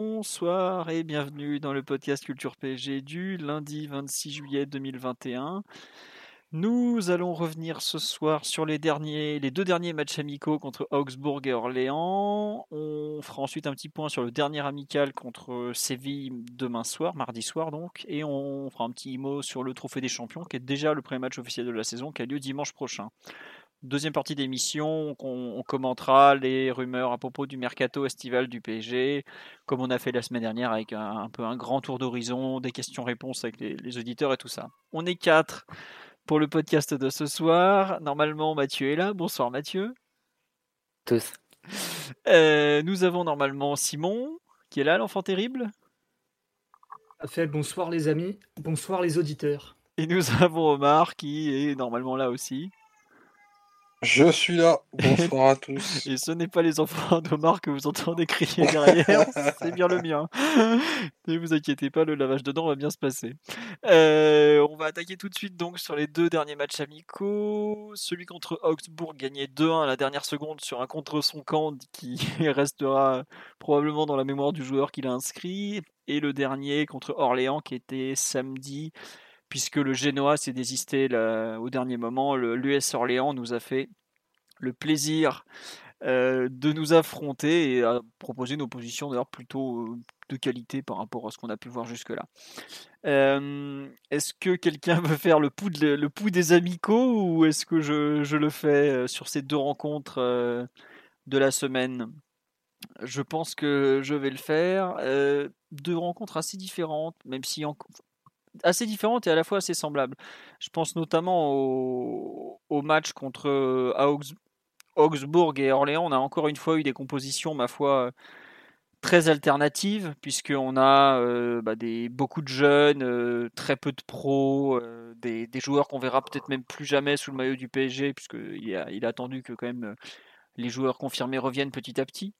Bonsoir et bienvenue dans le podcast Culture PSG du lundi 26 juillet 2021. Nous allons revenir ce soir sur les, deux derniers matchs amicaux contre Augsbourg et Orléans. On fera ensuite un petit point sur le dernier amical contre Séville demain soir, mardi soir donc. Et on fera un petit mot sur le Trophée des Champions, qui est déjà le premier match officiel de la saison, qui a lieu dimanche prochain. Deuxième partie d'émission, on, on commentera les rumeurs à propos du mercato estival du PSG, comme on a fait la semaine dernière avec un, un peu un grand tour d'horizon, des questions-réponses avec les, les auditeurs et tout ça. On est quatre pour le podcast de ce soir. Normalement, Mathieu est là. Bonsoir Mathieu. Tous. Euh, nous avons normalement Simon, qui est là, l'enfant terrible. Bonsoir les amis, bonsoir les auditeurs. Et nous avons Omar, qui est normalement là aussi. Je suis là. Bonsoir à tous. Et ce n'est pas les enfants d'Omar que vous entendez crier derrière, c'est bien le mien. Ne vous inquiétez pas, le lavage de dents va bien se passer. Euh, on va attaquer tout de suite donc sur les deux derniers matchs amicaux. Celui contre Augsbourg gagné 2-1 à la dernière seconde sur un contre son camp qui restera probablement dans la mémoire du joueur qui l'a inscrit. Et le dernier contre Orléans qui était samedi puisque le Genoa s'est désisté au dernier moment. L'US Orléans nous a fait le plaisir euh, de nous affronter et a proposé une opposition d'ailleurs plutôt euh, de qualité par rapport à ce qu'on a pu voir jusque-là. Euh, est-ce que quelqu'un veut faire le pouls, des amicaux ou est-ce que je, le fais sur ces deux rencontres de la semaine? Je pense que je vais le faire. Deux rencontres assez différentes, même si en, assez différentes et à la fois assez semblables. Je pense notamment au, match contre Augs, Augsbourg et Orléans. On a encore une fois eu des compositions, ma foi, très alternatives, puisqu'on a euh, bah, des, beaucoup de jeunes, euh, très peu de pros, euh, des, des, joueurs qu'on verra peut-être même plus jamais sous le maillot du PSG, puisqu'il a, il a attendu que quand même les joueurs confirmés reviennent petit à petit.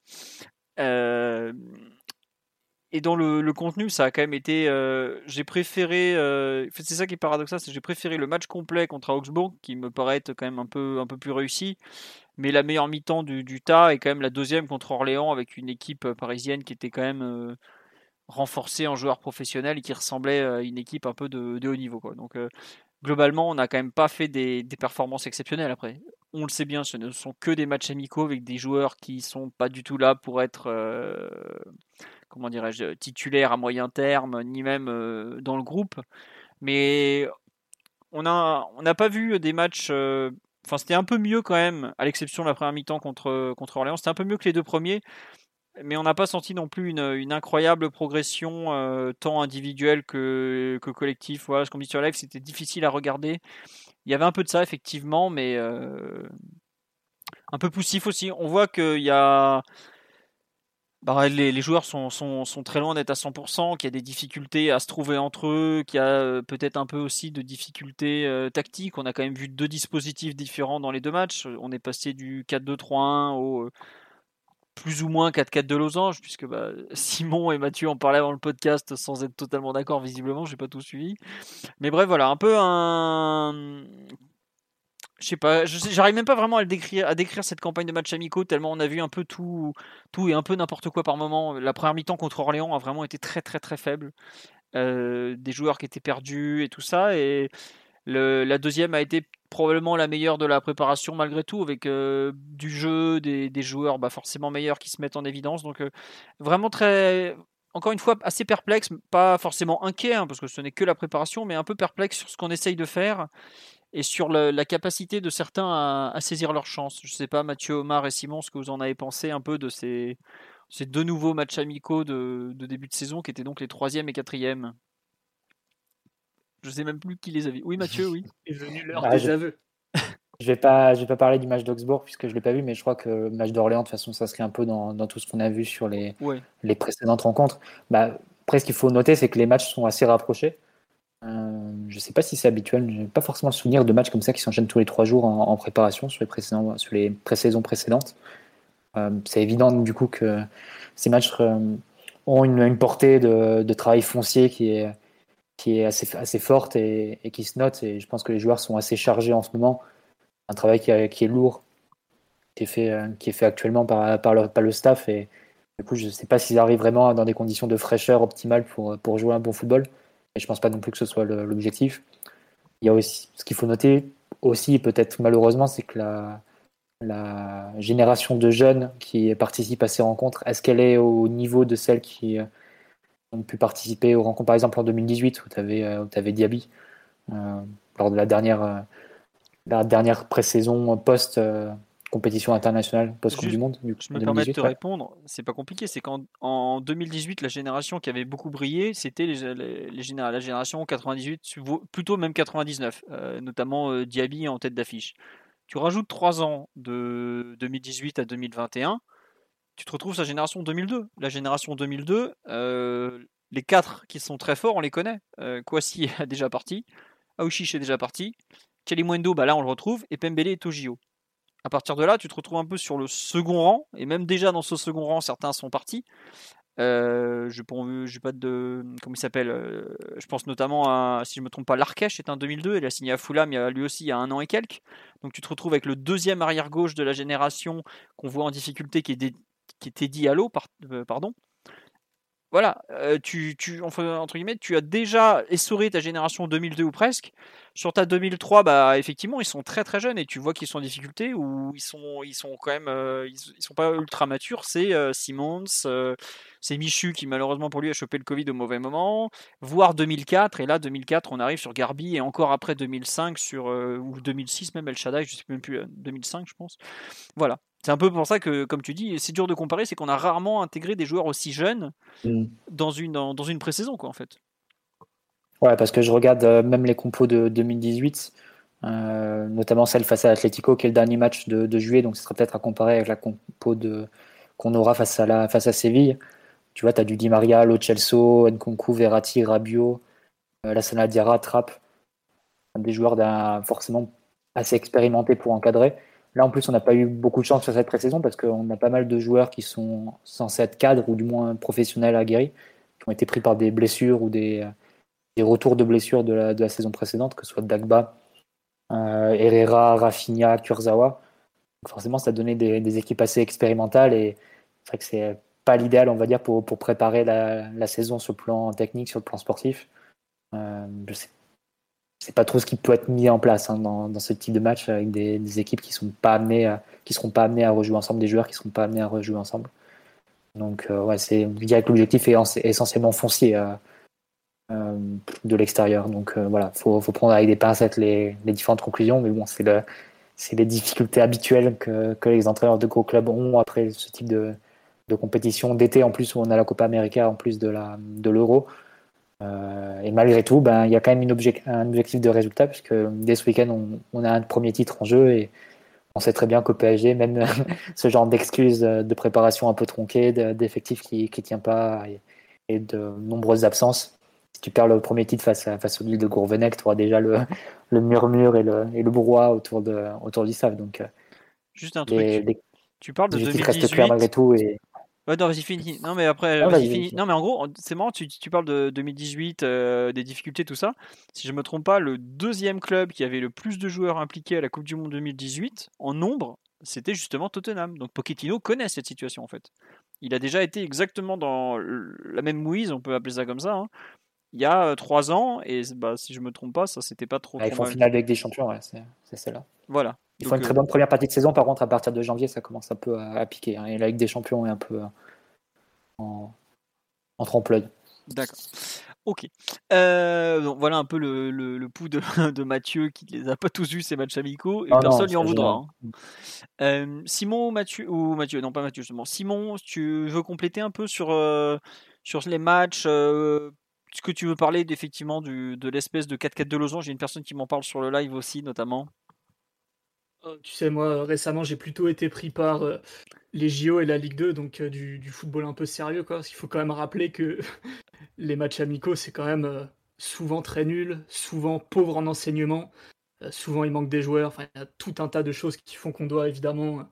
Euh, et dans le, contenu, ça a quand même été. Euh, j'ai préféré. Euh, c'est ça qui est paradoxal, c'est que j'ai préféré le match complet contre Augsbourg, qui me paraît être quand même un peu, un peu plus réussi. Mais la meilleure mi-temps du, du tas est quand même la deuxième contre Orléans, avec une équipe parisienne qui était quand même euh, renforcée en joueurs professionnels et qui ressemblait à une équipe un peu de, haut niveau. Quoi. Donc globalement, on n'a quand même pas fait des, performances exceptionnelles après. On le sait bien, ce ne sont que des matchs amicaux avec des joueurs qui sont pas du tout là pour être comment dirais-je, titulaire à moyen terme, ni même euh, dans le groupe. Mais on n'a on pas vu des matchs. Euh, enfin, c'était un peu mieux quand même, à l'exception de la première mi-temps contre, contre Orléans. C'était un peu mieux que les deux premiers. Mais on n'a pas senti non plus une, une incroyable progression, euh, tant individuelle que, que collective. Voilà, ce qu'on dit sur live, c'était difficile à regarder. Il y avait un peu de ça, effectivement, mais euh, un peu poussif aussi. On voit qu'il y a bah, les, joueurs sont, sont, très loin d'être à 100%, qu'il y a des difficultés à se trouver entre eux, qu'il y a euh, peut-être un peu aussi de difficultés euh, tactiques. On a quand même vu deux dispositifs différents dans les deux matchs. On est passé du 4-2-3-1 au plus ou moins 4-4 de losange, puisque bah, Simon et Mathieu en parlaient avant le podcast sans être totalement d'accord visiblement, j'ai pas tout suivi. Mais bref, voilà, un peu un je sais pas, j'arrive même pas vraiment à, décrire, à décrire cette campagne de matchs amicaux tellement on a vu un peu tout, tout et un peu n'importe quoi par moment. La première mi-temps contre Orléans a vraiment été très très très faible. Euh, des joueurs qui étaient perdus et tout ça. Et la deuxième a été probablement la meilleure de la préparation malgré tout, avec euh, du jeu, des, joueurs bah, forcément meilleurs qui se mettent en évidence. Donc euh, vraiment très, encore une fois, assez perplexe, pas forcément inquiet, hein, parce que ce n'est que la préparation, mais un peu perplexe sur ce qu'on essaye de faire et sur la capacité de certains à, à, saisir leur chance. Je ne sais pas, Mathieu, Omar et Simon, ce que vous en avez pensé un peu de ces, ces deux nouveaux matchs amicaux de, de, début de saison, qui étaient donc les troisième et quatrième. Je ne sais même plus qui les avait. Oui, Mathieu, oui. est venu l'heure ah, des je... aveux. Je vais pas, je vais pas parler du match d'Augsbourg puisque je l'ai pas vu, mais je crois que le match d'Orléans, de toute façon, ça serait un peu dans, dans tout ce qu'on a vu sur les, Ouais. les précédentes rencontres. Bah, après, ce qu'il faut noter, c'est que les matchs sont assez rapprochés. Euh, je sais pas si c'est habituel. Je n'ai pas forcément le souvenir de matchs comme ça qui s'enchaînent tous les trois jours en, en préparation sur les, précédents, sur les pré-saisons précédentes. Euh, c'est évident du coup que ces matchs euh, ont une, une portée de, de travail foncier qui est, qui est assez, assez forte et, et qui se note. Et je pense que les joueurs sont assez chargés en ce moment. Un travail qui, qui est lourd, qui est fait, euh, qui est fait actuellement par, par, le, par le staff. Et du coup, je ne sais pas s'ils arrivent vraiment dans des conditions de fraîcheur optimales pour, pour jouer un bon football. Et je pense pas non plus que ce soit l'objectif. Il y a aussi ce qu'il faut noter aussi, peut-être malheureusement, c'est que la, la génération de jeunes qui participent à ces rencontres, est-ce qu'elle est au niveau de celles qui euh, ont pu participer aux rencontres, par exemple en 2018, où tu avais, euh, Diaby, euh, lors de la dernière, euh, la dernière pré-saison post-compétition internationale, post-Coupe du Monde du coup, Je me permets de 2018, te ouais. répondre, c'est pas compliqué, c'est qu'en en 2018, la génération qui avait beaucoup brillé, c'était les, les, la génération 98, vo- plutôt même 99, euh, notamment euh, Diaby en tête d'affiche. Tu rajoutes 3 ans de 2018 à 2021, tu te retrouves sur la génération 2002. La génération 2002, euh, les quatre qui sont très forts, on les connaît. Euh, Kouassi est déjà parti, Aouchiche est déjà parti, Kalimundo, bah là on le retrouve, et Pembele au JO. À partir de là, tu te retrouves un peu sur le second rang, et même déjà dans ce second rang, certains sont partis. Euh, je pas de. Comment il s'appelle euh, Je pense notamment à, si je ne me trompe pas, Larkesh est un 2002, il a signé à Fulham lui aussi il y a un an et quelques. Donc tu te retrouves avec le deuxième arrière-gauche de la génération qu'on voit en difficulté, qui est, qui Teddy Allo, par- euh, pardon. Voilà, euh, tu, tu, enfin, entre guillemets, tu as déjà essoré ta génération 2002 ou presque. Sur ta 2003, bah, effectivement, ils sont très très jeunes et tu vois qu'ils sont en difficulté ou ils sont, ils sont quand même, euh, ils, sont pas ultra matures. C'est euh, euh, c'est Michu qui malheureusement pour lui a chopé le Covid au mauvais moment, voire 2004. Et là, 2004, on arrive sur Garbi et encore après 2005 sur ou 2006 même El Shaddai, je sais même plus, euh, 2005 je pense. Voilà. C'est un peu pour ça que, comme tu dis, c'est dur de comparer, c'est qu'on a rarement intégré des joueurs aussi jeunes Mm. dans une, dans, dans une pré-saison, quoi, en fait. Ouais, parce que je regarde euh, même les compos de 2018, euh, notamment celle face à Atletico, qui est le dernier match de, de juillet, donc ce sera peut-être à comparer avec la compo de, qu'on aura face à, la, face à Séville. Tu vois, tu as du Di Maria, Lo Celso, Nkunku, Verratti, Rabiot, euh, Lassana Diarra, Trapp, des joueurs d'un, forcément assez expérimentés pour encadrer. Là, en plus, on n'a pas eu beaucoup de chance sur cette pré-saison parce qu'on a pas mal de joueurs qui sont censés être cadres ou du moins professionnels aguerris, qui ont été pris par des blessures ou des, des retours de blessures de la, saison précédente, que ce soit Dagba, euh, Herrera, Rafinha, Kurzawa. Forcément, ça donné des, des équipes assez expérimentales et c'est vrai que c'est pas l'idéal, on va dire, pour, préparer la, la saison sur le plan technique, sur le plan sportif. Euh, je sais c'est pas trop ce qui peut être mis en place hein, dans, ce type de match avec des, équipes qui sont seront pas amenées à rejouer ensemble, des joueurs qui seront pas amenés à rejouer ensemble. Donc euh, ouais, c'est dirais que l'objectif est essentiellement foncier euh, euh, de l'extérieur. Donc euh, voilà, faut, faut prendre avec des pincettes les, différentes conclusions, mais bon, c'est le c'est les difficultés habituelles que, les entraîneurs de gros clubs ont après ce type de, compétition d'été en plus où on a la Copa América en plus de l'Euro. Euh, et malgré tout, ben, il y a quand même une un objectif de résultat, puisque dès ce week-end, on, on, a un premier titre en jeu et on sait très bien qu'au PSG, même ce genre d'excuses de préparation un peu tronquée, d'effectifs qui ne tient pas et, et, de nombreuses absences, si tu perds le premier titre face, à, face au de Gourvenec, tu auras déjà le, le murmure et le, et le brouhaha autour, de, autour du staff. Donc, Juste un truc, les, les, tu parles de 2018. reste clair malgré tout. Et... Ouais, non, vas-y, fini. Non, mais après, Ah, fini. Non, mais en gros, c'est marrant, tu, tu parles de 2018, euh, des difficultés, tout ça. Si je me trompe pas, le deuxième club qui avait le plus de joueurs impliqués à la Coupe du Monde 2018, en nombre, c'était justement Tottenham. Donc Pochettino connaît cette situation, en fait. Il a déjà été exactement dans la même mouise, on peut appeler ça comme ça, hein, il y a trois ans, et bah, si je me trompe pas, ça c'était pas trop. Ah, ils font finale avec des champions, ouais, c'est celle-là. Voilà. Ils font une très bonne première partie de saison, par contre, à partir de janvier, ça commence un peu à, à piquer. Hein, et la Ligue des Champions est un peu en, en trompe-l'œil. D'accord. Ok. Euh, donc voilà un peu le, le, le pouls de, de, Mathieu qui ne les a pas tous vus ces matchs amicaux et oh personne lui en voudra. Hein. Euh, Simon, Mathieu ou Mathieu, non pas Mathieu justement. Simon, tu veux compléter un peu sur euh, sur les matchs. Euh, est-ce que tu veux parler effectivement de l'espèce de 4-4 de losange J'ai une personne qui m'en parle sur le live aussi notamment. Oh, tu sais, moi, récemment, j'ai plutôt été pris par euh, les JO et la Ligue 2, donc euh, du, football un peu sérieux, quoi. Parce qu'il faut quand même rappeler que les matchs amicaux, c'est quand même euh, souvent très nul, souvent pauvre en enseignement, souvent il manque des joueurs. Enfin, il y a tout un tas de choses qui font qu'on doit évidemment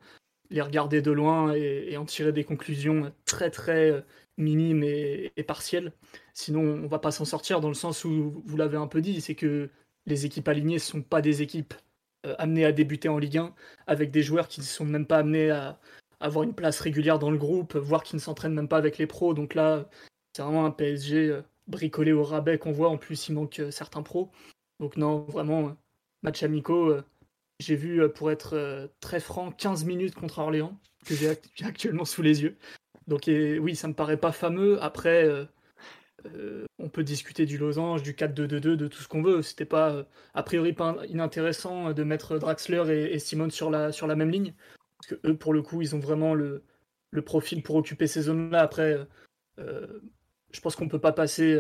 les regarder de loin et, en tirer des conclusions très très minimes et, et partielles. Sinon, on va pas s'en sortir dans le sens où vous l'avez un peu dit, c'est que les équipes alignées ne sont pas des équipes euh, amenés à débuter en Ligue 1 avec des joueurs qui ne sont même pas amenés à avoir une place régulière dans le groupe, voire qui ne s'entraînent même pas avec les pros. Donc là, c'est vraiment un PSG euh, bricolé au rabais qu'on voit. En plus, il manque euh, certains pros. Donc non, vraiment, match amicaux. J'ai vu, pour être très franc, 15 minutes contre Orléans, que j'ai actuellement sous les yeux. Donc oui, ça me paraît pas fameux. Après, euh, on peut discuter du losange, du 4-2-2-2, de tout ce qu'on veut. C'était pas, euh, a priori, pas inintéressant de mettre Draxler et, Simon sur la, même ligne. Parce que eux, pour le coup, ils ont vraiment le, profil pour occuper ces zones-là. Après, euh, je pense qu'on peut pas passer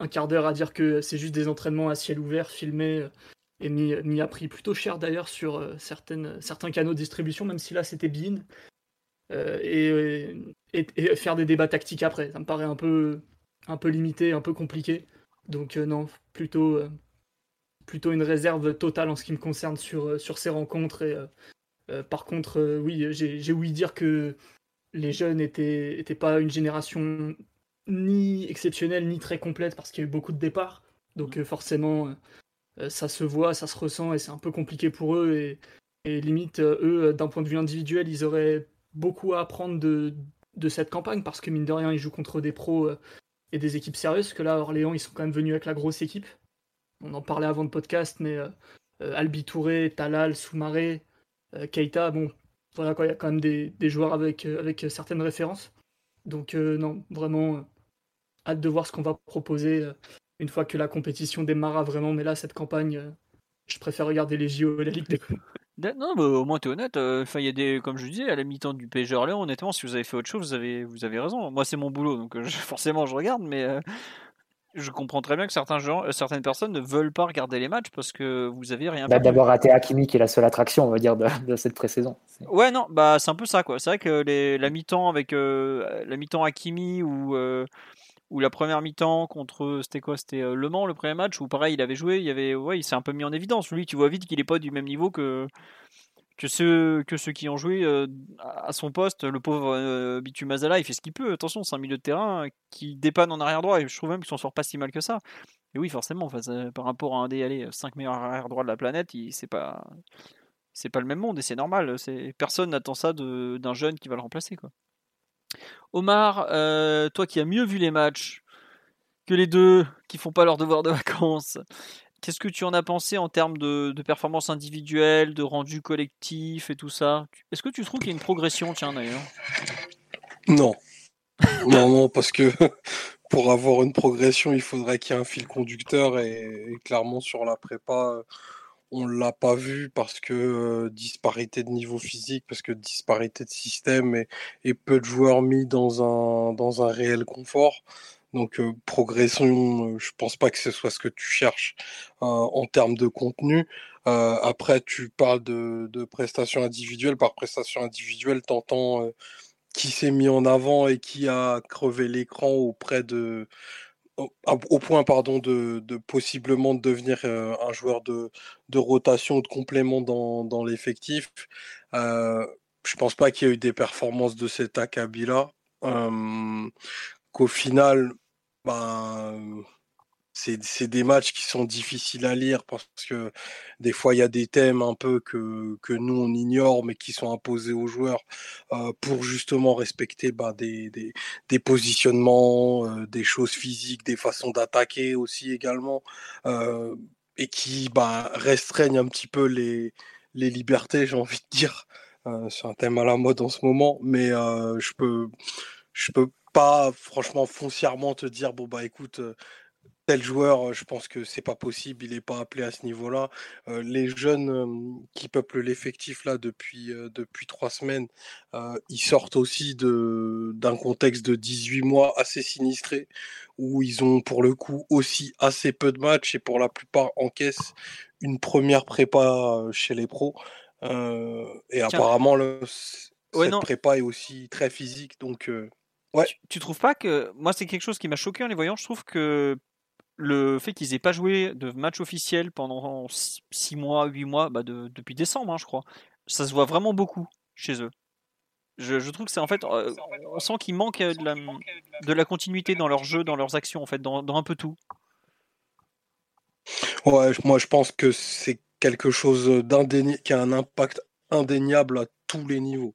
un quart d'heure à dire que c'est juste des entraînements à ciel ouvert, filmés et mis, à prix plutôt cher d'ailleurs sur certains canaux de distribution, même si là c'était Bean. Et, et, faire des débats tactiques après. Ça me paraît un peu, un peu limité, un peu compliqué. Donc euh, non, plutôt, euh, plutôt une réserve totale en ce qui me concerne sur, euh, sur ces rencontres. Et, par contre, oui, j'ai ouï dire que les jeunes n'étaient étaient pas une génération ni exceptionnelle ni très complète parce qu'il y a eu beaucoup de départs. Donc forcément, ça se voit, ça se ressent et c'est un peu compliqué pour eux. Et limite, eux, d'un point de vue individuel, ils auraient beaucoup à apprendre de, de cette campagne parce que mine de rien, ils jouent contre des pros et des équipes sérieuses, que là, Orléans, ils sont quand même venus avec la grosse équipe. On en parlait avant le podcast, mais euh, euh, Albi Touré, Talal, Soumaré, euh, Keita, bon, voilà quoi, il y a quand même des, joueurs avec, avec certaines références. Donc, non, vraiment, hâte de voir ce qu'on va proposer une fois que la compétition démarra vraiment. Mais là, cette campagne, je préfère regarder les JO et la Ligue des non, mais au moins t'es honnête. Euh, enfin, il y a des, comme je disais, à la mi-temps du PSG Orléans, honnêtement, si vous avez fait autre chose, vous avez, vous avez raison. Moi, c'est mon boulot, donc euh, forcément, je regarde, mais euh, je comprends très bien que certains gens, certaines personnes ne veulent pas regarder les matchs parce que vous avez rien. Bah, D'abord, raté Hakimi qui est la seule attraction, on va dire, de, cette pré-saison. Ouais, non, bah c'est un peu ça, quoi. C'est vrai que les, la mi-temps avec la mi-temps Hakimi ou ou la première mi-temps contre c'était quoi? C'était Le Mans le premier match où pareil il avait joué il avait ouais il s'est un peu mis en évidence. Lui tu vois vite qu'il est pas du même niveau que que ceux que ceux qui ont joué à son poste. Le pauvre euh, Bitu Mazala il fait ce qu'il peut. Attention c'est un milieu de terrain qui dépanne en arrière droit et je trouve même qu'il s'en sort pas si mal que ça. Et oui forcément par rapport à un des allez, 5 meilleurs arrière droits de la planète c'est pas c'est pas le même monde et c'est normal. Personne n'attend ça d'un jeune qui va le remplacer quoi Omar, euh, toi qui as mieux vu les matchs que les deux qui font pas leur devoir de vacances, qu'est-ce que tu en as pensé en termes de, performance individuelle, de rendu collectif et tout ça? Est-ce que tu trouves qu'il y a une progression, tiens d'ailleurs. Non. non, non, parce que pour avoir une progression, il faudrait qu'il y ait un fil conducteur et clairement sur la prépa, on l'a pas vu parce que disparité de niveau physique, parce que disparité de système et, peu de joueurs mis dans un, dans un réel confort. Donc progression, je pense pas que ce soit ce que tu cherches en termes de contenu. après, tu parles de, de, prestations individuelles. Par prestation individuelle, t'entends qui s'est mis en avant et qui a crevé l'écran auprès de au, point pardon de, possiblement devenir euh, un joueur de, rotation ou de complément dans, l'effectif. Euh, je pense pas qu'il y ait eu des performances de cet acabit-là. Euh, qu'au final, ben, c'est des matchs qui sont difficiles à lire parce que des fois il y a des thèmes un peu que, que nous on ignore mais qui sont imposés aux joueurs pour justement respecter bah, des, des, positionnements, des choses physiques, des façons d'attaquer aussi également et qui bah, restreignent un petit peu les, les libertés j'ai envie de dire. c'est un thème à la mode en ce moment mais je peux je peux pas franchement foncièrement te dire bon bah écoute tel joueur, je pense que c'est pas possible, il n'est pas appelé à ce niveau-là. les jeunes qui peuplent l'effectif là depuis, depuis trois semaines, ils sortent aussi d'un contexte de 18 mois assez sinistré, où ils ont pour le coup aussi assez peu de matchs et pour la plupart encaissent une première prépa chez les pros. et apparemment, le, cette prépa est aussi très physique. Donc, ouais. Tu, tu, trouves pas que. Moi, c'est quelque chose qui m'a choqué en les voyant. Je trouve que le fait qu'ils aient pas joué de match officiel pendant 6 mois, 8 mois, bah depuis décembre, hein, je crois, ça se voit vraiment beaucoup chez eux. Je, trouve que c'est en fait, euh, on sent qu'il manque de la, de la, continuité dans leur jeu, dans leurs actions, en fait, dans, un peu tout. Ouais, moi je pense que c'est quelque chose d'indéniable, qui a un impact indéniable à tous les niveaux.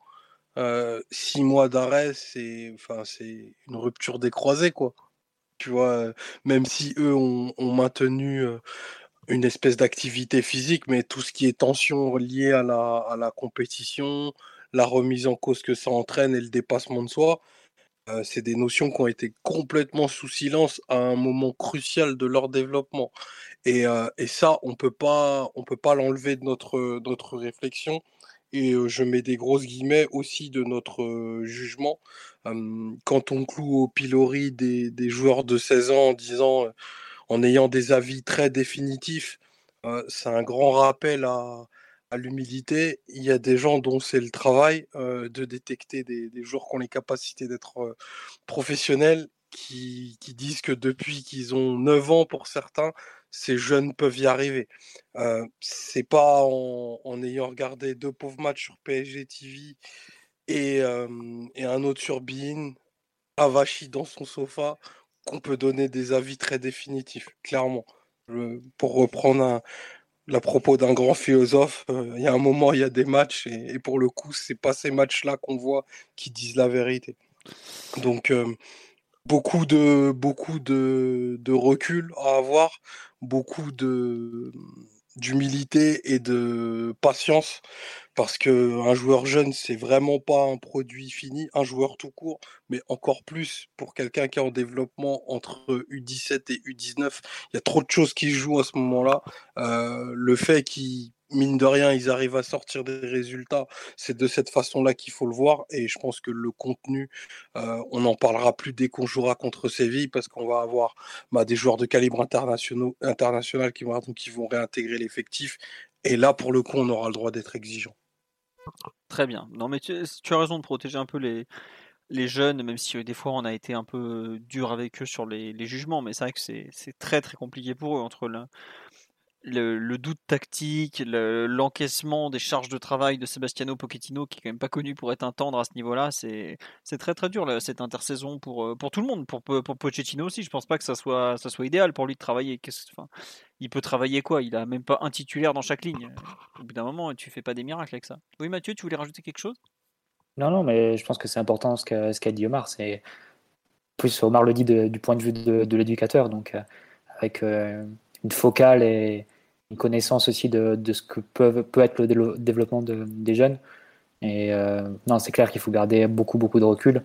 Euh, six mois d'arrêt, c'est enfin, c'est une rupture des croisés, quoi. Tu vois, même si eux ont, maintenu une espèce d'activité physique, mais tout ce qui est tension liée à la, compétition, la remise en cause que ça entraîne et le dépassement de soi, c'est des notions qui ont été complètement sous silence à un moment crucial de leur développement. Et, ça, on peut pas, peut pas l'enlever de notre réflexion. Et je mets des grosses guillemets aussi de notre jugement quand on cloue au pilori des, joueurs de 16 ans en disant, en ayant des avis très définitifs, c'est un grand rappel à, l'humilité. Il y a des gens dont c'est le travail de détecter des, joueurs qui ont les capacités d'être professionnels, qui, disent que depuis qu'ils ont 9 ans pour certains, ces jeunes peuvent y arriver. c'est pas en, ayant regardé deux pauvres matchs sur PSG TV et, un autre sur Bean, avachi dans son sofa, qu'on peut donner des avis très définitifs, clairement. pour reprendre la propos d'un grand philosophe, il y a un moment, il y a des matchs, et, pour le coup, c'est pas ces matchs-là qu'on voit qui disent la vérité. Donc, beaucoup de beaucoup de, recul à avoir, beaucoup de d'humilité et de patience parce que un joueur jeune, c'est vraiment pas un produit fini, un joueur tout court, mais encore plus pour quelqu'un qui est en développement entre U17 et U19. Il y a trop de choses qui jouent à ce moment-là. Euh, le fait qu'il mine de rien, ils arrivent à sortir des résultats. C'est de cette façon-là qu'il faut le voir. Et je pense que le contenu, euh, on n'en parlera plus dès qu'on jouera contre Séville, parce qu'on va avoir bah, des joueurs de calibre international qui vont, réintégrer l'effectif. Et là, pour le coup, on aura le droit d'être exigeant. Très bien. Non, mais tu, as raison de protéger un peu les, jeunes, même si euh, des fois on a été un peu dur avec eux sur les, les jugements, mais c'est vrai que c'est très très compliqué pour eux entre le, le, doute tactique, l'encaissement des charges de travail de Sebastiano Pochettino, qui est quand même pas connu pour être un tendre à ce niveau-là, c'est très très dur cette intersaison pour, euh, pour tout le monde, pour, pour Pochettino aussi. Je pense pas que ça soit, ça soit idéal pour lui de travailler. Enfin, il peut travailler quoi? Il a même pas un titulaire dans chaque ligne. Au bout d'un moment, tu fais pas des miracles avec ça. Oui, Mathieu, tu voulais rajouter quelque chose? Non, non, mais je pense que c'est important ce qu'a dit Omar. C'est plus Omar le dit du point de vue de, l'éducateur, donc euh, avec euh, une focale et une connaissance aussi de, ce que peut, peut être le développement des jeunes. Et euh, non, c'est clair qu'il faut garder beaucoup, beaucoup de recul.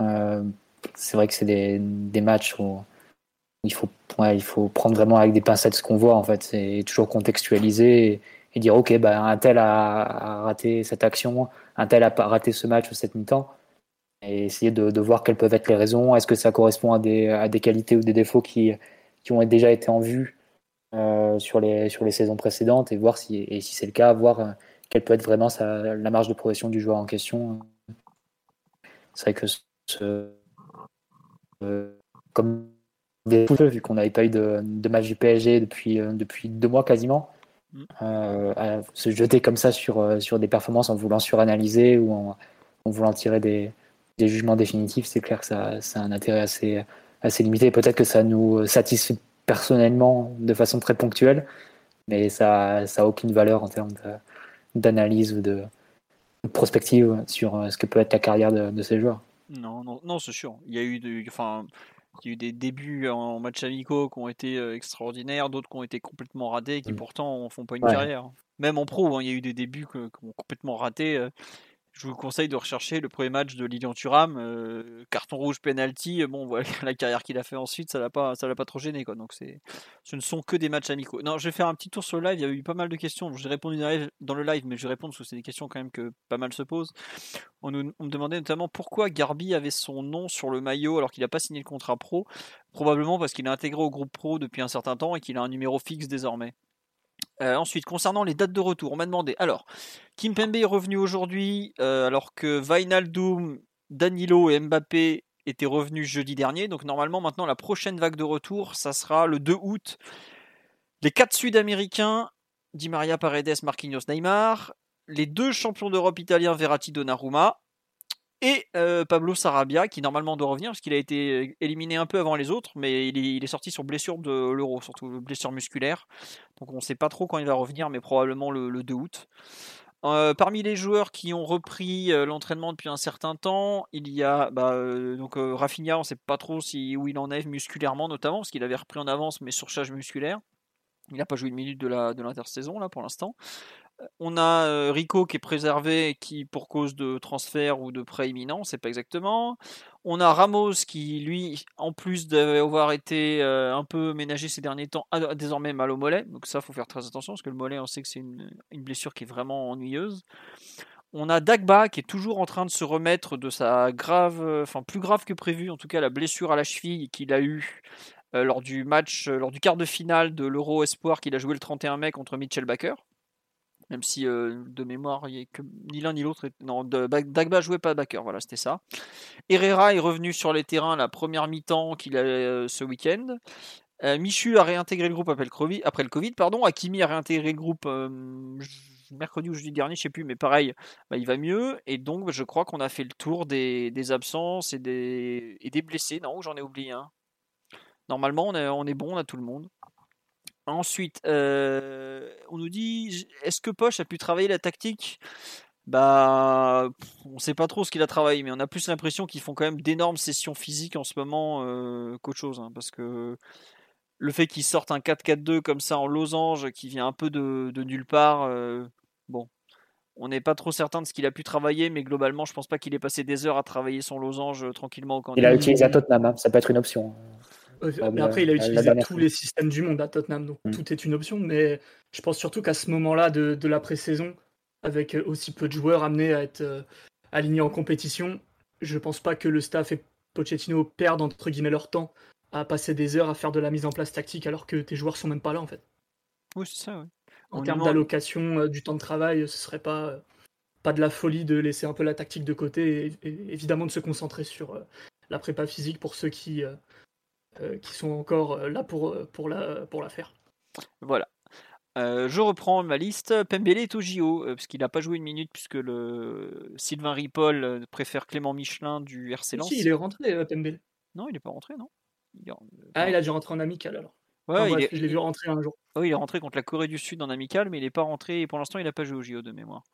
Euh, c'est vrai que c'est des, des, matchs où il faut, il faut prendre vraiment avec des pincettes ce qu'on voit, en fait. C'est toujours contextualiser et, dire, OK, bah, un tel a, raté cette action, un tel a raté ce match ou cette mi-temps. Et essayer de, de, voir quelles peuvent être les raisons. Est-ce que ça correspond à des, à des qualités ou des défauts qui, qui ont déjà été en vue? Euh, sur, les, sur les saisons précédentes et voir si, et si c'est le cas, voir euh, quelle peut être vraiment la marge de progression du joueur en question. C'est vrai que ce, euh, comme des vu qu'on n'avait pas eu de, de, match du PSG depuis, depuis deux mois quasiment, mm. se jeter comme ça sur, sur des performances en voulant suranalyser ou en, en voulant tirer des, des jugements définitifs, c'est clair que ça, ça, a un intérêt assez, assez limité. Peut-être que ça nous satisfait personnellement de façon très ponctuelle, mais ça n'a aucune valeur en termes d'analyse ou de, prospective sur euh, ce que peut être la carrière de, ces joueurs. Non, non, non c'est sûr. Il y a eu, enfin, il y a eu des débuts en match amicaux qui ont été euh, extraordinaires, d'autres qui ont été complètement ratés, qui mm. pourtant ne font pas une carrière. Même en pro, hein, il y a eu des débuts qui ont complètement raté. Je vous conseille de rechercher le premier match de Lilian Thuram, euh, carton rouge, penalty. Euh, bon, voilà, la carrière qu'il a fait ensuite, ça l'a pas, l'a pas trop gêné, quoi. Donc c'est, ce ne sont que des matchs amicaux. Non, je vais faire un petit tour sur le live. Il y a eu pas mal de questions. J'ai répondu dans le live, mais je vais répondre parce que c'est des questions quand même que pas mal se posent. On, on me demandait notamment pourquoi Garbi avait son nom sur le maillot alors qu'il n'a pas signé le contrat pro. Probablement parce qu'il est intégré au groupe pro depuis un certain temps et qu'il a un numéro fixe désormais. Ensuite, concernant les dates de retour, on m'a demandé. Alors, Kim Pembe est revenu aujourd'hui, alors que Vainaldoum, Danilo et Mbappé étaient revenus jeudi dernier. Donc, normalement, maintenant, la prochaine vague de retour, ça sera le 2 août. Les quatre Sud-Américains, Di Maria Paredes, Marquinhos, Neymar. Les deux champions d'Europe italiens, Verratti, Donnarumma et euh, Pablo Sarabia qui normalement doit revenir parce qu'il a été euh, éliminé un peu avant les autres, mais il est, sorti sur blessure de l'euro, surtout blessure musculaire. Donc on ne sait pas trop quand il va revenir, mais probablement le, 2 août. Euh, parmi les joueurs qui ont repris l'entraînement depuis un certain temps, il y a bah, donc Rafinha, on ne sait pas trop si, où il en est musculairement notamment, parce qu'il avait repris en avance mais surcharge musculaire. Il n'a pas joué une minute de l'intersaison là pour l'instant. On a Rico qui est préservé, qui pour cause de transfert ou de prêt imminent, sait pas exactement. On a Ramos qui, lui, en plus d'avoir été un peu ménagé ces derniers temps, a désormais mal au mollet. Donc ça, faut faire très attention parce que le mollet, on sait que c'est une, blessure qui est vraiment ennuyeuse. On a Dagba qui est toujours en train de se remettre de sa grave, enfin plus grave que prévu, en tout cas la blessure à la cheville qu'il a eue lors du match, lors du quart de finale de l'Euro Espoir qu'il a joué le 31 mai contre Mitchell Baker même si euh, de mémoire, il que ni l'un ni l'autre. Non, Dagba jouait pas backer, voilà, c'était ça. Herrera est revenu sur les terrains la première mi-temps qu'il a euh, ce week-end. Euh, Michu a réintégré le groupe après le Covid. Après pardon. Akimi a réintégré le groupe mercredi ou jeudi dernier, je sais plus, mais pareil, bah, il va mieux. Et donc, je crois qu'on a fait le tour des, absences et des, blessés. Non, j'en ai oublié un. Normalement, est, on est bon, on a tout le monde. Ensuite, euh, on nous dit est-ce que Poche a pu travailler la tactique? Bah, on sait pas trop ce qu'il a travaillé, mais on a plus l'impression qu'ils font quand même d'énormes sessions physiques en ce moment euh, qu'autre chose. Hein, parce que le fait qu'ils sortent un 4-4-2 comme ça en losange, qui vient un peu de, nulle part, euh, bon, on n'est pas trop certain de ce qu'il a pu travailler, mais globalement, je pense pas qu'il ait passé des heures à travailler son losange tranquillement au Il a utilisé à Tottenham, hein, ça peut être une option. Mais après, il a utilisé tous les systèmes du monde à Tottenham, donc mm. tout est une option. Mais je pense surtout qu'à ce moment-là de, la pré-saison, avec aussi peu de joueurs amenés à être euh, alignés en compétition, je pense pas que le staff et Pochettino perdent entre guillemets leur temps à passer des heures à faire de la mise en place tactique alors que tes joueurs sont même pas là en fait. Oui, c'est ça. En termes d'allocation euh, du temps de travail, ce serait pas, euh, pas de la folie de laisser un peu la tactique de côté et, évidemment de se concentrer sur la prépa physique pour ceux qui, euh, qui sont encore euh, là pour, euh, pour, la, pour la faire. Voilà. je reprends ma liste. Pembele est au JO, parce qu'il n'a pas joué une minute, puisque le Sylvain Ripoll préfère Clément Michelin du RC Lens. Si, il est rentré, Pembele. Non, il n'est pas rentré, non Ah, il a dû rentrer en amical alors. Ouais, Je l'ai vu rentrer un jour. Oui, il est rentré contre la Corée du Sud en amical, mais il n'est pas rentré, et pour l'instant, il n'a pas joué au JO de mémoire.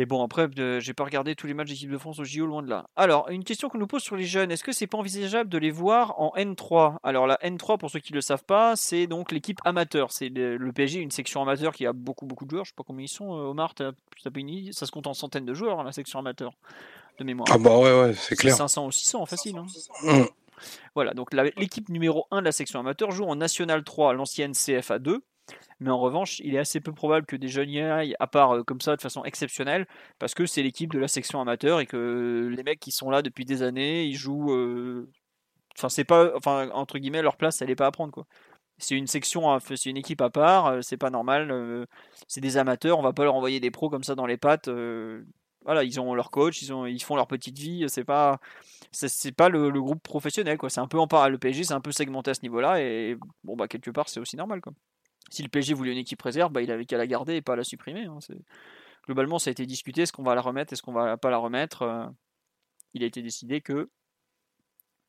Et bon, après, j'ai pas regardé tous les matchs d'équipe de France au JO, loin de là. Alors, une question qu'on nous pose sur les jeunes, est-ce que c'est pas envisageable de les voir en N3 Alors, la N3, pour ceux qui ne le savent pas, c'est donc l'équipe amateur. C'est le, PSG, une section amateur qui a beaucoup, beaucoup de joueurs. Je sais pas combien ils sont, euh, Omar, Ça se compte en centaines de joueurs, la section amateur, de mémoire. Ah bah ouais, ouais, c'est clair. 500 ou 600, facile. Hein. Mmh. Voilà, donc l'équipe numéro 1 de la section amateur joue en National 3, l'ancienne CFA 2. Mais en revanche, il est assez peu probable que des jeunes y aillent, à part euh, comme ça de façon exceptionnelle, parce que c'est l'équipe de la section amateur et que les mecs qui sont là depuis des années, ils jouent. Euh, enfin, c'est pas. Enfin, entre guillemets, leur place, elle n'est pas à prendre, quoi. C'est une section, c'est une équipe à part, euh, c'est pas normal. C'est des amateurs, on va pas leur envoyer des pros comme ça dans les pattes. Voilà, ils ont leur coach, ils, ont, ils font leur petite vie. C'est pas, c'est pas le, groupe professionnel, quoi. C'est un peu en part, le PSG, c'est un peu segmenté à ce niveau-là, et bon, bah, quelque part, c'est aussi normal, quoi si le PSG voulait une équipe réserve, bah, il avait qu'à la garder et pas à la supprimer. Hein. Globalement, ça a été discuté, est-ce qu'on va la remettre, est-ce qu'on va pas la remettre euh, Il a été décidé que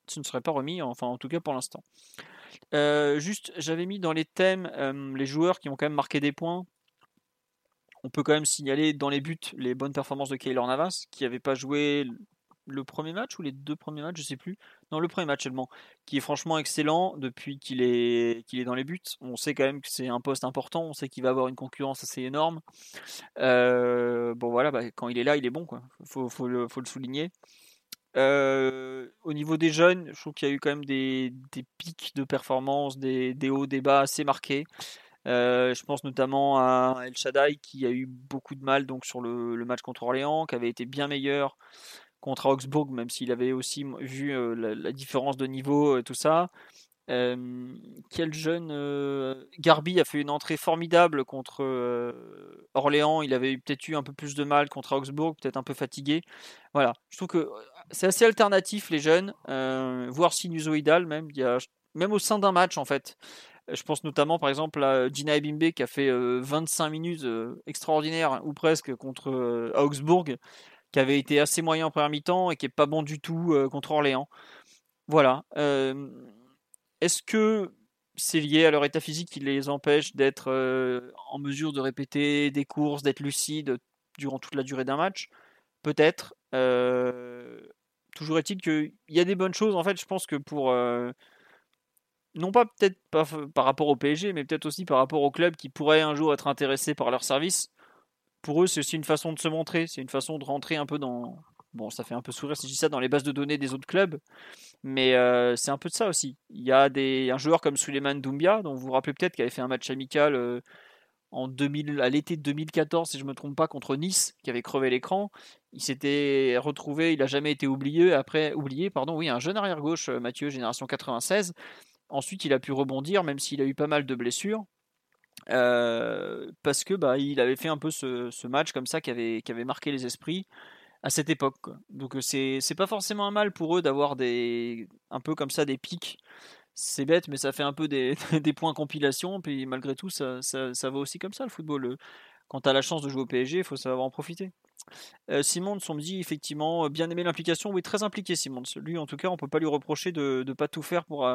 ce ne serait pas remis, enfin en tout cas pour l'instant. Euh, juste, j'avais mis dans les thèmes euh, les joueurs qui ont quand même marqué des points. On peut quand même signaler dans les buts les bonnes performances de Keylor Navas, qui n'avait pas joué le premier match ou les deux premiers matchs, je sais plus. Non, le premier match seulement, qui est franchement excellent depuis qu'il est, qu'il est dans les buts. On sait quand même que c'est un poste important, on sait qu'il va avoir une concurrence assez énorme. Euh, bon voilà, bah, quand il est là, il est bon, quoi. Faut, faut, le, faut le souligner. Euh, au niveau des jeunes, je trouve qu'il y a eu quand même des, des pics de performance, des, des, hauts, des bas assez marqués. Euh, je pense notamment à El Shaddai qui a eu beaucoup de mal donc sur le, le match contre Orléans, qui avait été bien meilleur contre Augsbourg, même s'il avait aussi vu euh, la, différence de niveau et tout ça. quel jeune Garbi a fait une entrée formidable contre Orléans. Il avait peut-être eu un peu plus de mal contre Augsbourg, peut-être un peu fatigué. Voilà, je trouve que c'est assez alternatif les jeunes, voire sinusoïdal même. Même au sein d'un match en fait. Je pense notamment par exemple à Gina Ebimbe qui a fait 25 minutes extraordinaires ou presque contre Augsbourg, qui avait été assez moyen en première mi-temps et qui est pas bon du tout contre Orléans. Voilà. Est-ce que c'est lié à leur état physique qui les empêche d'être en mesure de répéter des courses, d'être lucide durant toute la durée d'un match? Peut-être. toujours est-il qu'il y a des bonnes choses. En fait, je pense que pour. non pas peut-être par rapport au PSG, mais peut-être aussi par rapport au club qui pourrait un jour être intéressé par leur service. Pour eux, c'est aussi une façon de se montrer, c'est une façon de rentrer un peu dans, Bon, ça fait un peu sourire si je dis ça dans les bases de données des autres clubs, mais euh, c'est un peu de ça aussi. Il y a un joueur comme Suleiman Doumbia, dont vous vous rappelez peut-être, qui avait fait un match amical euh, en 2000, à l'été 2014, si je ne me trompe pas, contre Nice, qui avait crevé l'écran. Il s'était retrouvé, il n'a jamais été oublié. Après, oublié, pardon, oui, un jeune arrière-gauche, euh, Mathieu, génération 96. Ensuite, il a pu rebondir, même s'il a eu pas mal de blessures. Parce que bah, il avait fait un peu ce, match comme ça qui avait, qui avait marqué les esprits à cette époque. Donc c'est pas forcément un mal pour eux d'avoir des un peu comme ça des pics. C'est bête, mais ça fait un peu des, des points compilation. Puis malgré tout, ça, ça, ça, va aussi comme ça le football. Quand tu as la chance de jouer au PSG, il faut savoir en profiter. Euh, Simon, on me dit effectivement bien aimé l'implication. Oui, très impliqué Simon. Lui, en tout cas, on peut pas lui reprocher de ne pas tout faire pour,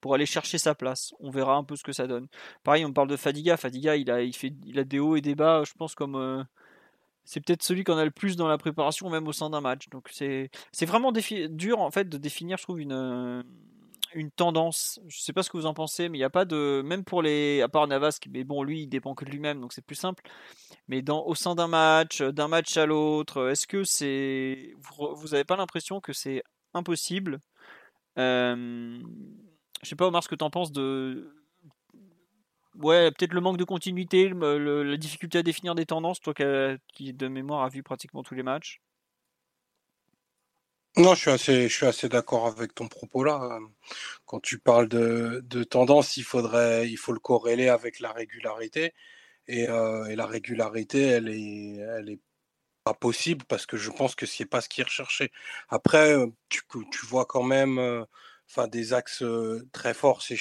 pour aller chercher sa place. On verra un peu ce que ça donne. Pareil, on parle de Fadiga. Fadiga, il a, il fait, il a des hauts et des bas, je pense, comme, c'est peut-être celui qu'on a le plus dans la préparation, même au sein d'un match. Donc c'est vraiment dur en fait de définir, je trouve, une, une tendance. Je sais pas ce que vous en pensez, mais il n'y a pas de. Même pour les. À part Navas, mais bon, lui, il dépend que de lui-même, donc c'est plus simple. Mais dans, au sein d'un match, d'un match à l'autre, est-ce que c'est. Vous n'avez pas l'impression que c'est impossible? Euh... Je sais pas, Omar, ce que tu en penses de ouais, peut-être le manque de continuité, la difficulté à définir des tendances, toi qui, de mémoire a vu pratiquement tous les matchs. Non, je suis assez, assez d'accord avec ton propos là. Quand tu parles de, tendance, il faudrait, il faut le corréler avec la régularité. Et, euh, la régularité, elle est, elle est pas possible parce que je pense que c'est pas ce qui est recherché. Après, tu, tu vois quand même euh, des axes très forts chez,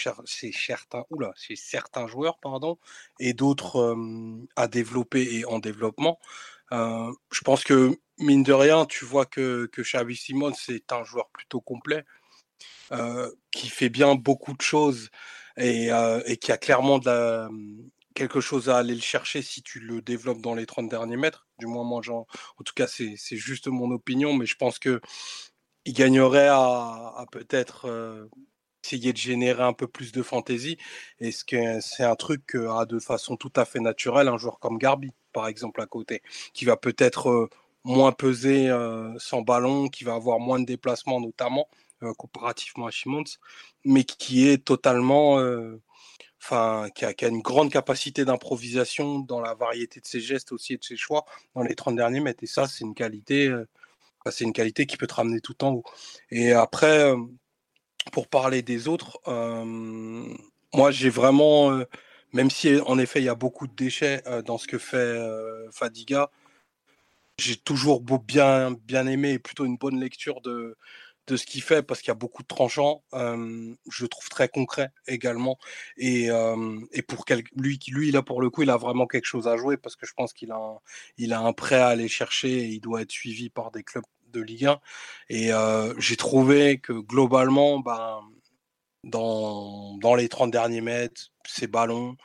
certains, oula, certains joueurs, pardon, et d'autres à développer et en développement. je pense que mine de rien, tu vois que, que Xavi Simon, c'est un joueur plutôt complet, qui fait bien beaucoup de choses et, et qui a clairement quelque chose à aller le chercher si tu le développes dans les 30 derniers mètres. Du moins, moi, en, en tout cas, c'est juste mon opinion, mais je pense que il gagnerait à, peut-être euh, essayer de générer un peu plus de fantaisie. Et c'est un truc que de façon tout à fait naturelle un joueur comme Garbi, par exemple, à côté, qui va peut-être euh, moins peser euh, sans ballon, qui va avoir moins de déplacements notamment, comparativement à Shimons, mais qui est totalement enfin, qui a, une grande capacité d'improvisation dans la variété de ses gestes aussi et de ses choix dans les 30 derniers mètres. Et ça, c'est une qualité c'est une qualité qui peut te ramener tout en haut. Et après, pour parler des autres, moi j'ai vraiment, même si en effet il y a beaucoup de déchets dans ce que fait Fadiga, j'ai toujours bien, bien aimé et plutôt une bonne lecture de, de ce qu'il fait parce qu'il y a beaucoup de tranchants. je trouve très concret également. Et, et pour lui, lui, là pour le coup, il a vraiment quelque chose à jouer parce que je pense qu'il a, un, a un prêt à aller chercher et il doit être suivi par des clubs de Ligue 1. Et j'ai trouvé que globalement, ben, dans, dans les 30 derniers mètres, ces ballons,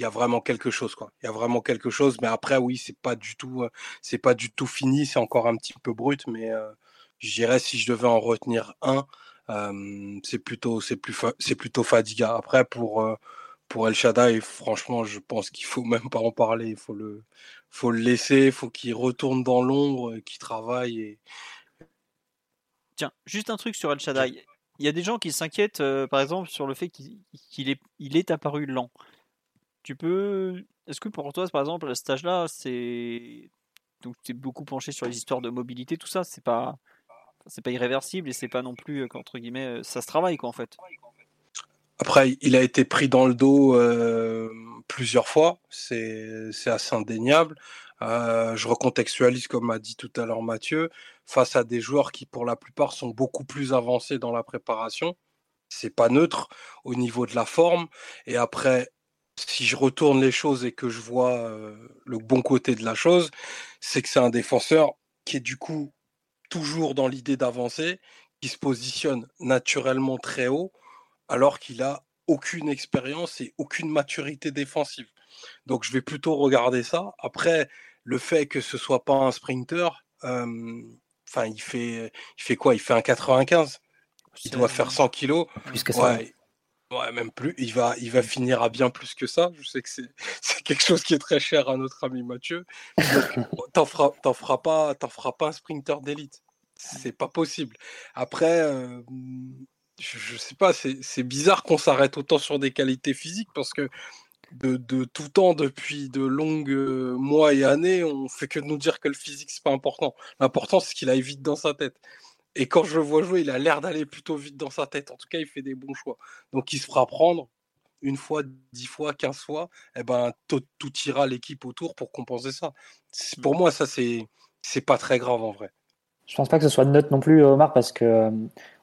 il y a vraiment quelque chose quoi. Il y a vraiment quelque chose, mais après oui, c'est pas du tout, euh, c'est pas du tout fini, c'est encore un petit peu brut, mais je dirais si je devais en retenir un, c'est plutôt, c'est plus, c'est plutôt Fadiga. Après pour pour El Shaddai, franchement, je pense qu'il faut même pas en parler. Il faut le, faut le laisser, il faut qu'il retourne dans l'ombre, qu'il travaille. Et... Tiens, juste un truc sur El Shaddai. Il y a des gens qui s'inquiètent, euh, par exemple, sur le fait qu'il est, il est apparu lent. Tu peux. Est-ce que pour toi, par exemple, à ce stage-là, c'est. Donc, tu es beaucoup penché sur les histoires de mobilité, tout ça, c'est pas. C'est pas irréversible et c'est pas non plus, euh, entre guillemets, euh, ça se travaille, quoi, en fait? Après, il a été pris dans le dos plusieurs fois, c'est assez indéniable. je recontextualise, comme a dit tout à l'heure Mathieu, face à des joueurs qui, pour la plupart, sont beaucoup plus avancés dans la préparation. C'est pas neutre au niveau de la forme. Et après, si je retourne les choses et que je vois le bon côté de la chose, c'est que c'est un défenseur qui est du coup toujours dans l'idée d'avancer, qui se positionne naturellement très haut, alors qu'il a aucune expérience et aucune maturité défensive. Donc je vais plutôt regarder ça. Après, le fait que ce soit pas un sprinter, enfin il fait, il fait quoi? Il fait un 95. Il doit faire 100 kilos. Plus que ça. Ouais, même plus. Il va, il va finir à bien plus que ça. Je sais que c'est, quelque chose qui est très cher à notre ami Mathieu. t'en feras, feras pas, t'en feras pas un sprinter d'élite. C'est pas possible. Après, euh, je, sais pas, c'est, bizarre qu'on s'arrête autant sur des qualités physiques parce que de, de tout temps, depuis de longues euh, mois et années, on fait que nous dire que le physique c'est pas important. L'important c'est qu'il aille vite dans sa tête. Et quand je le vois jouer, il a l'air d'aller plutôt vite dans sa tête. En tout cas, il fait des bons choix. Donc, il se fera prendre une fois, dix fois, quinze fois. Eh ben, tout, ira l'équipe autour pour compenser ça. Pour moi, ça, c'est, c'est pas très grave en vrai. Je pense pas que ce soit de note non plus, Omar, parce que euh,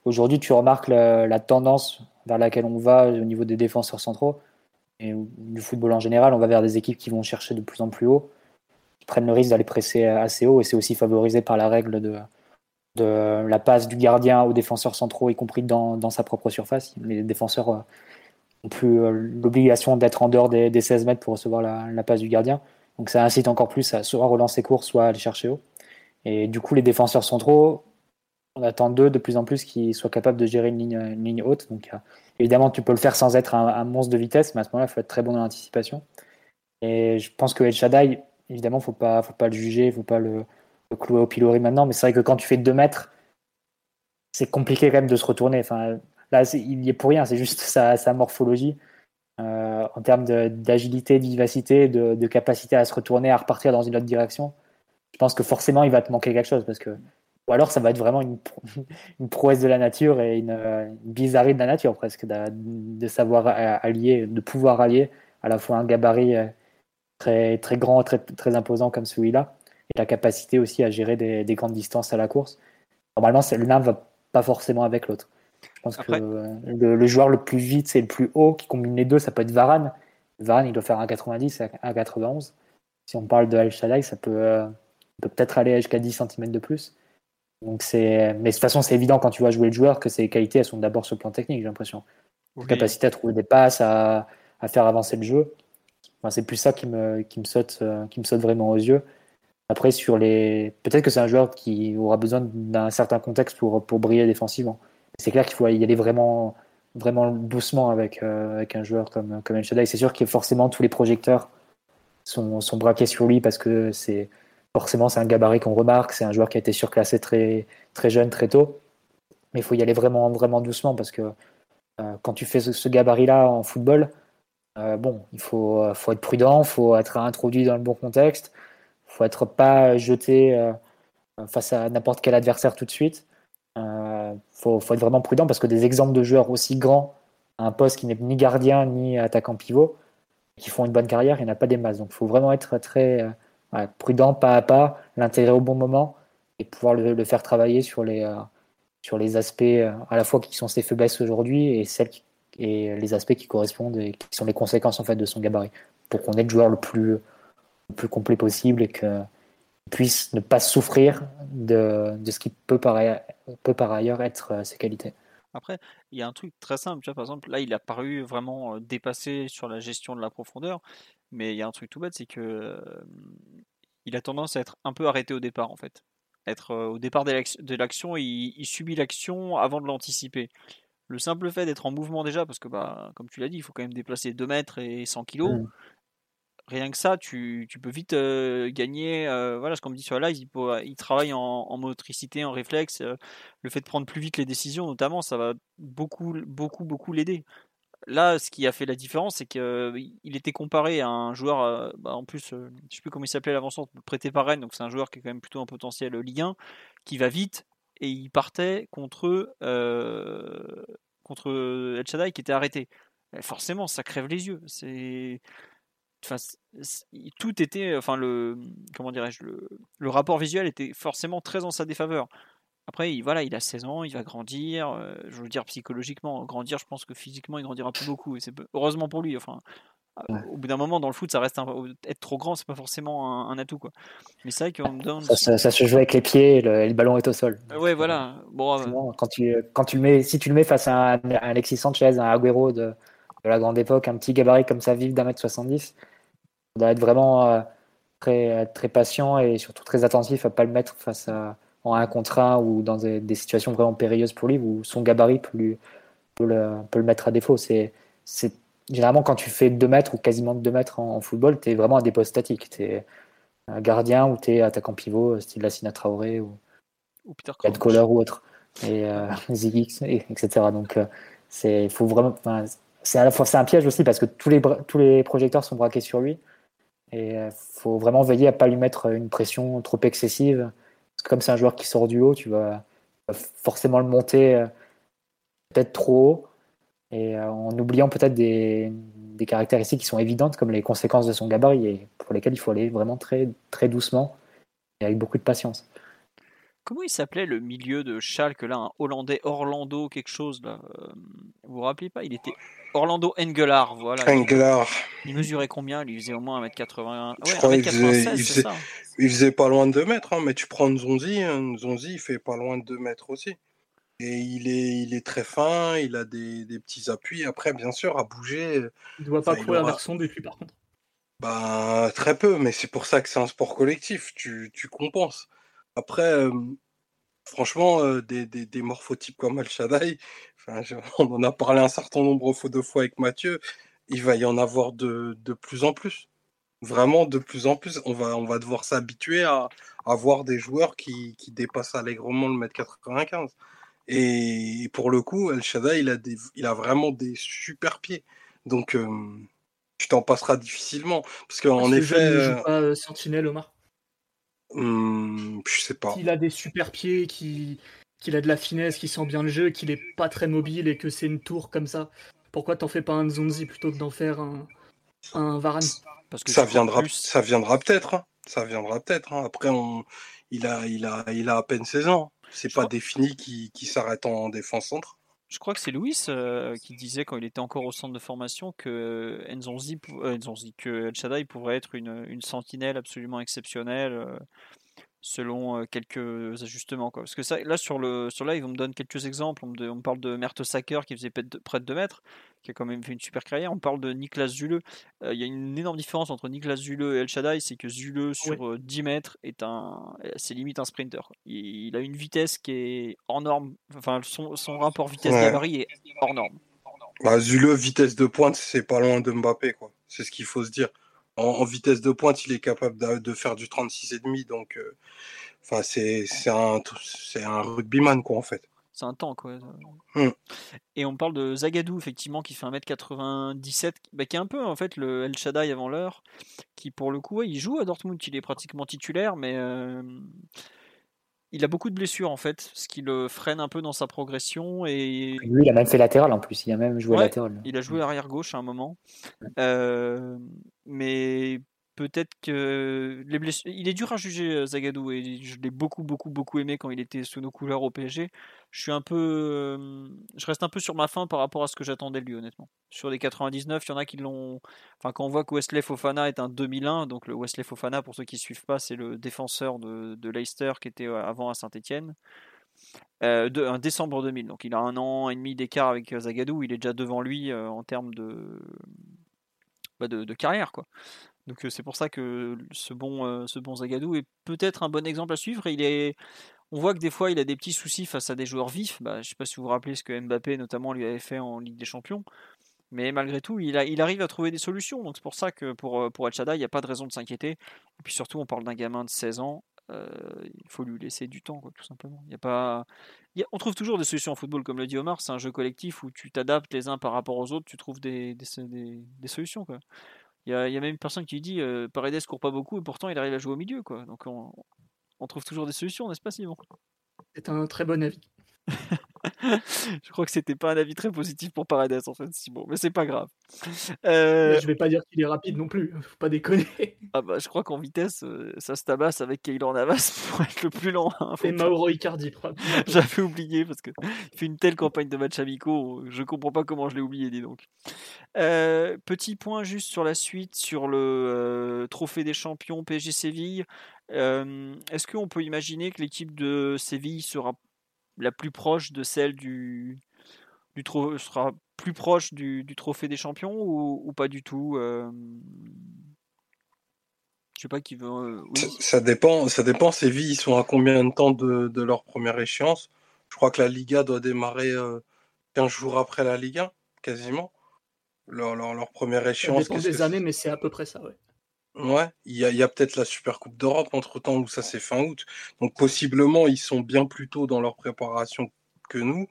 aujourd'hui, tu remarques la, tendance vers laquelle on va au niveau des défenseurs centraux et du football en général. On va vers des équipes qui vont chercher de plus en plus haut, qui prennent le risque d'aller presser assez haut, et c'est aussi favorisé par la règle de, de la passe du gardien aux défenseurs centraux, y compris dans, sa propre surface. Les défenseurs euh, ont plus euh, l'obligation d'être en dehors des, 16 mètres pour recevoir la, passe du gardien. Donc ça incite encore plus à soit relancer court, soit aller chercher haut. Et du coup, les défenseurs centraux, on attend d'eux de plus en plus qu'ils soient capables de gérer une ligne, ligne haute. Donc évidemment, tu peux le faire sans être un, monstre de vitesse, mais à ce moment-là, il faut être très bon dans l'anticipation. Et je pense que El Shaddai, évidemment, faut pas, faut pas le juger, faut pas le clouer au pilori maintenant, mais c'est vrai que quand tu fais 2 mètres, c'est compliqué quand même de se retourner. Là, il y est pour rien, c'est juste sa, sa morphologie. Euh, en termes d'agilité, de, vivacité, de, capacité à se retourner, à repartir dans une autre direction, je pense que forcément il va te manquer quelque chose parce que ou alors ça va être vraiment une, prouesse de la nature et une, bizarrerie de la nature presque de, savoir allier, de pouvoir allier à la fois un gabarit euh, très très grand, très imposant comme celui-là et la capacité aussi à gérer des, grandes distances à la course. Normalement, l'un ne va pas forcément avec l'autre. Je pense que le, joueur le plus vite, c'est le plus haut, qui combine les deux, ça peut être Varane. Varane, il doit faire un 90, un 91. Si on parle de Al Shaddai, ça peut euh, peut-être aller jusqu'à 10 cm de plus. Donc mais de toute façon, c'est évident quand tu vas jouer le joueur que ses qualités, elles sont d'abord sur le plan technique, j'ai l'impression. Capacité à trouver des passes, à, à faire avancer le jeu. Enfin, c'est plus ça qui me, qui me saute, euh, qui me saute vraiment aux yeux. Après, sur les, peut-être que c'est un joueur qui aura besoin d'un certain contexte pour, pour briller défensivement. C'est clair qu'il faut y aller vraiment, vraiment doucement avec, euh, avec un joueur comme, comme El Shaddai. C'est sûr que forcément tous les projecteurs sont, sont braqués sur lui parce que c'est forcément c'est un gabarit qu'on remarque, c'est un joueur qui a été surclassé très, très jeune, très tôt. Mais il faut y aller vraiment, vraiment doucement parce que euh, quand tu fais ce, gabarit-là en football, euh, bon, il faut, faut être prudent, il faut être introduit dans le bon contexte faut être pas jeté euh, face à n'importe quel adversaire tout de suite. Il euh, faut, être vraiment prudent parce que des exemples de joueurs aussi grands à un poste qui n'est ni gardien ni attaquant pivot, qui font une bonne carrière, il n'y en a pas des masses. Donc faut vraiment être très euh, prudent, pas à pas, l'intégrer au bon moment et pouvoir le, faire travailler sur les, sur les aspects à la fois qui sont ses faiblesses aujourd'hui et, celles et les aspects qui correspondent et qui sont les conséquences en fait de son gabarit pour qu'on ait le joueur le plus, le plus complet possible et que puisse ne pas souffrir de, de ce qui peut par, ailleurs, peut par ailleurs être euh, ses qualités. Après, il y a un truc très simple, tu vois, par exemple, là, il a paru vraiment euh, dépassé sur la gestion de la profondeur, mais il y a un truc tout bête, c'est que euh, il a tendance à être un peu arrêté au départ, en fait. Être au départ de l'action, il, il, subit l'action avant de l'anticiper. Le simple fait d'être en mouvement déjà, parce que, bah, comme tu l'as dit, il faut quand même déplacer 2 mètres et 100 kilos. Mmh rien que ça, tu, peux vite euh, gagner. Euh, voilà, ce qu'on me dit sur la live, il, il travaille en, motricité, en réflexe. Euh, le fait de prendre plus vite les décisions, notamment, ça va beaucoup, beaucoup, beaucoup l'aider. Là, ce qui a fait la différence, c'est qu'il était comparé à un joueur, bah, en plus, je ne sais plus comment il s'appelait l'avancement, prêté par Rennes, donc c'est un joueur qui est quand même plutôt un potentiel Ligue 1, qui va vite, et il partait contre, contre El Shaddai qui était arrêté. forcément, ça crève les yeux. C'est tout était, enfin le, comment dirais-je, le, rapport visuel était forcément très en sa défaveur. Après, il, voilà, il a 16 ans, il va grandir. Euh, je veux dire psychologiquement, grandir. Je pense que physiquement, il grandira plus beaucoup. Et c'est heureusement pour lui. Enfin, au bout d'un moment, dans le foot, ça reste être trop grand, c'est pas forcément un, atout, quoi. Mais c'est vrai qu'on me donne. Ça, se joue avec les pieds, et le, ballon est au sol. ouais, voilà. Bon, quand tu, quand tu le mets, si tu le mets face à un, Alexis Sanchez, un Agüero de, de, la grande époque, un petit gabarit comme ça, vif d'un mètre 70, on doit être vraiment euh, très, très patient et surtout très attentif à pas le mettre face à en un contre un ou dans des, situations vraiment périlleuses pour lui où son gabarit peut, lui, peut, le, peut le mettre à défaut. C'est généralement quand tu fais 2 mètres ou quasiment 2 mètres en, football, tu es vraiment à des postes statiques. Tu es un gardien ou tu es attaquant pivot, style Lassina Traoré ou, ou Peter Kohler ou autre. Et euh, Ziggy, etc. Donc, euh, c'est faut vraiment. C'est un piège aussi parce que tous les, projecteurs sont braqués sur lui. Et il euh, faut vraiment veiller à pas lui mettre une pression trop excessive. Parce que comme c'est un joueur qui sort du haut, tu vas forcément le monter euh, peut-être trop haut et euh, en oubliant peut-être des, caractéristiques qui sont évidentes comme les conséquences de son gabarit et pour lesquelles il faut aller vraiment très doucement et avec beaucoup de patience. Comment il s'appelait le milieu de Schalke là, un Hollandais Orlando quelque chose là euh, Vous vous rappelez pas? Il était Orlando Engelard, voilà. Engelard. Il mesurait combien? Il faisait au moins 1m80. Ouais, 1m96, il faisait, il faisait, pas loin de 2 mètres, hein, mais tu prends Nzonzi, hein, Nzonzi il fait pas loin de 2 mètres aussi. Et il est, il est très fin, il a des, des petits appuis. Après, bien sûr, à bouger. Il ne doit pas courir vers son but, par contre. Bah, très peu, mais c'est pour ça que c'est un sport collectif. Tu, tu compenses. Après, euh, franchement, euh, des, des, des, morphotypes comme Al Shaddai, on en a parlé un certain nombre de fois avec Mathieu, il va y en avoir de, de plus en plus. Vraiment de plus en plus. On va, on va devoir s'habituer à, à voir des joueurs qui, qui dépassent allègrement le mètre 95. Et pour le coup, El Shaddai, il a, des, il a vraiment des super pieds. Donc, euh, tu t'en passeras difficilement. Parce qu'en effet. ne joue pas euh, Sentinelle, Omar? Hmm, Je sais pas. Il a des super pieds, qu'il a de la finesse, qu'il sent bien le jeu, qu'il est pas très mobile et que c'est une tour comme ça. Pourquoi t'en fais pas un Zonzi plutôt que d'en faire un, un Varane? Parce que ça viendra, ça viendra peut-être. Hein. Ça viendra peut-être. Hein. Après, on, il, a, il, a, il a à peine 16 ans. C'est pas défini qui, qui s'arrête en défense centre. Je crois que c'est Louis euh, qui disait quand il était encore au centre de formation que euh, El Shaddai pourrait être une, une sentinelle absolument exceptionnelle. Selon quelques ajustements. Quoi. Parce que ça, là, sur le sur live, on me donne quelques exemples. On me, parle de Mertesacker qui faisait près de 2 mètres, qui a quand même fait une super carrière. On parle de Niklas Zule. Il y a une énorme différence entre Niklas Zule et El Shaddai, c'est que Zule, sur 10 mètres, est un, c'est limite un sprinter. Il, a une vitesse qui est hors norme. Enfin, son, son rapport vitesse-gabarit est hors norme. Bah, Zule, vitesse de pointe, c'est pas loin de Mbappé, quoi. C'est ce qu'il faut se dire en, vitesse de pointe, il est capable de, faire du 36,5. Donc, euh, enfin, c'est un, un rugbyman, quoi, en fait. C'est un tank, quoi. Mmh. Et on parle de Zagadou, effectivement, qui fait 1m97, bah, qui est un peu, en fait, le El Shaddai avant l'heure, qui, pour le coup, il joue à Dortmund, il est pratiquement titulaire, mais euh, il a beaucoup de blessures en fait, ce qui le freine un peu dans sa progression. Et... Lui, il a même fait latéral en plus, il a même joué latéral. Il a joué arrière gauche à un moment. Euh, mais peut-être que les il est dur à juger euh, Zagadou et je l'ai beaucoup beaucoup beaucoup aimé quand il était sous nos couleurs au PSG. Je suis un peu, euh, je reste un peu sur ma faim par rapport à ce que j'attendais de lui honnêtement. Sur les 99, il y en a qui l'ont, enfin quand on voit que Wesley Fofana est un 2001, donc le Wesley Fofana pour ceux qui suivent pas, c'est le défenseur de, Leicester qui était euh, avant à Saint-Étienne. de, un décembre 2000, donc il a un an et demi d'écart avec Zagadou, il est déjà devant lui en termes bah, de, de, carrière quoi. Donc c'est pour ça que ce bon, Zagadou est peut-être un bon exemple à suivre. on voit que des fois il a des petits soucis face à des joueurs vifs. Bah, je ne sais pas si vous vous rappelez ce que Mbappé notamment lui avait fait en Ligue des Champions. Mais malgré tout, il, arrive à trouver des solutions. Donc c'est pour ça que pour, pour il n'y a pas de raison de s'inquiéter. Et puis surtout, on parle d'un gamin de 16 ans. il faut lui laisser du temps, tout simplement. On trouve toujours des solutions en football, comme le dit Omar. C'est un jeu collectif où tu t'adaptes les uns par rapport aux autres, tu trouves des, des, des solutions. Quoi. Il y, a, même une personne qui dit euh, Paredes court pas beaucoup et pourtant il arrive à jouer au milieu. Quoi. Donc on, trouve toujours des solutions, n'est-ce pas, Simon? C'est un très bon avis. je crois que c'était pas un avis très positif pour Paredes en fait, Simon, mais c'est pas grave. Euh... Je vais pas dire qu'il est rapide non plus, faut pas déconner. Ah bah, je crois qu'en vitesse, euh, ça se tabasse avec Keylor Navas pour être le plus lent. Hein, Et Mauro Icardi, J'avais oublié parce que il fait une telle campagne de matchs amicaux, je comprends pas comment je l'ai oublié, dis donc. Euh, petit point juste sur la suite, sur le euh, trophée des champions PSG Séville. Est-ce qu'on peut imaginer que l'équipe de Séville sera la plus proche de celle du, du sera plus proche du, du trophée des champions ou, ou pas du tout euh... Je sais pas qui veut. Euh, oui. ça, ça, dépend. Ça dépend. Séville, ils sont à combien de temps de, de, leur première échéance? Je crois que la Liga doit démarrer euh, 15 jours après la Liga, quasiment. Leur, leur, leur première échéance. Ça dépend des années, mais c'est à peu près ça, ouais. Ouais, il y a, peut-être la Super Coupe d'Europe entre temps où ça c'est fin août. Donc possiblement ils sont bien plus tôt dans leur préparation que nous.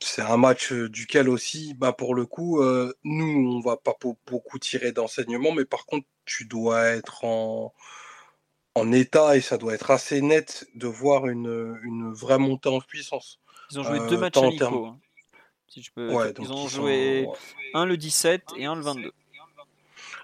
C'est un match duquel aussi, bah pour le coup, euh, nous on va pas beaucoup tirer d'enseignements, mais par contre tu dois être en, en état et ça doit être assez net de voir une, une vraie montée en puissance. Ils ont joué euh, deux matchs amicaux. Termes... Hein, si je peux. Ouais, ils ont joué sont... un le 17 et un le 22.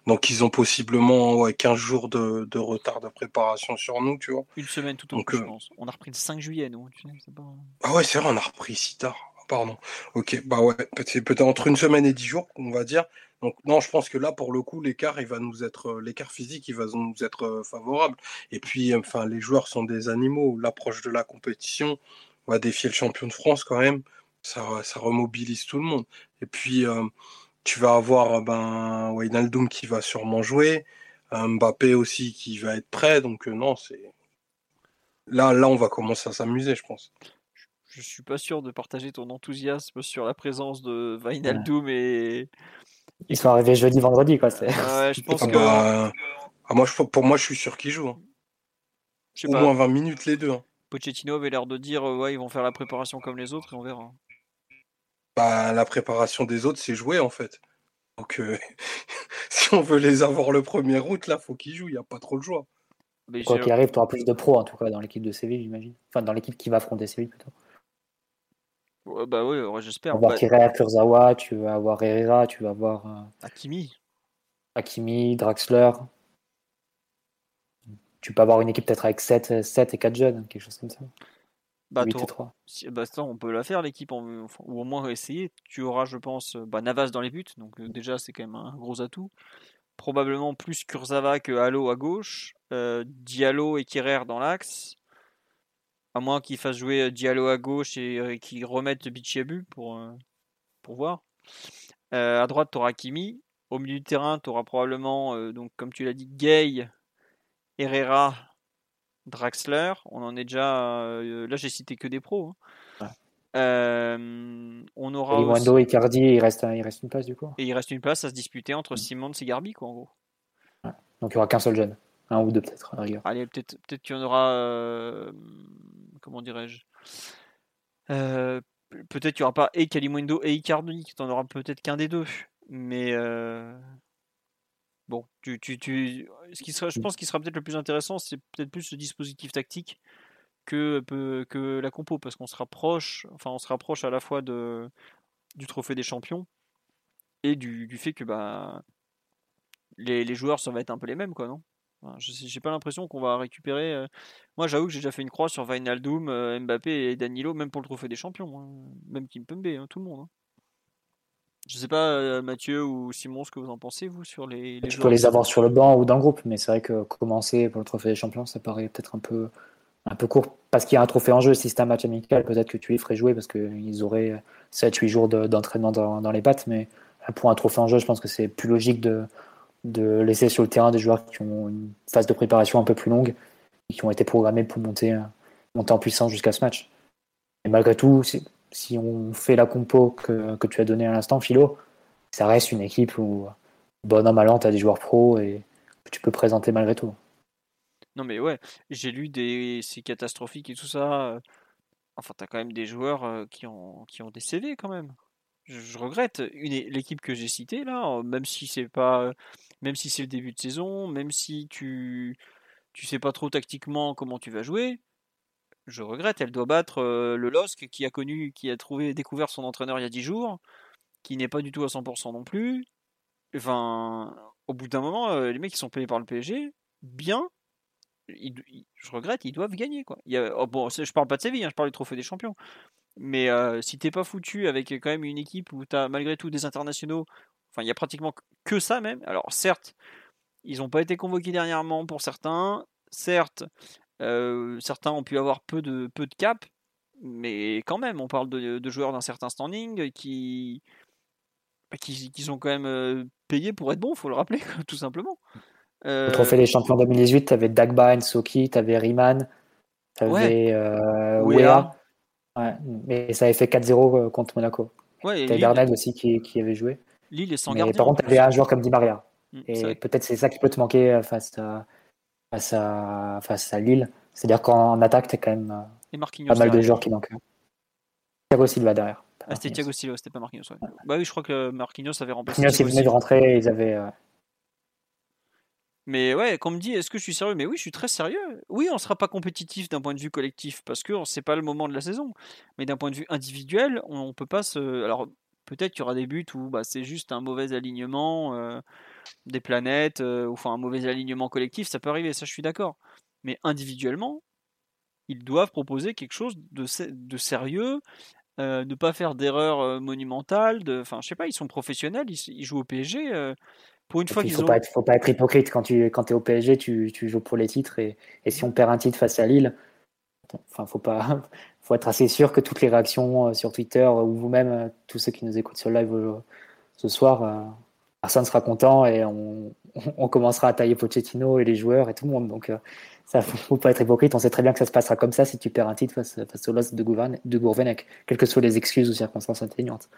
Donc ils ont possiblement ouais, 15 jours de, de, retard de préparation sur nous, tu vois. Une semaine tout au Donc, plus, euh... je pense. On a repris le 5 juillet, nous. Tu sais, pas... Ah ouais, c'est vrai, on a repris si tard. Pardon. Ok, bah ouais, c'est peut-être entre une semaine et 10 jours, on va dire. Donc non, je pense que là, pour le coup, l'écart, il va nous être, l'écart physique, il va nous être favorable. Et puis, enfin, les joueurs sont des animaux. L'approche de la compétition, on va défier le champion de France quand même. Ça, ça remobilise tout le monde. Et puis, euh, tu vas avoir ben Wijnaldum qui va sûrement jouer, Mbappé aussi qui va être prêt. Donc euh, non, c'est là, là, on va commencer à s'amuser, je pense. Je suis pas sûr de partager ton enthousiasme sur la présence de Wijnaldum ouais. et. Ils sont arrivés jeudi, vendredi, quoi. Ouais, je pense ah que. Bah, ah, moi, je, pour moi, je suis sûr qu'ils jouent. Hein. Au pas. moins 20 minutes les deux. Hein. Pochettino avait l'air de dire ouais, ils vont faire la préparation comme les autres et on verra. Bah, la préparation des autres, c'est jouer en fait. Donc, euh, si on veut les avoir le 1er août, là, faut qu'ils jouent. Il n'y a pas trop de joie. Mais Quoi qu'il arrive, tu auras plus de pros en tout cas dans l'équipe de Séville, j'imagine. Enfin, dans l'équipe qui va affronter Séville plutôt. Ouais, bah oui, ouais, j'espère. Tu vas avoir bah... Kirea, Kurzawa, tu vas avoir Herrera, tu vas avoir. Euh... Hakimi. Hakimi, Draxler. Tu peux avoir une équipe peut-être avec 7, 7 et 4 jeunes, quelque chose comme ça. Bah, 8 et 3. Si, bah, ça, on peut la faire, l'équipe, en... ou au moins essayer. Tu auras, je pense, bah, Navas dans les buts, donc euh, déjà, c'est quand même un gros atout. Probablement plus Kurzawa que Halo à gauche. Euh, Diallo et Kerrer dans l'axe. À moins qu'ils fassent jouer Diallo à gauche et, et qu'ils remettent Bichiabu pour, euh, pour voir. Euh, à droite, tu auras Kimi. Au milieu du terrain, tu auras probablement, euh, donc, comme tu l'as dit, Gay, Herrera, Draxler. On en est déjà. euh, là, j'ai cité que des pros. hein. Ouais. Euh, on aura Et aussi- et Cardi, il reste, il reste une place du coup? Et il reste une place à se disputer entre Simons et Garbi, quoi, en gros. Donc il n'y aura qu'un seul jeune. Un ou deux peut-être, à. Allez, peut-être peut qu'il y en aura. euh, comment dirais-je? Pe- Peut-être qu'il n'y aura pas et Kalimundo et Icardi, tu en auras peut-être qu'un des deux. Mais. Bon, tu, tu, tu... Ce qui sera, je pense qu'il sera peut-être le plus intéressant, c'est peut-être plus le dispositif tactique que, la compo, parce qu'on se rapproche, enfin on se rapproche à la fois de, du trophée des champions et du, du fait que bah, les, les joueurs, ça va être un peu les mêmes, quoi, non? Enfin, j'ai pas l'impression qu'on va récupérer. euh, Moi, j'avoue que j'ai déjà fait une croix sur Wijnaldum, euh, Mbappé et Danilo, même pour le trophée des champions, hein. même Kimpembe, hein, tout le monde. hein. Je sais pas, euh, Mathieu ou Simon, ce que vous en pensez, vous, sur les, les Tu peux les avoir sur le banc ou dans le groupe, mais c'est vrai que commencer pour le trophée des champions, ça paraît peut-être un peu, un peu court. Parce qu'il y a un trophée en jeu, si c'est un match amical, peut-être que tu les ferais jouer parce qu'ils auraient 7-8 jours de- d'entraînement dans, dans les pattes. Mais pour un trophée en jeu, je pense que c'est plus logique de, de laisser sur le terrain des joueurs qui ont une phase de préparation un peu plus longue et qui ont été programmés pour monter, monter en puissance jusqu'à ce match. Et malgré tout, si, on fait la compo que, que tu as donnée à l'instant, Philo, ça reste une équipe où, bon an, mal an, tu as des joueurs pros et tu peux présenter malgré tout. Non mais ouais, j'ai lu des c'est catastrophique et tout ça. Enfin, t'as quand même des joueurs euh, qui ont qui ont des CV quand même. Je, regrette l'équipe que j'ai citée là, euh, même si c'est pas même si c'est le début de saison, même si tu tu sais pas trop tactiquement comment tu vas jouer. Je regrette, elle doit battre le LOSC qui a connu, qui a trouvé, découvert son entraîneur il y a 10 jours, qui n'est pas du tout à 100% non plus. Au bout d'un moment, les mecs qui sont payés par le PSG, bien, je regrette, ils doivent gagner. Quoi. Oh, je parle pas de Séville, hein, je parle du trophée des champions. Mais si t'es pas foutu avec quand même une équipe où tu as malgré tout des internationaux, enfin il y a pratiquement que ça même. Alors certes, ils n'ont pas été convoqués dernièrement pour certains. Certes, certains ont pu avoir peu de, peu de cap, mais quand même, on parle de, joueurs d'un certain standing qui, bah, qui, qui, sont quand même payés pour être bons, faut le rappeler, tout simplement. Euh... Au trophée des champions 2018, tu avais Dagba, Soki, tu avais Riemann, tu avais Wea. mais ça avait fait 4-0 contre Monaco. Ouais, tu avais aussi qui, qui, avait joué. Lille est sans mais Par contre, tu avais un joueur comme Di Maria. Mm, et peut-être c'est ça qui peut te manquer face à, face à, face à Lille. C'est-à-dire qu'en attaque, tu as quand même pas mal de joueurs qui manquent. Thiago Silva derrière. Ah, c'était Thiago Silva, c'était pas Marquinhos. Bah oui, je crois que Marquinhos avait remplacé. Marquinhos, il venait de rentrer, ils avaient. Mais ouais, quand on me dit est-ce que je suis sérieux? Mais oui, je suis très sérieux. Oui, on ne sera pas compétitif d'un point de vue collectif parce que c'est pas le moment de la saison. Mais d'un point de vue individuel, on, ne peut pas se. Alors peut-être qu'il y aura des buts où bah, c'est juste un mauvais alignement euh, des planètes, euh, ou enfin un mauvais alignement collectif, ça peut arriver, ça je suis d'accord. Mais individuellement, ils doivent proposer quelque chose de, de sérieux, euh, ne pas faire d'erreurs monumentales. De... Enfin, je sais pas, ils sont professionnels, ils, jouent au PSG. pour une fois qu'il faut, pas être, faut pas être hypocrite quand tu quand es au PSG, tu, tu, joues pour les titres et, et, si on perd un titre face à Lille, enfin faut pas faut être assez sûr que toutes les réactions sur Twitter ou vous-même tous ceux qui nous écoutent sur live ce soir personne sera content et on, commencera à tailler Pochettino et les joueurs et tout le monde. Donc, euh, ça faut pas être hypocrite. On sait très bien que ça se passera comme ça si tu perds un titre face, face au Lost de, Gourvenec, quelles que soient les excuses ou circonstances atténuantes.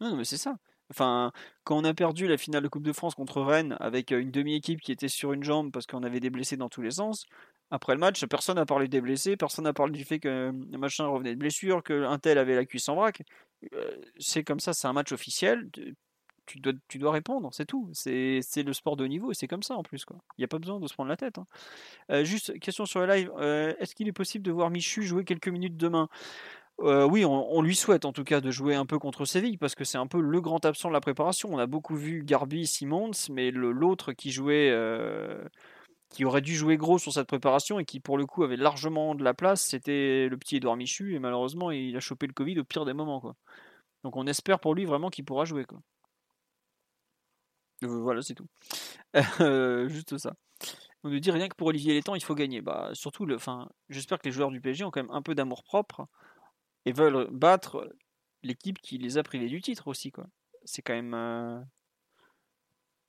Non, mais c'est ça. Enfin, quand on a perdu la finale de Coupe de France contre Rennes avec une demi-équipe qui était sur une jambe parce qu'on avait des blessés dans tous les sens, après le match, personne n'a parlé des blessés, personne n'a parlé du fait que le machin revenait de blessure, qu'un tel avait la cuisse en. Euh, c'est comme ça, c'est un match officiel tu dois, répondre, c'est tout. C'est le sport de niveau et c'est comme ça en plus. Il n'y a pas besoin de se prendre la tête. Hein. Euh, juste, question sur le live. Euh, est-ce qu'il est possible de voir Michu jouer quelques minutes demain? Euh, oui, on, lui souhaite en tout cas de jouer un peu contre Séville parce que c'est un peu le grand absent de la préparation. On a beaucoup vu Garbi, Simons, mais l'autre qui jouait, qui aurait dû jouer gros sur cette préparation et qui pour le coup avait largement de la place, c'était le petit Edouard Michu et malheureusement il a chopé le Covid au pire des moments. Donc on espère pour lui vraiment qu'il pourra jouer. Euh, voilà, c'est tout. Euh, juste ça. On nous dit rien que pour Olivier Létang, il faut gagner. Bah, surtout, le, j'espère que les joueurs du PSG ont quand même un peu d'amour propre et veulent battre l'équipe qui les a privés du titre aussi. Quoi. C'est quand même. Euh,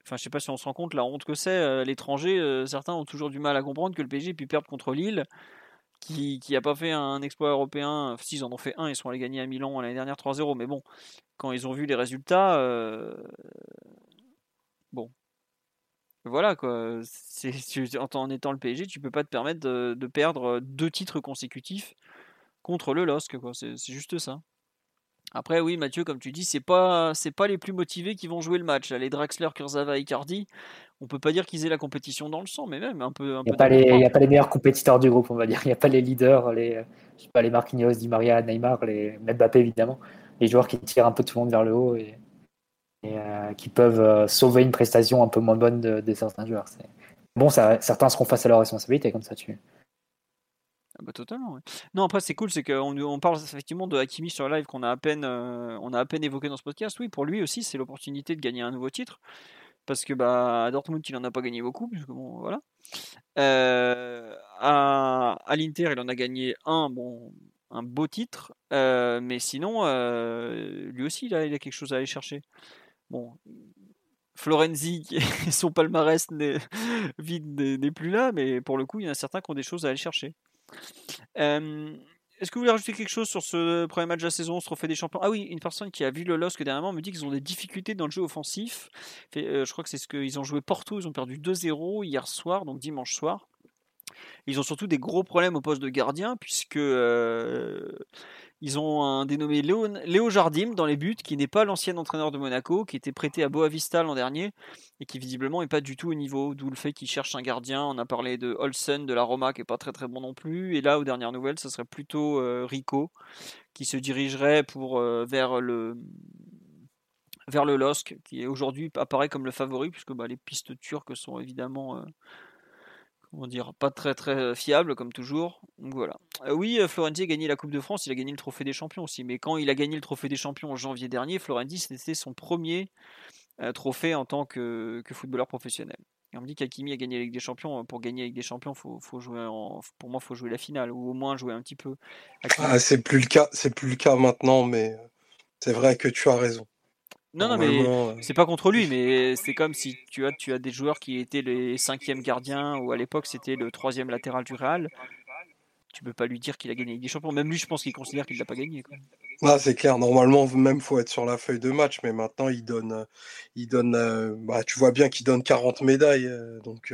enfin, je sais pas si on se rend compte la honte que c'est. l'étranger, certains ont toujours du mal à comprendre que le PSG puisse perdre contre Lille, qui n'a pas fait un exploit européen. Si, ils en ont fait un, ils sont allés gagner à Milan l'année dernière 3-0. Mais bon, quand ils ont vu les résultats, Bon. Voilà quoi. C'est, en, étant le PSG, tu peux pas te permettre de, perdre deux titres consécutifs contre le LOSC, quoi. C'est, juste ça. Après, oui, Mathieu, comme tu dis, c'est pas, c'est pas les plus motivés qui vont jouer le match. Les Draxler, Kurzawa, Icardi, on peut pas dire qu'ils aient la compétition dans le sang, mais même un peu. Il n'y a, pas les, a pas les meilleurs compétiteurs du groupe, on va dire. Il n'y a pas les leaders, les, je sais pas, les Marquinhos, Di Maria, Neymar, les Mbappé évidemment. Les joueurs qui tirent un peu tout le monde vers le haut et et euh, qui peuvent euh, sauver une prestation un peu moins bonne de, certains joueurs. Bon, ça, certains seront face à leur responsabilité, comme ça tu. Ah bah totalement. Non, après c'est cool, c'est qu'on on parle effectivement de Hakimi sur live qu'on a à peine, euh, on a à peine évoqué dans ce podcast. Oui, pour lui aussi, c'est l'opportunité de gagner un nouveau titre, parce que bah à Dortmund il en a pas gagné beaucoup, puisque bon voilà. à, l'Inter il en a gagné un, bon, un beau titre, mais sinon lui aussi a, il a quelque chose à aller chercher. Bon, Florenzi, son palmarès vide n'est plus là, mais pour le coup, il y en a certains qui ont des choses à aller chercher. Est-ce que vous voulez rajouter quelque chose sur ce premier match de la saison, ce trophée des champions? Ah oui, une personne qui a vu le LOSC dernièrement me dit qu'ils ont des difficultés dans le jeu offensif. Euh, je crois que c'est ce qu'ils ont joué Porto, ils ont perdu 2-0 hier soir, donc dimanche soir. Ils ont surtout des gros problèmes au poste de gardien, puisque euh, ils ont un dénommé Léo, Jardim dans les buts, qui n'est pas l'ancien entraîneur de Monaco, qui était prêté à Boavista l'an dernier, et qui visiblement n'est pas du tout au niveau, d'où le fait qu'ils cherchent un gardien. On a parlé de Olsen de la Roma, qui est pas très très bon non plus, et là, aux dernières nouvelles, ce serait plutôt euh, Rico, qui se dirigerait pour, euh, vers le vers le LOSC, qui aujourd'hui apparaît comme le favori, puisque bah, les pistes turques sont évidemment euh, comment dire, pas très très fiables, comme toujours. Donc voilà. Euh, oui, euh, Florenzi a gagné la Coupe de France, il a gagné le Trophée des Champions aussi, mais quand il a gagné le Trophée des Champions en janvier dernier, Florenzi, c'était son premier trophée en tant que, footballeur professionnel. Et on me dit qu'Akimi a gagné la Ligue des Champions. Pour gagner Ligue des Champions, faut, pour moi, il faut jouer la finale, ou au moins jouer un petit peu. Ah, c'est plus le cas, c'est plus le cas maintenant, mais c'est vrai que tu as raison. Non, non, mais euh, c'est pas contre lui, mais c'est comme si tu as, tu as des joueurs qui étaient les cinquièmes gardiens, ou à l'époque c'était le troisième latéral du Real. Tu peux pas lui dire qu'il a gagné des champions. Même lui, je pense qu'il considère qu'il l'a pas gagné. Ah, c'est clair. Normalement, même faut être sur la feuille de match, mais maintenant il donne, euh, il donne. Euh, bah, tu vois bien qu'il donne 40 médailles, donc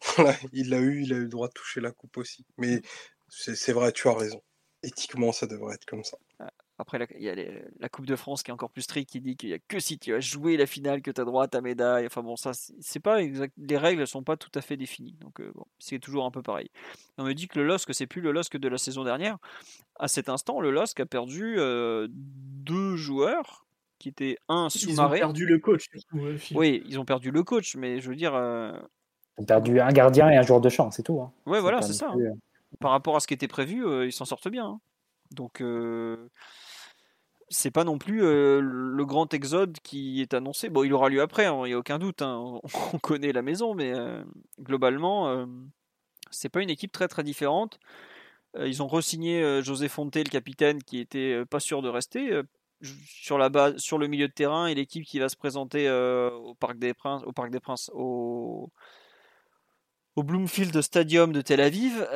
il l'a eu, il a eu le droit de toucher la coupe aussi. Mais c'est vrai, tu as raison. Éthiquement, ça devrait être comme ça. Après, il y a la Coupe de France qui est encore plus stricte, qui dit qu'il n'y a que si tu as joué la finale que tu as droit à ta médaille. Enfin bon, ça, c'est pas exact. Les règles ne sont pas tout à fait définies. Donc euh, bon, c'est toujours un peu pareil. On me dit que le LOSC, c'est plus le LOSC de la saison dernière. À cet instant, le LOSC a perdu euh, deux joueurs qui étaient un sous-marin. Ils ont perdu le coach. oui, ils ont perdu le coach, mais je veux dire. Euh, ils ont perdu un gardien et un joueur de champ, c'est tout. Hein. Ouais, voilà, c'est ça. Hein. Par rapport à ce qui était prévu, ils s'en sortent bien. Hein. Donc c'est pas non plus le grand exode qui est annoncé. Bon, il aura lieu après, il hein, n'y a aucun doute. Hein, on connaît la maison, mais globalement, c'est pas une équipe très très différente. ils ont re-signé José Fonte, le capitaine, qui était pas sûr de rester. sur la base, sur le milieu de terrain et l'équipe qui va se présenter au Parc des Princes, au Parc des Princes, au Bloomfield Stadium de Tel Aviv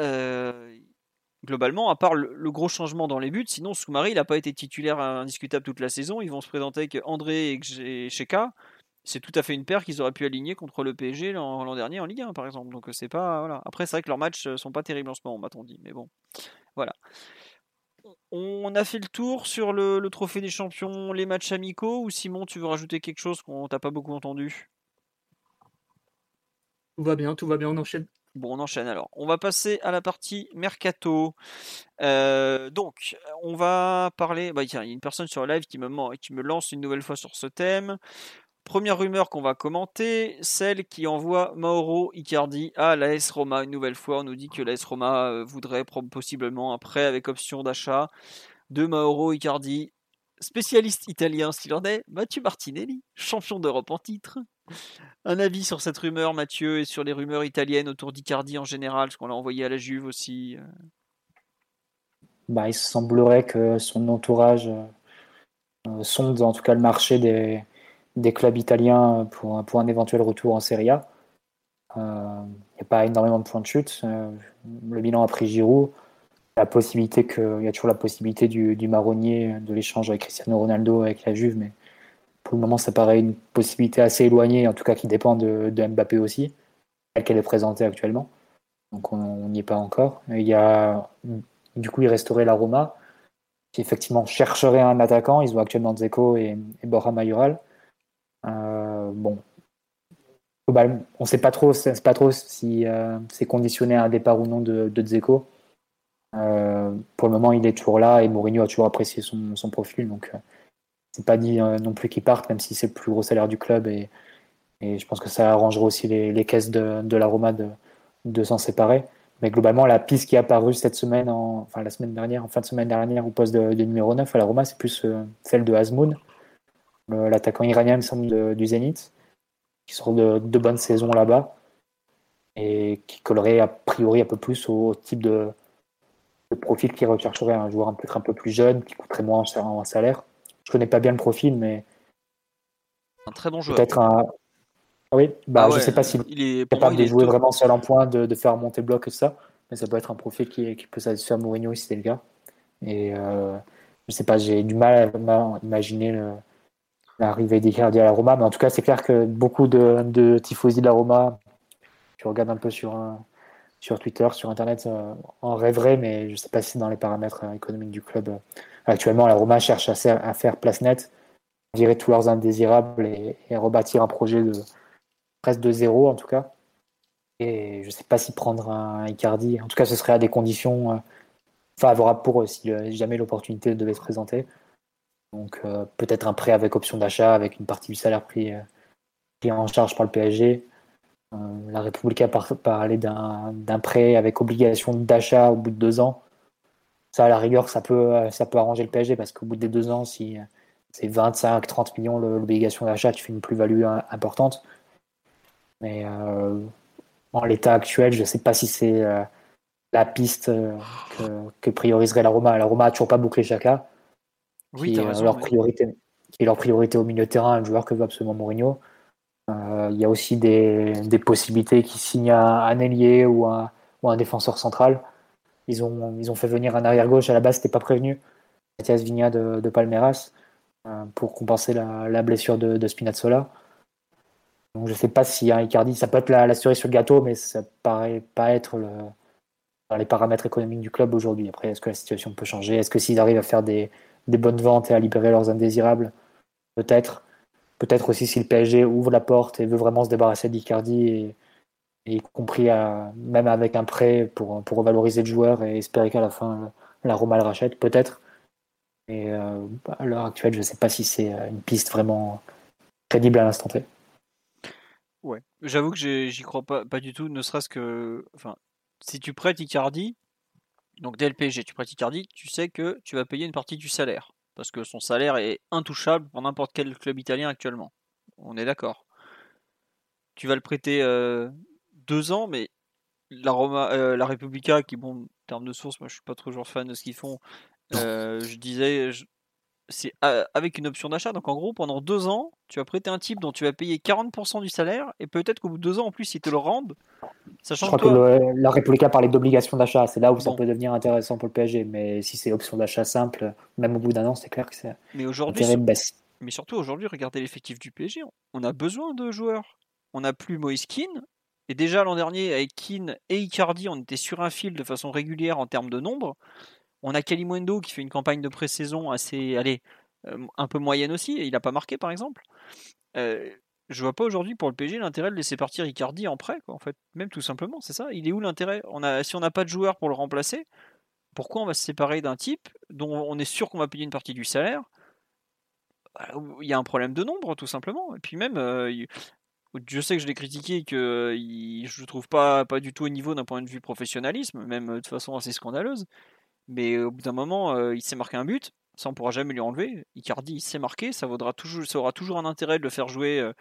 globalement, à part le, gros changement dans les buts, sinon Soumari, il n'a pas été titulaire indiscutable toute la saison. Ils vont se présenter avec André et Sheka. C'est tout à fait une paire qu'ils auraient pu aligner contre le PSG l'an dernier en Ligue 1, par exemple. Donc c'est pas. Après, c'est vrai que leurs matchs sont pas terribles en ce moment, m'a-t-on dit. Mais bon, voilà. On a fait le tour sur le, le, trophée des champions, les matchs amicaux. Ou Simon, tu veux rajouter quelque chose qu'on t'a pas beaucoup entendu? Tout va bien, tout va bien. On enchaîne. Bon, on enchaîne alors. On va passer à la partie mercato. Euh, donc, on va parler. Bah, il y a une personne sur le live qui me, qui me lance une nouvelle fois sur ce thème. Première rumeur qu'on va commenter, celle qui envoie Mauro Icardi à l'AS Roma une nouvelle fois. On nous dit que l'AS Roma euh, voudrait possiblement un prêt avec option d'achat de Mauro Icardi. Spécialiste italien s'il en est, Mathieu Martinelli, champion d'Europe en titre, un avis sur cette rumeur, Mathieu, et sur les rumeurs italiennes autour d'Icardi en général, ce qu'on l'a envoyé à la Juve aussi. Euh? Bah, il semblerait que son entourage euh, sonde en tout cas le marché des, clubs italiens pour, pour, un éventuel retour en Serie A. Il n'y a pas énormément de points de chute. Euh, le bilan a pris Giroud. La possibilité que, il y a toujours la possibilité du, du marronnier de l'échange avec Cristiano Ronaldo avec la Juve, mais pour le moment, ça paraît une possibilité assez éloignée, en tout cas qui dépend de, Mbappé aussi, telle qu'elle est présentée actuellement. Donc on n'y est pas encore. il y a, du coup, il resterait la Roma, qui effectivement chercherait un attaquant. Ils ont actuellement Zeko et, Borja Mayoral. Euh, bon, on ne sait pas trop, sait pas trop si euh, c'est conditionné à un départ ou non de, de. Euh, pour le moment, il est toujours là et Mourinho a toujours apprécié son, son profil. Donc, c'est pas dit euh, non plus qu'il parte, même si c'est le plus gros salaire du club. Et, je pense que ça arrangerait aussi les, caisses de, de, la Roma de, s'en séparer. Mais globalement, la piste qui est apparue cette semaine, en, enfin la semaine dernière, en fin de semaine dernière, au poste de, numéro 9 à la Roma, c'est plus euh, celle de Azmoun, l'attaquant iranien, du Zénith, qui sort de, de bonnes saisons là-bas et qui collerait a priori un peu plus au, type de, profil qui rechercherait un joueur un peu plus jeune, qui coûterait moins en salaire. Je connais pas bien le profil, mais. Un très bon joueur. Peut-être un. Ah oui, bah, ah je sais pas s'il est capable de jouer vraiment seul en point, de, faire monter bloc et ça, mais ça peut être un profil qui, qui peut satisfaire Mourinho si c'est le cas. Et euh, je sais pas, j'ai du mal à imaginer l'arrivée d'Icardi à la Roma, mais en tout cas, c'est clair que beaucoup de, de tifosi de la Roma, tu regardes un peu sur, sur Twitter, sur Internet, en rêverait, mais je ne sais pas si dans les paramètres économiques du club. Actuellement, la Roma cherche à, faire place nette, virer tous leurs indésirables et, rebâtir un projet de presque de zéro en tout cas. Et je ne sais pas si prendre un Icardi, en tout cas ce serait à des conditions euh, favorables pour eux si jamais l'opportunité devait se présenter. Donc euh, peut-être un prêt avec option d'achat, avec une partie du salaire pris, euh, pris en charge par le PSG. la République a parlé d'un prêt avec obligation d'achat au bout de deux ans. Ça, à la rigueur, ça peut, ça peut arranger le PSG parce qu'au bout des deux ans, si c'est 25-30 millions l'obligation d'achat, tu fais une plus-value importante. Mais en l'état actuel, je ne sais pas si c'est euh, la piste euh, que, prioriserait la Roma. La Roma n'a toujours pas bouclé Chaka, oui, qui, est leur priorité, qui est leur priorité au milieu de terrain, un joueur que veut absolument Mourinho. Euh, il y a aussi des, possibilités qui signent un, ailier ou un, ou un, défenseur central. Ils ont, ils ont fait venir un arrière-gauche à la base, c'était pas prévenu. Mathias Vigna de, Palmeiras pour compenser la, blessure de, de Spinazzola. Donc je sais pas si un Icardi, ça peut être la, cerise sur le gâteau, mais ça paraît pas être les paramètres économiques du club aujourd'hui. Après, est-ce que la situation peut changer? Est-ce que s'ils arrivent à faire des, bonnes ventes et à libérer leurs indésirables? Peut-être. Peut-être aussi si le PSG ouvre la porte et veut vraiment se débarrasser d'Icardi, y compris même avec un prêt pour, pour revaloriser le joueur et espérer qu'à la fin la Roma le rachète, peut-être. Et euh, à l'heure actuelle, je ne sais pas si c'est une piste vraiment crédible à l'instant T. Ouais. J'avoue que j'y crois pas, pas du tout, ne serait-ce que. Enfin, si tu prêtes Icardi, donc dès le PSG, tu prêtes Icardi, tu sais que tu vas payer une partie du salaire. Parce que son salaire est intouchable pour n'importe quel club italien actuellement. On est d'accord. Tu vas le prêter euh, deux ans, mais la, Roma, euh, la Repubblica, qui, bon, en termes de source, moi je suis pas toujours fan de ce qu'ils font. Euh, je disais, c'est avec une option d'achat. Donc en gros, pendant deux ans, tu vas prêter un type dont tu vas payer 40% du salaire et peut-être qu'au bout de deux ans, en plus, ils te le rendent. Sachant Je crois que, la République parlait d'obligation d'achat. C'est là où ça peut devenir intéressant pour le PSG. Mais si c'est option d'achat simple, même au bout d'un an, c'est clair que c'est. Mais aujourd'hui, mais surtout aujourd'hui, regardez l'effectif du PSG. On a besoin de joueurs. On n'a plus Moïse Keane. Et déjà l'an dernier, avec Keane et Icardi, on était sur un fil de façon régulière en termes de nombre. On a Kalimundo qui fait une campagne de pré-saison assez, allez, euh, un peu moyenne aussi, et il n'a pas marqué par exemple. Euh, je vois pas aujourd'hui pour le PSG l'intérêt de laisser partir Icardi en prêt, quoi, en fait. Même tout simplement, c'est ça. Il est où l'intérêt? On a, Si on n'a pas de joueur pour le remplacer, pourquoi on va se séparer d'un type dont on est sûr qu'on va payer une partie du salaire? Bah, Il y a un problème de nombre, tout simplement. Et puis même, euh, je sais que je l'ai critiqué, que je le trouve pas, pas du tout au niveau d'un point de vue professionnalisme, même de façon assez scandaleuse. Mais au bout d'un moment, il s'est marqué un but, ça on pourra jamais lui enlever. Icardi, il s'est marqué, ça, vaudra toujours, ça aura toujours un intérêt de le faire jouer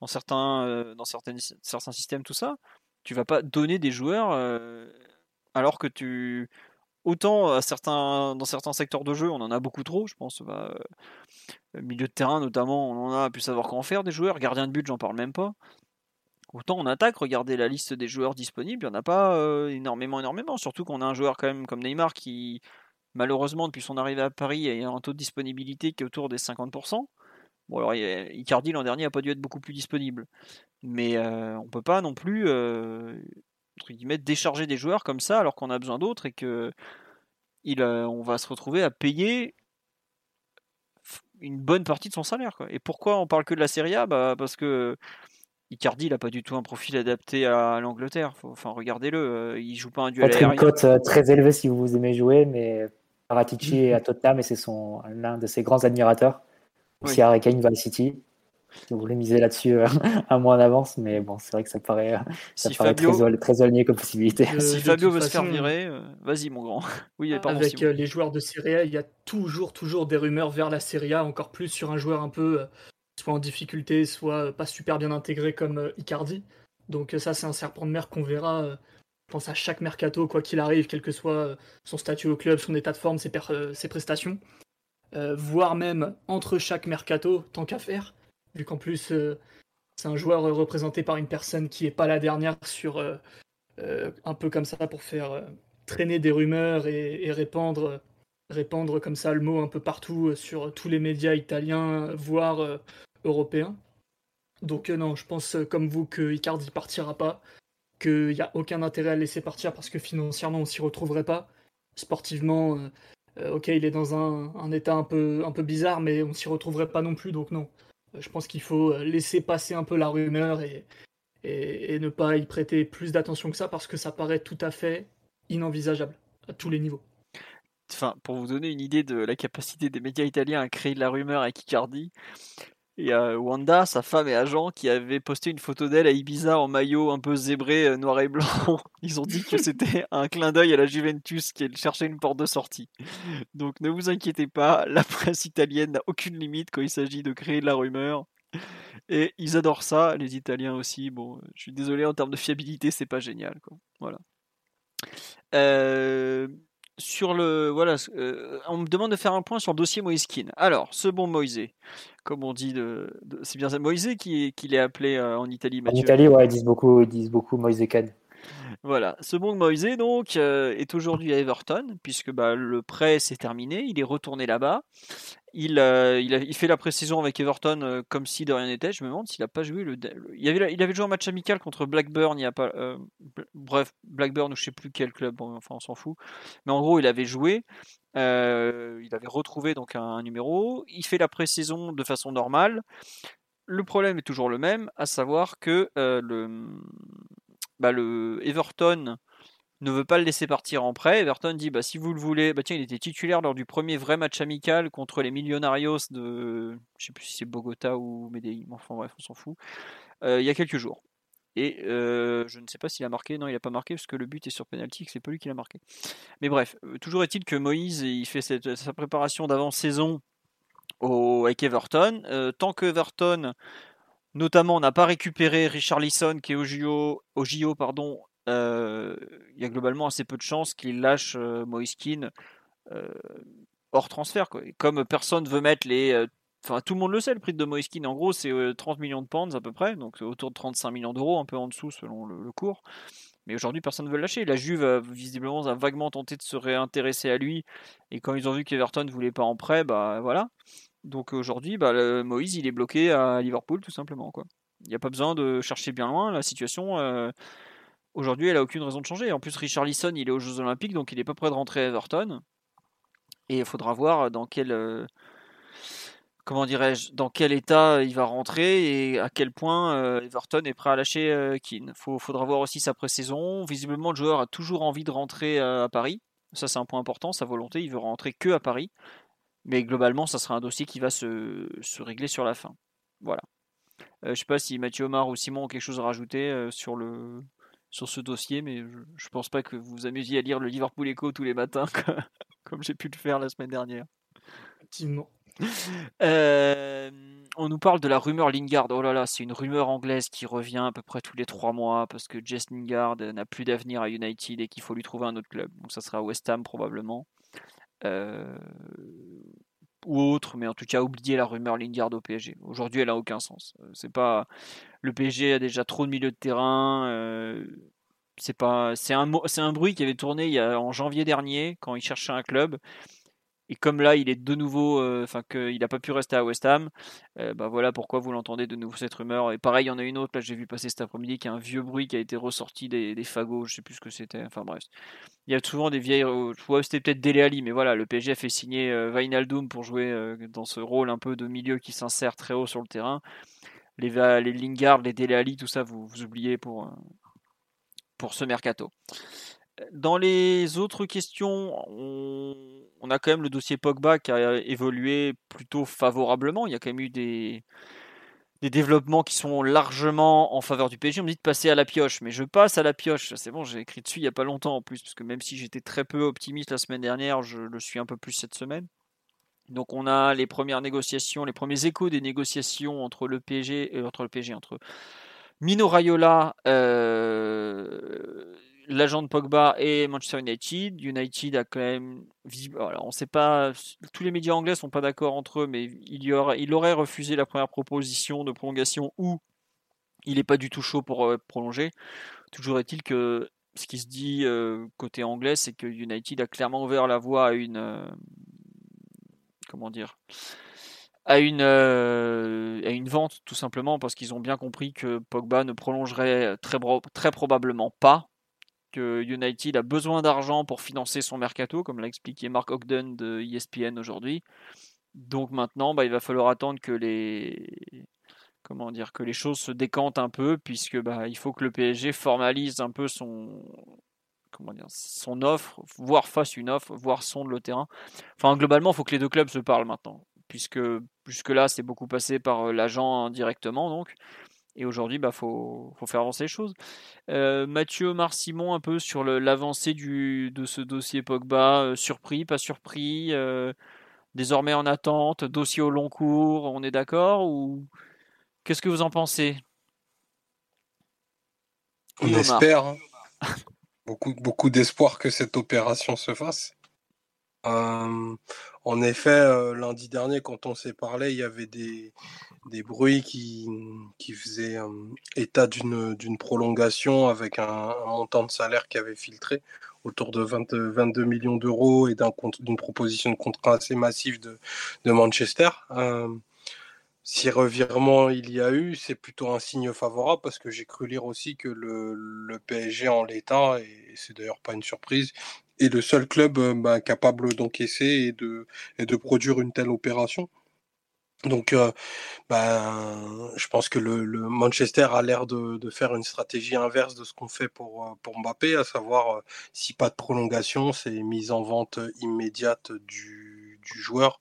dans, certains, dans certains systèmes, tout ça. Tu vas pas donner des joueurs alors que tu. Autant dans certains secteurs de jeu, on en a beaucoup trop, je pense. Bah, milieu de terrain notamment, on en a pu savoir quoi en faire des joueurs. Gardien de but, j'en parle même pas. Autant en attaque, regardez la liste des joueurs disponibles, il n'y en a pas euh, énormément, énormément. Surtout qu'on a un joueur quand même comme Neymar qui, malheureusement, depuis son arrivée à Paris, a un taux de disponibilité qui est autour des 50%. Bon, alors Icardi l'an dernier n'a pas dû être beaucoup plus disponible. Mais euh, on ne peut pas non plus, euh, décharger des joueurs comme ça alors qu'on a besoin d'autres et que il, on va se retrouver à payer une bonne partie de son salaire. Et pourquoi on parle que de la Serie A? Bah, Parce que Icardi, il n'a pas du tout un profil adapté à l'Angleterre. Enfin, regardez-le, euh, il joue pas un duel aérien. une cote euh, très élevée si vous aimez jouer, mais Paratici est à Tottenham et c'est l'un de ses grands admirateurs. Aussi à Kane City. Si vous voulez miser là-dessus euh, un mois en avance, mais bon, c'est vrai que ça paraît, ça paraît très, très aligné comme possibilité. si Fabio veut se faire virer, vas-y mon grand. Oui, Avec les joueurs de Serie A, il y a toujours, toujours des rumeurs vers la Serie A, encore plus sur un joueur un peu soit en difficulté, soit pas super bien intégré comme euh, Icardi. Donc euh, ça, c'est un serpent de mer qu'on verra, euh, je pense, à chaque mercato, quoi qu'il arrive, quel que soit son statut au club, son état de forme, ses, ses prestations. voire même entre chaque mercato, tant qu'à faire, vu qu'en plus, c'est un joueur représenté par une personne qui n'est pas la dernière sur un peu comme ça pour faire traîner des rumeurs et répandre répandre comme ça le mot un peu partout euh, sur tous les médias italiens, voire euh, européens. Donc euh, non, je pense comme vous que Icardi partira pas. qu'il n'y a aucun intérêt à le laisser partir parce que financièrement on s'y retrouverait pas. Sportivement, ok, il est dans un, état un peu, un peu bizarre, mais on s'y retrouverait pas non plus, donc non. Je pense qu'il faut laisser passer un peu la rumeur et, ne pas y prêter plus d'attention que ça parce que ça paraît tout à fait inenvisageable à tous les niveaux. Enfin, pour vous donner une idée de la capacité des médias italiens à créer de la rumeur avec Icardi, il y a Wanda, sa femme et agent, qui avait posté une photo d'elle à Ibiza en maillot un peu zébré, euh, noir et blanc. Ils ont dit que c'était un clin d'œil à la Juventus qui cherchait une porte de sortie. Donc ne vous inquiétez pas, la presse italienne n'a aucune limite quand il s'agit de créer de la rumeur. Et ils adorent ça, les Italiens aussi. Bon, je suis désolé, en termes de fiabilité, c'est pas génial. Quoi. Voilà. Euh, sur le voilà, euh, on me demande de faire un point sur le dossier Moïskine. Alors, ce bon Moïse, comme on dit, de, c'est bien Moïse qui, qui l'est appelé euh, en Italie. En Italie, ouais, ils disent beaucoup, ils disent beaucoup Moïse Voilà, ce bon Moïse donc est aujourd'hui à Everton puisque bah, le prêt s'est terminé, il est retourné là-bas il, euh, il, a, il, fait la pré-saison avec Everton euh, comme si de rien n'était. Je me demande s'il a pas joué le, il, avait, il avait joué un match amical contre Blackburn. Il y a pas, euh, bref, Blackburn ou je sais plus quel club. enfin, on s'en fout. Mais en gros, il avait joué. Il avait retrouvé donc un, numéro. Il fait la pré-saison de façon normale. Le problème est toujours le même, à savoir que le, bah, le Everton ne veut pas le laisser partir en prêt. Everton dit bah, si vous le voulez, bah, tiens, il était titulaire lors du premier vrai match amical contre les Millonarios de, je sais plus si c'est Bogota ou Medellin, enfin bref, on s'en fout, euh, il y a quelques jours. Et euh, je ne sais pas s'il a marqué, non, il n'a pas marqué parce que le but est sur penalty, que c'est pas lui qui l'a marqué. Mais bref, euh, toujours est-il que Moïse, il fait sa préparation d'avant-saison avec Everton. tant que Everton, notamment, n'a pas récupéré Richard Lisson qui est au JO, JO pardon, il y a globalement assez peu de chances qu'il lâche Moiskin hors transfert. Comme personne veut mettre les. Enfin, tout le monde le sait, le prix de Moiskin, en gros, c'est 30 millions de pounds à peu près, donc autour de 35 millions d'euros, un peu en dessous selon le, cours. Mais aujourd'hui, personne ne veut le lâcher. La Juve, visiblement, a vaguement tenté de se réintéresser à lui. Et quand ils ont vu qu'Everton ne voulait pas en prêt, bah voilà. Donc aujourd'hui, bah, Moïse, il est bloqué à Liverpool, tout simplement. Il n'y a pas besoin de chercher bien loin. La situation, Aujourd'hui, elle a aucune raison de changer. En plus, Richard Lisson, il est aux Jeux Olympiques, donc il n'est pas prêt de rentrer à Everton. Et il faudra voir dans quel, euh, comment dirais-je, dans quel état il va rentrer et à quel point euh, Everton est prêt à lâcher euh, Keane. Il faudra voir aussi sa pré-saison. Visiblement, le joueur a toujours envie de rentrer à Paris. Ça, c'est un point important. Sa volonté, il veut rentrer que à Paris. Mais globalement, ça sera un dossier qui va se, régler sur la fin. Voilà. je ne sais pas si Mathieu Omar ou Simon ont quelque chose à rajouter sur sur ce dossier, mais je, ne pense pas que vous vous amusiez à lire le Liverpool Echo tous les matins, comme j'ai pu le faire la semaine dernière. Effectivement. Euh, on nous parle de la rumeur Lingard. Oh là là, c'est une rumeur anglaise qui revient à peu près tous les trois mois parce que Jess Lingard n'a plus d'avenir à United et qu'il faut lui trouver un autre club. Donc ça sera West Ham probablement. Euh, ou autre, mais en tout cas oubliez la rumeur Lingard au PSG. Aujourd'hui, elle a aucun sens. Euh, c'est pas le PSG a déjà trop de milieu de terrain. C'est pas, c'est un, un bruit qui avait tourné il y a, en janvier dernier quand il cherchait un club. Et comme là, il est de nouveau, euh, enfin qu'il n'a pas pu rester à West Ham, euh, bah voilà pourquoi vous l'entendez de nouveau cette rumeur. Et pareil, il y en a une autre, là j'ai vu passer cet après-midi, qui est un vieux bruit qui a été ressorti des, fagots, je sais plus ce que c'était. Enfin bref, il y a souvent des vieilles, je vois c'était peut-être Dele Ali, mais voilà, le PSG a fait signer euh, pour jouer dans ce rôle un peu de milieu qui s'insère très haut sur le terrain. Les, les Lingard, les Dele Ali, tout ça, vous, vous oubliez pour, pour ce mercato. Dans les autres questions, on, a quand même le dossier Pogba qui a évolué plutôt favorablement. Il y a quand même eu des, des développements qui sont largement en faveur du PSG. On me dit de passer à la pioche, mais je passe à la pioche. C'est bon, j'ai écrit dessus il n'y a pas longtemps en plus, parce que même si j'étais très peu optimiste la semaine dernière, je le suis un peu plus cette semaine. Donc on a les premières négociations, les premiers échos des négociations entre le PSG, euh, entre le PSG, entre Mino Raiola, euh, l'agent de Pogba et Manchester United. United a quand même, on sait pas, tous les médias anglais sont pas d'accord entre eux, mais il, y aurait, il aurait refusé la première proposition de prolongation ou il n'est pas du tout chaud pour euh, prolonger. Toujours est-il que ce qui se dit euh, côté anglais, c'est que United a clairement ouvert la voie à une, euh, comment dire, à une, à une vente, tout simplement, parce qu'ils ont bien compris que Pogba ne prolongerait très probablement pas, que United a besoin d'argent pour financer son mercato, comme l'a expliqué Mark Ogden de ESPN aujourd'hui. Donc maintenant, bah, il va falloir attendre que les, comment dire, que les choses se décantent un peu, puisque bah, il faut que le PSG formalise un peu son, comment dire, son offre, voire fasse une offre, voire sonde le terrain. Enfin, globalement, il faut que les deux clubs se parlent maintenant, puisque jusque-là, c'est beaucoup passé par euh, l'agent directement, donc. Et aujourd'hui, il bah, faut, faut, faire avancer les choses. Euh, Mathieu Omar Simon, un peu sur l'avancée de ce dossier Pogba, euh, surpris, pas surpris, désormais en attente, dossier au long cours, on est d'accord ou Qu'est-ce que vous en pensez? On espère. Hein. beaucoup beaucoup d'espoir que cette opération se fasse. En effet, lundi dernier, quand on s'est parlé, il y avait des, des bruits qui, qui faisaient état d'une prolongation avec un, montant de salaire qui avait filtré autour de 22 millions d'euros et d'une proposition de contrat assez massive de, de Manchester. Si revirement il y a eu, c'est plutôt un signe favorable parce que j'ai cru lire aussi que le, le PSG en l'état, et c'est d'ailleurs pas une surprise, est le seul club euh, bah, capable d'encaisser et de, et de produire une telle opération. Donc, euh, ben, je pense que le, Manchester a l'air de, faire une stratégie inverse de ce qu'on fait pour, euh, pour Mbappé, à savoir, si pas de prolongation, c'est mise en vente immédiate du, du joueur.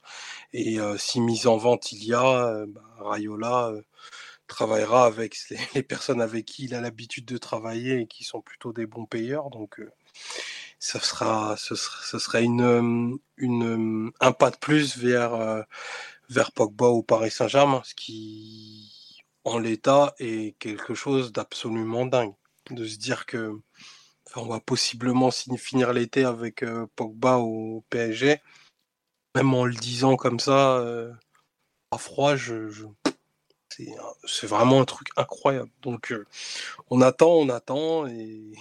Et si mise en vente il y a, ben, Rayola travaillera avec les, personnes avec qui il a l'habitude de travailler et qui sont plutôt des bons payeurs. Donc, ça sera, ce, serait une, une, un pas de plus vers vers Pogba au Paris Saint-Germain, ce qui, en l'état, est quelque chose d'absolument dingue. De se dire que on va possiblement finir l'été avec euh, Pogba au PSG, même en le disant comme ça, euh, à froid, je, c'est vraiment un truc incroyable. Donc, euh, on attend, on attend et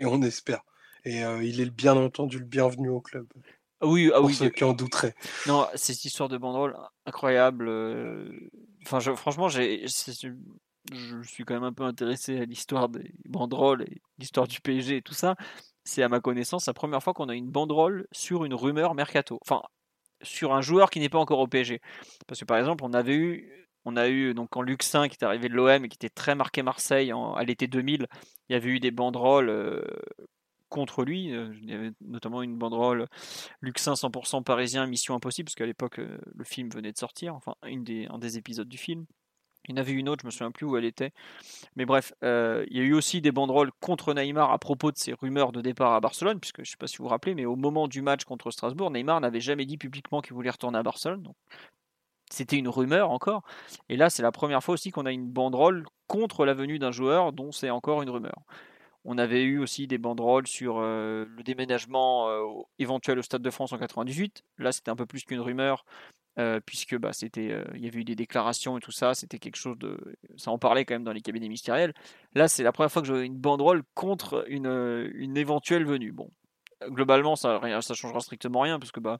on espère. Et il est bien entendu le bienvenu au club. Ah oui, ah pour oui. ceux qui en douteraient. Non, cette histoire de banderole incroyable. Euh, enfin, je, franchement, j'ai, je suis quand même un peu intéressé à l'histoire des banderoles et l'histoire du PSG et tout ça. C'est à ma connaissance la première fois qu'on a une banderole sur une rumeur mercato. Enfin, sur un joueur qui n'est pas encore au PSG. Parce que par exemple, on avait eu, on a eu donc quand 5 qui est arrivé de l'OM et qui était très marqué Marseille en, à l'été 2000, il y avait eu des banderoles euh, contre lui. Euh, il y avait notamment une banderole Luxin 100% parisien, Mission Impossible, parce qu'à l'époque euh, le film venait de sortir, enfin une des, un des épisodes du film. Il y en avait une autre, je me souviens plus où elle était. Mais bref, euh, il y a eu aussi des banderoles contre Neymar à propos de ses rumeurs de départ à Barcelone, puisque je ne sais pas si vous vous rappelez, mais au moment du match contre Strasbourg, Neymar n'avait jamais dit publiquement qu'il voulait retourner à Barcelone. Donc c'était une rumeur encore. Et là, c'est la première fois aussi qu'on a une banderole contre la venue d'un joueur dont c'est encore une rumeur. On avait eu aussi des banderoles sur euh, le déménagement euh, éventuel au Stade de France en 98. Là, c'était un peu plus qu'une rumeur, euh, puisque bah, c'était, il y avait eu des déclarations et tout ça. C'était quelque chose de, ça en parlait quand même dans les cabinets ministériels. Là, c'est la première fois que j'ai une banderole contre une, éventuelle venue. Bon, globalement, ça, ça changera strictement rien, parce bah,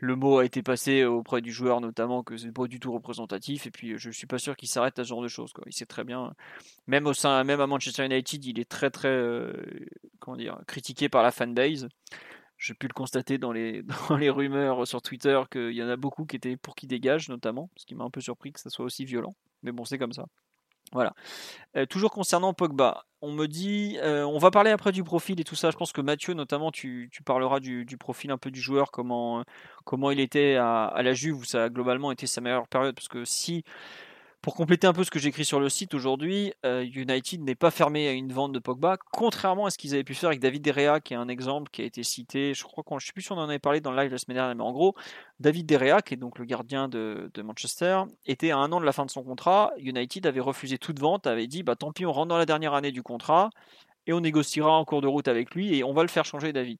le mot a été passé auprès du joueur notamment que c'est pas du tout représentatif et puis je suis pas sûr qu'il s'arrête à ce genre de choses. Il sait très bien même au sein même à Manchester United, il est très très euh, comment dire critiqué par la fanbase. J'ai pu le constater dans les dans les rumeurs sur Twitter qu'il y en a beaucoup qui étaient pour qu'il dégage notamment, ce qui m'a un peu surpris que ça soit aussi violent. Mais bon, c'est comme ça. Voilà. Euh, toujours concernant Pogba, on me dit, euh, on va parler après du profil et tout ça. Je pense que Mathieu, notamment, tu, parleras du, profil un peu du joueur, comment, il était à, à la Juve, où ça a globalement été sa meilleure période. Parce que si pour compléter un peu ce que j'écris sur le site aujourd'hui, euh, United n'est pas fermé à une vente de Pogba, contrairement à ce qu'ils avaient pu faire avec David Derrea, qui est un exemple qui a été cité, je crois qu'on, je sais plus si on en avait parlé dans le live la semaine dernière, mais en gros, David Derrea, qui est donc le gardien de, Manchester, était à un an de la fin de son contrat. United avait refusé toute vente, avait dit bah tant pis, on rentre dans la dernière année du contrat et on négociera en cours de route avec lui et on va le faire changer d'avis.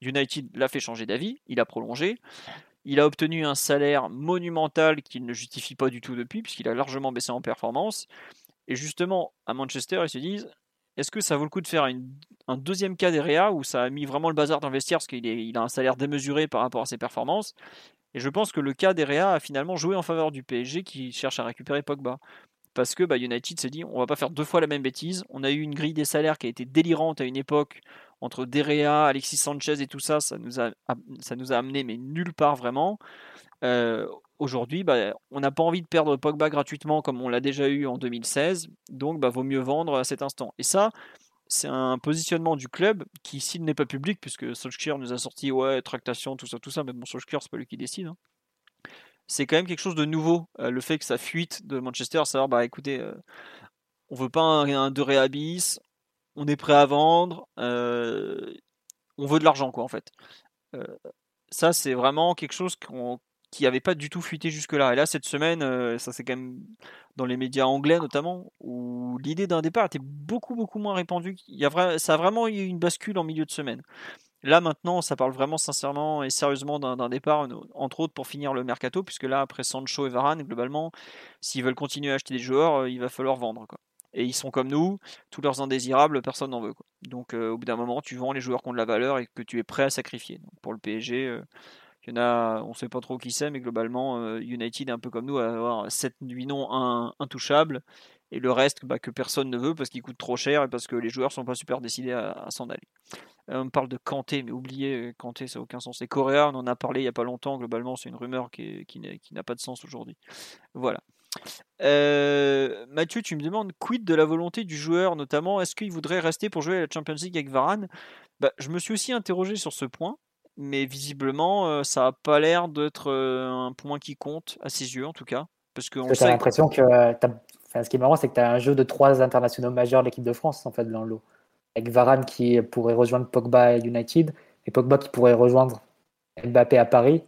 United l'a fait changer d'avis, il a prolongé. Il a obtenu un salaire monumental qu'il ne justifie pas du tout depuis, puisqu'il a largement baissé en performance. Et justement, à Manchester, ils se disent est-ce que ça vaut le coup de faire un deuxième cas d'EREA où ça a mis vraiment le bazar vestiaire parce qu'il il a un salaire démesuré par rapport à ses performances? Et je pense que le cas d'Erea a finalement joué en faveur du PSG qui cherche à récupérer Pogba. Parce que bah, United s'est dit, on va pas faire deux fois la même bêtise. On a eu une grille des salaires qui a été délirante à une époque entre Derea, Alexis Sanchez et tout ça. Ça nous a, amené mais nulle part vraiment. Euh, aujourd'hui, bah, on n'a pas envie de perdre Pogba gratuitement comme on l'a déjà eu en 2016. Donc, bah, vaut mieux vendre à cet instant. Et ça, c'est un positionnement du club qui, s'il n'est pas public, puisque Solskjaer nous a sorti ouais, tractation, tout ça, tout ça, mais bon, Solskjaer, c'est pas lui qui décide. Hein. C'est quand même quelque chose de nouveau, euh, le fait que ça fuite de Manchester, savoir, bah écoutez, euh, on veut pas un, de réhabis, on est prêt à vendre, euh, on veut de l'argent, quoi, en fait. ça, c'est vraiment quelque chose qui n'avait pas du tout fuité jusque-là. Et là, cette semaine, euh, ça c'est quand même dans les médias anglais notamment, où l'idée d'un départ était beaucoup beaucoup moins répandue. Il y a ça a vraiment eu une bascule en milieu de semaine. Là maintenant, ça parle vraiment sincèrement et sérieusement d'un départ, entre autres pour finir le mercato, puisque là après Sancho et Varane, globalement, s'ils veulent continuer à acheter des joueurs, euh, il va falloir vendre. Quoi. Et ils sont comme nous, tous leurs indésirables, personne n'en veut. Donc euh, au bout d'un moment, tu vends les joueurs qui ont de la valeur et que tu es prêt à sacrifier. Donc, pour le PSG, a, on ne sait pas trop qui c'est, mais globalement, euh, United est un peu comme nous, à avoir 7-8 noms intouchables, et le reste bah, que personne ne veut parce qu'il coûte trop cher et parce que les joueurs sont pas super décidés à, s'en aller. Euh, on parle de Kanté, mais oubliez, euh, Kanté, ça n'a aucun sens. Et Correa, on en a parlé il n'y a pas longtemps, globalement, c'est une rumeur qui n'a pas de sens aujourd'hui. Voilà. Mathieu, tu me demandes quid de la volonté du joueur, notamment est-ce qu'il voudrait rester pour jouer à la Champions League avec Varane? Bah, Je me suis aussi interrogé sur ce point mais visiblement, euh, ça n'a pas l'air d'être euh, un point qui compte, à ses yeux en tout cas. Parce que j'ai l'impression que. Euh, ce qui est marrant, c'est que tu as un jeu de trois internationaux majeurs de l'équipe de France en fait, dans l'eau. Avec Varane qui pourrait rejoindre Pogba à United, et Pogba qui pourrait rejoindre Mbappé à Paris.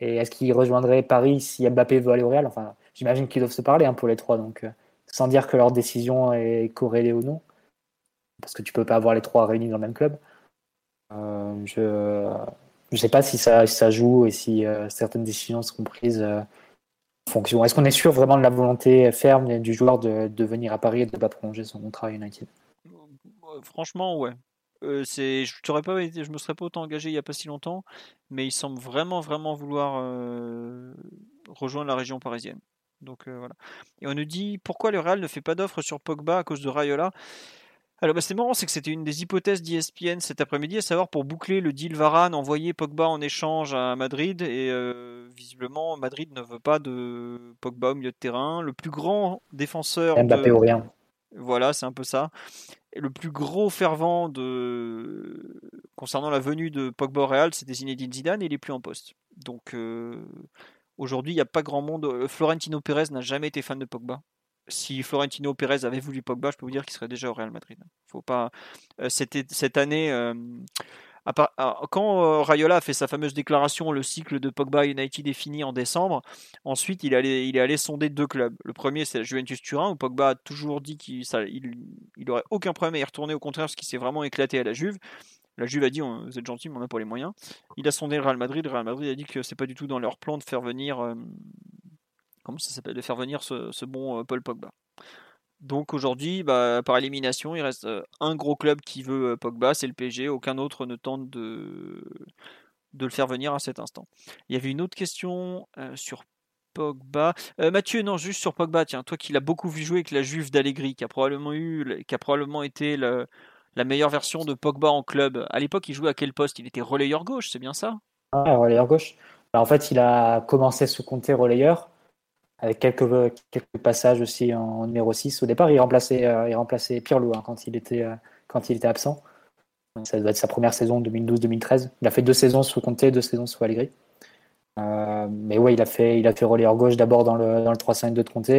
Et est-ce qu'il rejoindrait Paris si Mbappé veut aller au Real? Enfin, j'imagine qu'ils doivent se parler hein, pour les trois, donc sans dire que leur décision est corrélée ou non, parce que tu peux pas avoir les trois réunis dans le même club. Euh, je ne sais pas si ça, ça joue et si euh, certaines décisions seront prises euh, en fonction. Est-ce qu'on est sûr vraiment de la volonté ferme du joueur de, de venir à Paris et de ne pas prolonger son contrat à United? Franchement, ouais. Euh, c'est, je ne pas, je me serais pas autant engagé il n'y a pas si longtemps, mais il semble vraiment, vraiment vouloir rejoindre la région parisienne. Donc voilà. Et on nous dit pourquoi le Real ne fait pas d'offre sur Pogba à cause de Rayola. Alors bah, c'est marrant, c'est que c'était une des hypothèses d'ESPN cet après-midi, à savoir pour boucler le deal Varane, envoyer Pogba en échange à Madrid, et euh, visiblement Madrid ne veut pas de Pogba au milieu de terrain. Le plus grand défenseur... Mbappé ou rien. Voilà, c'est un peu ça. Et le plus gros fervent de... concernant la venue de Pogba au Real, c'était Zinedine Zidane, et il n'est plus en poste. Donc euh, aujourd'hui, il n'y a pas grand monde. Florentino Pérez n'a jamais été fan de Pogba si Florentino Pérez avait voulu Pogba, je peux vous dire qu'il serait déjà au Real Madrid. Faut pas. Cette année. Euh, quand Rayola a fait sa fameuse déclaration, le cycle de Pogba United est fini en décembre. Ensuite, il, allait, il est allé sonder deux clubs. Le premier, c'est Juventus Turin, où Pogba a toujours dit qu'il il, aurait aucun problème à y retourner. Au contraire, parce qu'il s'est vraiment éclaté à la Juve. La Juve a dit Vous êtes gentil, mais on n'a pas les moyens. Il a sondé le Real Madrid. Le Real Madrid a dit que c'est pas du tout dans leur plan de faire venir comment ça s'appelle, de faire venir ce, bon euh, Paul Pogba. Donc aujourd'hui, bah, par élimination, il reste euh, un gros club qui veut euh, Pogba, c'est le PSG. Aucun autre ne tente de, le faire venir à cet instant. Il y avait une autre question sur Pogba. Mathieu, non, juste sur Pogba, tiens, toi qui l'as beaucoup vu jouer avec la Juve d'Allegri, qui a probablement eu, qui a probablement été la meilleure version de Pogba en club. À l'époque, il jouait à quel poste? Il était relayeur gauche, c'est bien ça? Ah, relayeur gauche. Bah, en fait, il a commencé sous compter relayeur avec quelques, quelques passages aussi en, numéro 6. Au départ, il remplaçait, euh, il remplaçait hein, quand, il était, euh, quand il était absent. ça doit être sa première saison 2012-2013. Il a fait deux saisons sous Conte, deux saisons sous Allegri. Euh, mais ouais, il a fait, il a fait relayeur gauche d'abord dans le, dans le 3-5 de Conte,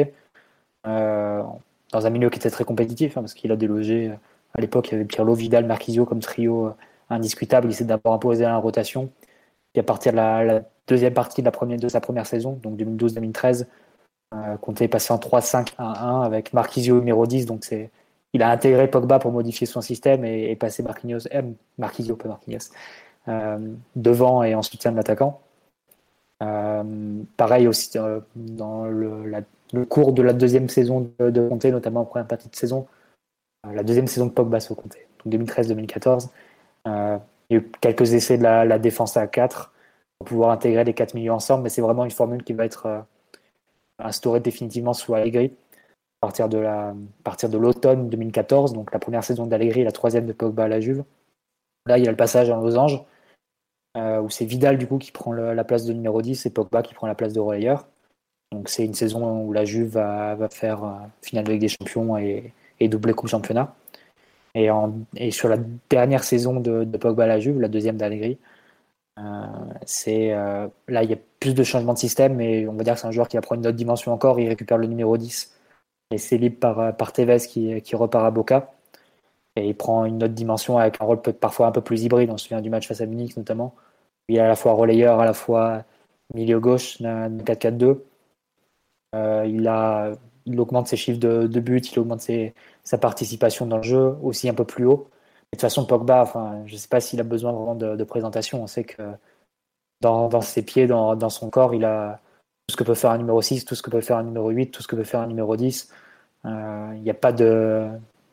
dans un milieu qui était très compétitif, hein, parce qu'il a délogé. À l'époque, il y avait Pirlo, Vidal, Marquisio comme trio indiscutable. Il s'est d'abord imposé la rotation. Et à partir de la, deuxième partie de, sa première saison, donc 2012-2013, euh, Conte est passé en 3-5-1-1 avec Marquisio numéro 10. Donc il a intégré Pogba pour modifier son système et, passer Marquinhos, euh, Marquisio, pas Marquinhos, euh, devant et en soutien de l'attaquant. Euh, pareil aussi dans le, cours de la deuxième saison de, de Conte, notamment en première partie de saison, la deuxième saison de Pogba au Conte, donc 2013-2014. il y a eu quelques essais de la, défense à 4 pour pouvoir intégrer les 4 millions ensemble, mais c'est vraiment une formule qui va être instaurée définitivement sous Allegri à partir de l'automne 2014, donc la première saison d'Allegri, la troisième de Pogba à la Juve. Là, il y a le passage en losange, euh, où c'est Vidal du coup qui prend la place de numéro 10 et Pogba qui prend la place de relayeur. Donc c'est une saison où la Juve va, faire euh, finale Ligue des Champions et, et doubler Coupe Championnat. Et, en, et, sur la dernière saison de, Pogba à la Juve, la deuxième d'Allegri, euh, c'est là il y a plus de changements de système, mais on va dire que c'est un joueur qui va prendre une autre dimension encore. Il récupère le numéro 10 et c'est libre par, par Tevez qui, qui, repart à Boca. Et il prend une autre dimension avec un rôle parfois un peu plus hybride. On se souvient du match face à Munich notamment. Il est à la fois relayeur, à la fois milieu gauche d'un 4-4-2. Euh, il, a, il augmente ses chiffres de, de but, il augmente sa participation dans le jeu aussi un peu plus haut. de toute façon, Pogba, je ne sais pas s'il a besoin vraiment de, de, présentation. On sait que dans, ses pieds, dans, son corps, il a tout ce que peut faire un numéro 6, tout ce que peut faire un numéro 8, tout ce que peut faire un numéro 10. Euh, il n'y a pas de,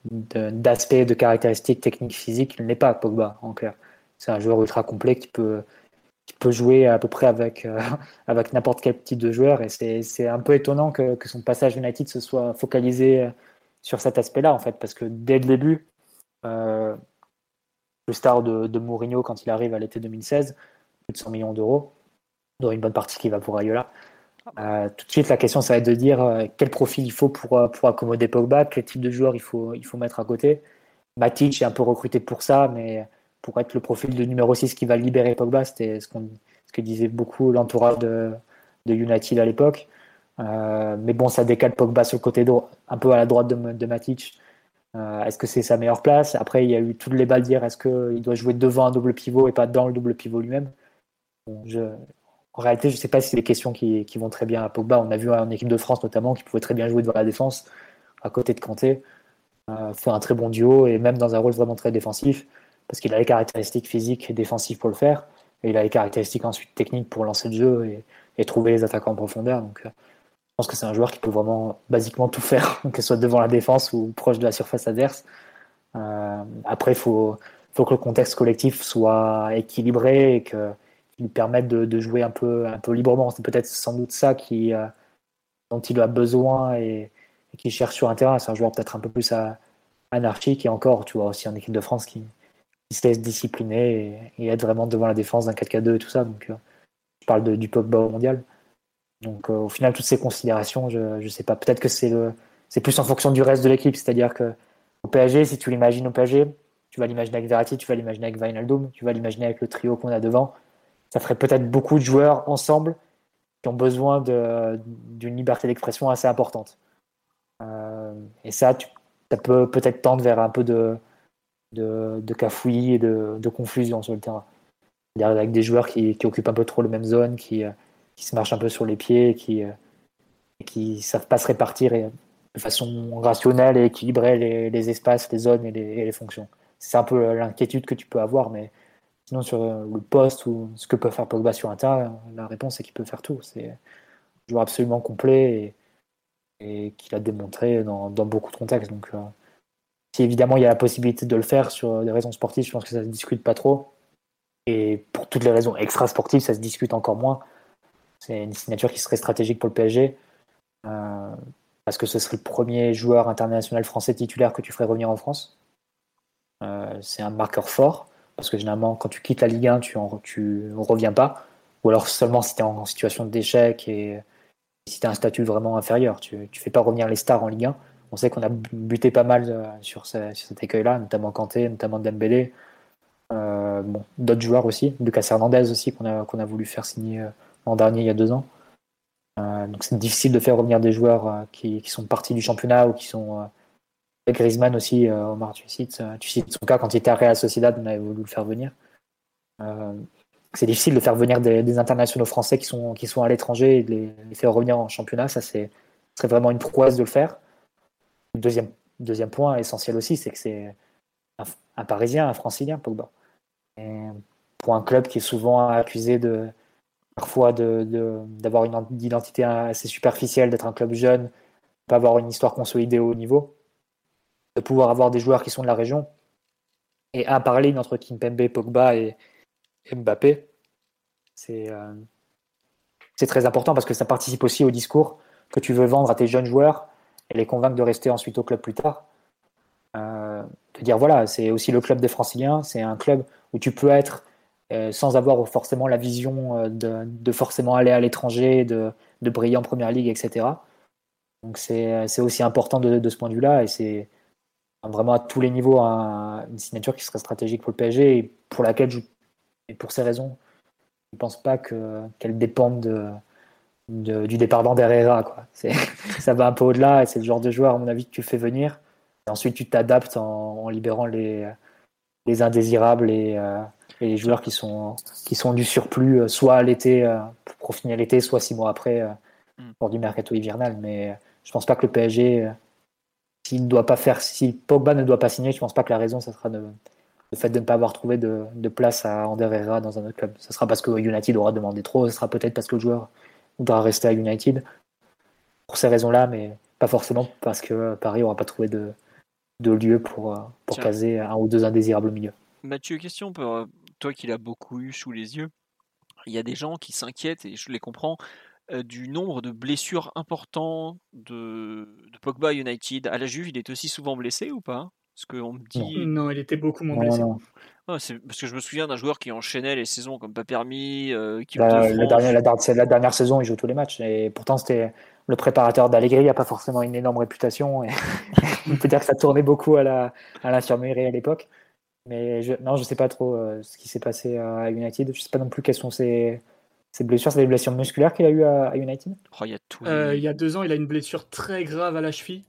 d'aspect, de, caractéristiques techniques physiques. Il n'est pas Pogba, en clair. C'est un joueur ultra complet qui peut, qui peut jouer à peu près avec, euh, avec n'importe quel type de joueur. Et c'est un peu étonnant que, que, son passage United se soit focalisé euh, sur cet aspect-là, en fait, parce que dès le début, euh, le star de, Mourinho, quand il arrive à l'été 2016, plus de 100 millions d'euros, dont une bonne partie qui va pour Ayola. Tout de suite, la question, ça va être de dire quel profil il faut pour, pour accommoder Pogba, quel type de joueur il faut, il faut mettre à côté. Matic est un peu recruté pour ça, mais pour être le profil de numéro 6 qui va libérer Pogba, c'était ce, ce que disait beaucoup l'entourage de, de United à l'époque. mais bon, ça décale Pogba sur le côté droit, un peu à la droite de, de Matic. est-ce que c'est sa meilleure place? Après, il y a eu toutes les balles dire est-ce qu'il doit jouer devant un double pivot et pas dans le double pivot lui-même? En réalité, je ne sais pas si c'est des questions qui, vont très bien à Pogba. On a vu en équipe de France notamment qu'il pouvait très bien jouer devant la défense à côté de Kanté. Euh, fait un très bon duo et même dans un rôle vraiment très défensif parce qu'il a les caractéristiques physiques et défensives pour le faire et il a les caractéristiques ensuite techniques pour lancer le jeu et, trouver les attaquants en profondeur. Donc, euh, je pense que c'est un joueur qui peut vraiment basiquement tout faire, que ce soit devant la défense ou proche de la surface adverse. Euh, après, il faut, que le contexte collectif soit équilibré et que qui lui permettent de, jouer un peu, un peu librement. C'est peut-être sans doute ça euh, dont il a besoin et, qui cherche sur un terrain. C'est un joueur peut-être un peu plus anarchique et encore, tu vois, aussi en équipe de France qui, se laisse discipliner et, être vraiment devant la défense d'un 4K2 et tout ça. Donc, euh, je parle du Pogba au mondial. Donc, euh, au final, toutes ces considérations, je ne sais pas. Peut-être que c'est c'est plus en fonction du reste de l'équipe. C'est-à-dire que au PSG, si tu l'imagines au PSG, tu vas l'imaginer avec Verratti, tu vas l'imaginer avec Wijnaldum, tu vas l'imaginer avec le trio qu'on a devant ça ferait peut-être beaucoup de joueurs ensemble qui ont besoin d'une liberté d'expression assez importante. Euh, et ça, ça peut peut-être tendre vers un peu de, de, de cafouillis et de, confusion sur le terrain. Avec des joueurs qui, qui, occupent un peu trop la même zone, qui, qui se marchent un peu sur les pieds, qui ne savent pas se répartir de façon rationnelle et équilibrer les, espaces, les zones et les, et fonctions. C'est un peu l'inquiétude que tu peux avoir, mais Sinon, sur euh, le poste ou ce que peut faire Pogba sur un terrain, la réponse est qu'il peut faire tout. C'est un joueur absolument complet et, qu'il a démontré dans, beaucoup de contextes. Donc, euh, si évidemment il y a la possibilité de le faire sur des raisons sportives, je pense que ça ne se discute pas trop. Et pour toutes les raisons extra-sportives, ça se discute encore moins. C'est une signature qui serait stratégique pour le PSG. Euh, parce que ce serait le premier joueur international français titulaire que tu ferais revenir en France. c'est un marqueur fort. Parce que généralement, quand tu quittes la Ligue 1, tu ne reviens pas. Ou alors seulement si tu es en situation d'échec et si tu as un statut vraiment inférieur. Tu ne fais pas revenir les stars en Ligue 1. On sait qu'on a buté pas mal euh, sur, cet écueil-là, notamment Kanté, notamment Dembélé. Euh, bon, D'autres joueurs aussi, Lucas Hernandez aussi, qu'on a, voulu faire signer euh, l'an dernier, il y a deux ans. donc c'est difficile de faire revenir des joueurs qui, sont partis du championnat ou qui sont Griezmann aussi, euh, Omar, tu cites, euh, tu cites son cas quand il était à Real Sociedad, on avait voulu le faire venir. Euh, c'est difficile de faire venir des, internationaux français qui sont, qui sont à l'étranger et de les, faire revenir en championnat. Ça, c'est, serait vraiment une prouesse de le faire. Deuxième, deuxième point essentiel aussi, c'est que c'est un, Parisien, un Francilien, Pogba. Et pour un club qui est souvent accusé de parfois d'avoir de, une identité assez superficielle, d'être un club jeune, pas avoir une histoire consolidée au niveau de pouvoir avoir des joueurs qui sont de la région. Et un parallèle entre Kimpembe, Pogba et, Mbappé, C'est c'est très important parce que ça participe aussi au discours que tu veux vendre à tes jeunes joueurs et les convaincre de rester ensuite au club plus tard. Euh, te dire voilà, c'est aussi le club des Franciliens, c'est un club où tu peux être euh, sans avoir forcément la vision euh, de, forcément aller à l'étranger, de, briller en première ligue, etc. Donc c'est aussi important de, ce point de vue-là et c'est vraiment à tous les niveaux une signature qui serait stratégique pour le PSG et pour laquelle, je, et pour ces raisons, je ne pense pas qu'elle dépende de, du départ d'Ander Quoi. ça va un peu au-delà et c'est le genre de joueur, à mon avis, que tu fais venir. Et ensuite, tu t'adaptes en, libérant les, les indésirables et, euh, et, les joueurs qui sont, qui sont du surplus, euh, soit à l'été, euh, pour finir l'été, soit six mois après, mm. pour du mercato hivernal. Mais je pense pas que le PSG, s'il ne doit pas faire, si Pogba ne doit pas signer, je pense pas que la raison, ça sera de, le fait de ne pas avoir trouvé de, de place à Ander Herrera dans un autre club. Ce sera parce que United aura demandé trop, ce sera peut-être parce que le joueur voudra rester à United pour ces raisons-là, mais pas forcément parce que Paris n'aura pas trouvé de, de lieu pour, euh, pour caser un ou deux indésirables au milieu. Mathieu, question pour euh, toi qui l'as beaucoup eu sous les yeux. Il y a des gens qui s'inquiètent, et je les comprends, euh, du nombre de blessures importantes de, de Pogba United. À la Juve, il est aussi souvent blessé ou pas? Parce qu'on me dit. Non, il était beaucoup moins blessé. C'est parce que je me souviens d'un joueur qui enchaînait les saisons comme pas permis. qui la, la, dernière, la, dernière, saison, il joue tous les matchs. Et pourtant, c'était le préparateur d'Allegri n'a pas forcément une énorme réputation. Et on peut dire que ça tournait beaucoup à l'infirmerie à l'époque. Mais je, non, je ne sais pas trop euh, ce qui s'est passé à United. Je ne sais pas non plus quelles sont ses, ses blessures. C'est des blessures musculaires qu'il a eu à, United oh, il, y a tout... Euh, il y a deux ans, il a une blessure très grave à la cheville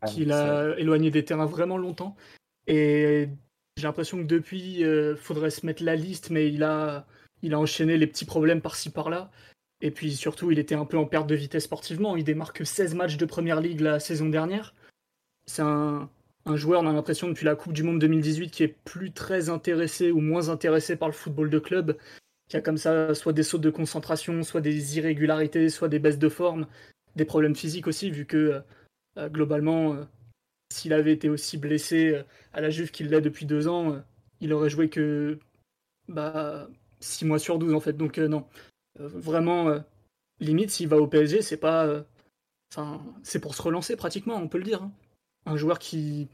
ah, qui l'a éloigné des terrains vraiment longtemps. Et j'ai l'impression que depuis, il euh, faudrait se mettre la liste, mais il a, il a enchaîné les petits problèmes par-ci par-là. Et puis surtout, il était un peu en perte de vitesse sportivement. Il démarque 16 matchs de première ligue la saison dernière. C'est un, joueur, on a l'impression, depuis la Coupe du Monde 2018, qui est plus très intéressé ou moins intéressé par le football de club, qui a comme ça soit des sautes de concentration, soit des irrégularités, soit des baisses de forme, des problèmes physiques aussi, vu que euh, globalement, euh, s'il avait été aussi blessé euh, à la Juve qu'il l'est depuis deux ans, il aurait joué que bah, 6 mois sur 12 en fait. Donc non, euh, vraiment, euh, limite, s'il va au PSG, c'est pas. Euh, c'est pour se relancer pratiquement, on peut le dire. Hein. Un joueur qui,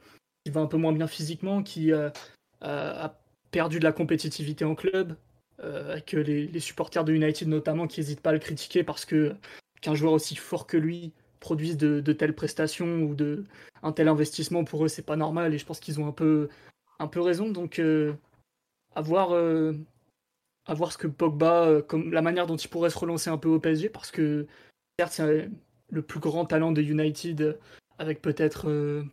va un peu moins bien physiquement, qui a perdu de la compétitivité en club, avec les, supporters de United notamment qui n'hésitent pas à le critiquer parce que qu'un joueur aussi fort que lui produise de, telles prestations ou de un tel investissement pour eux c'est pas normal et je pense qu'ils ont un peu un peu raison donc à voir à voir ce que Pogba, euh, comme la manière dont il pourrait se relancer un peu au PSG, parce que certes, c'est le plus grand talent de United, euh, avec peut-être euh,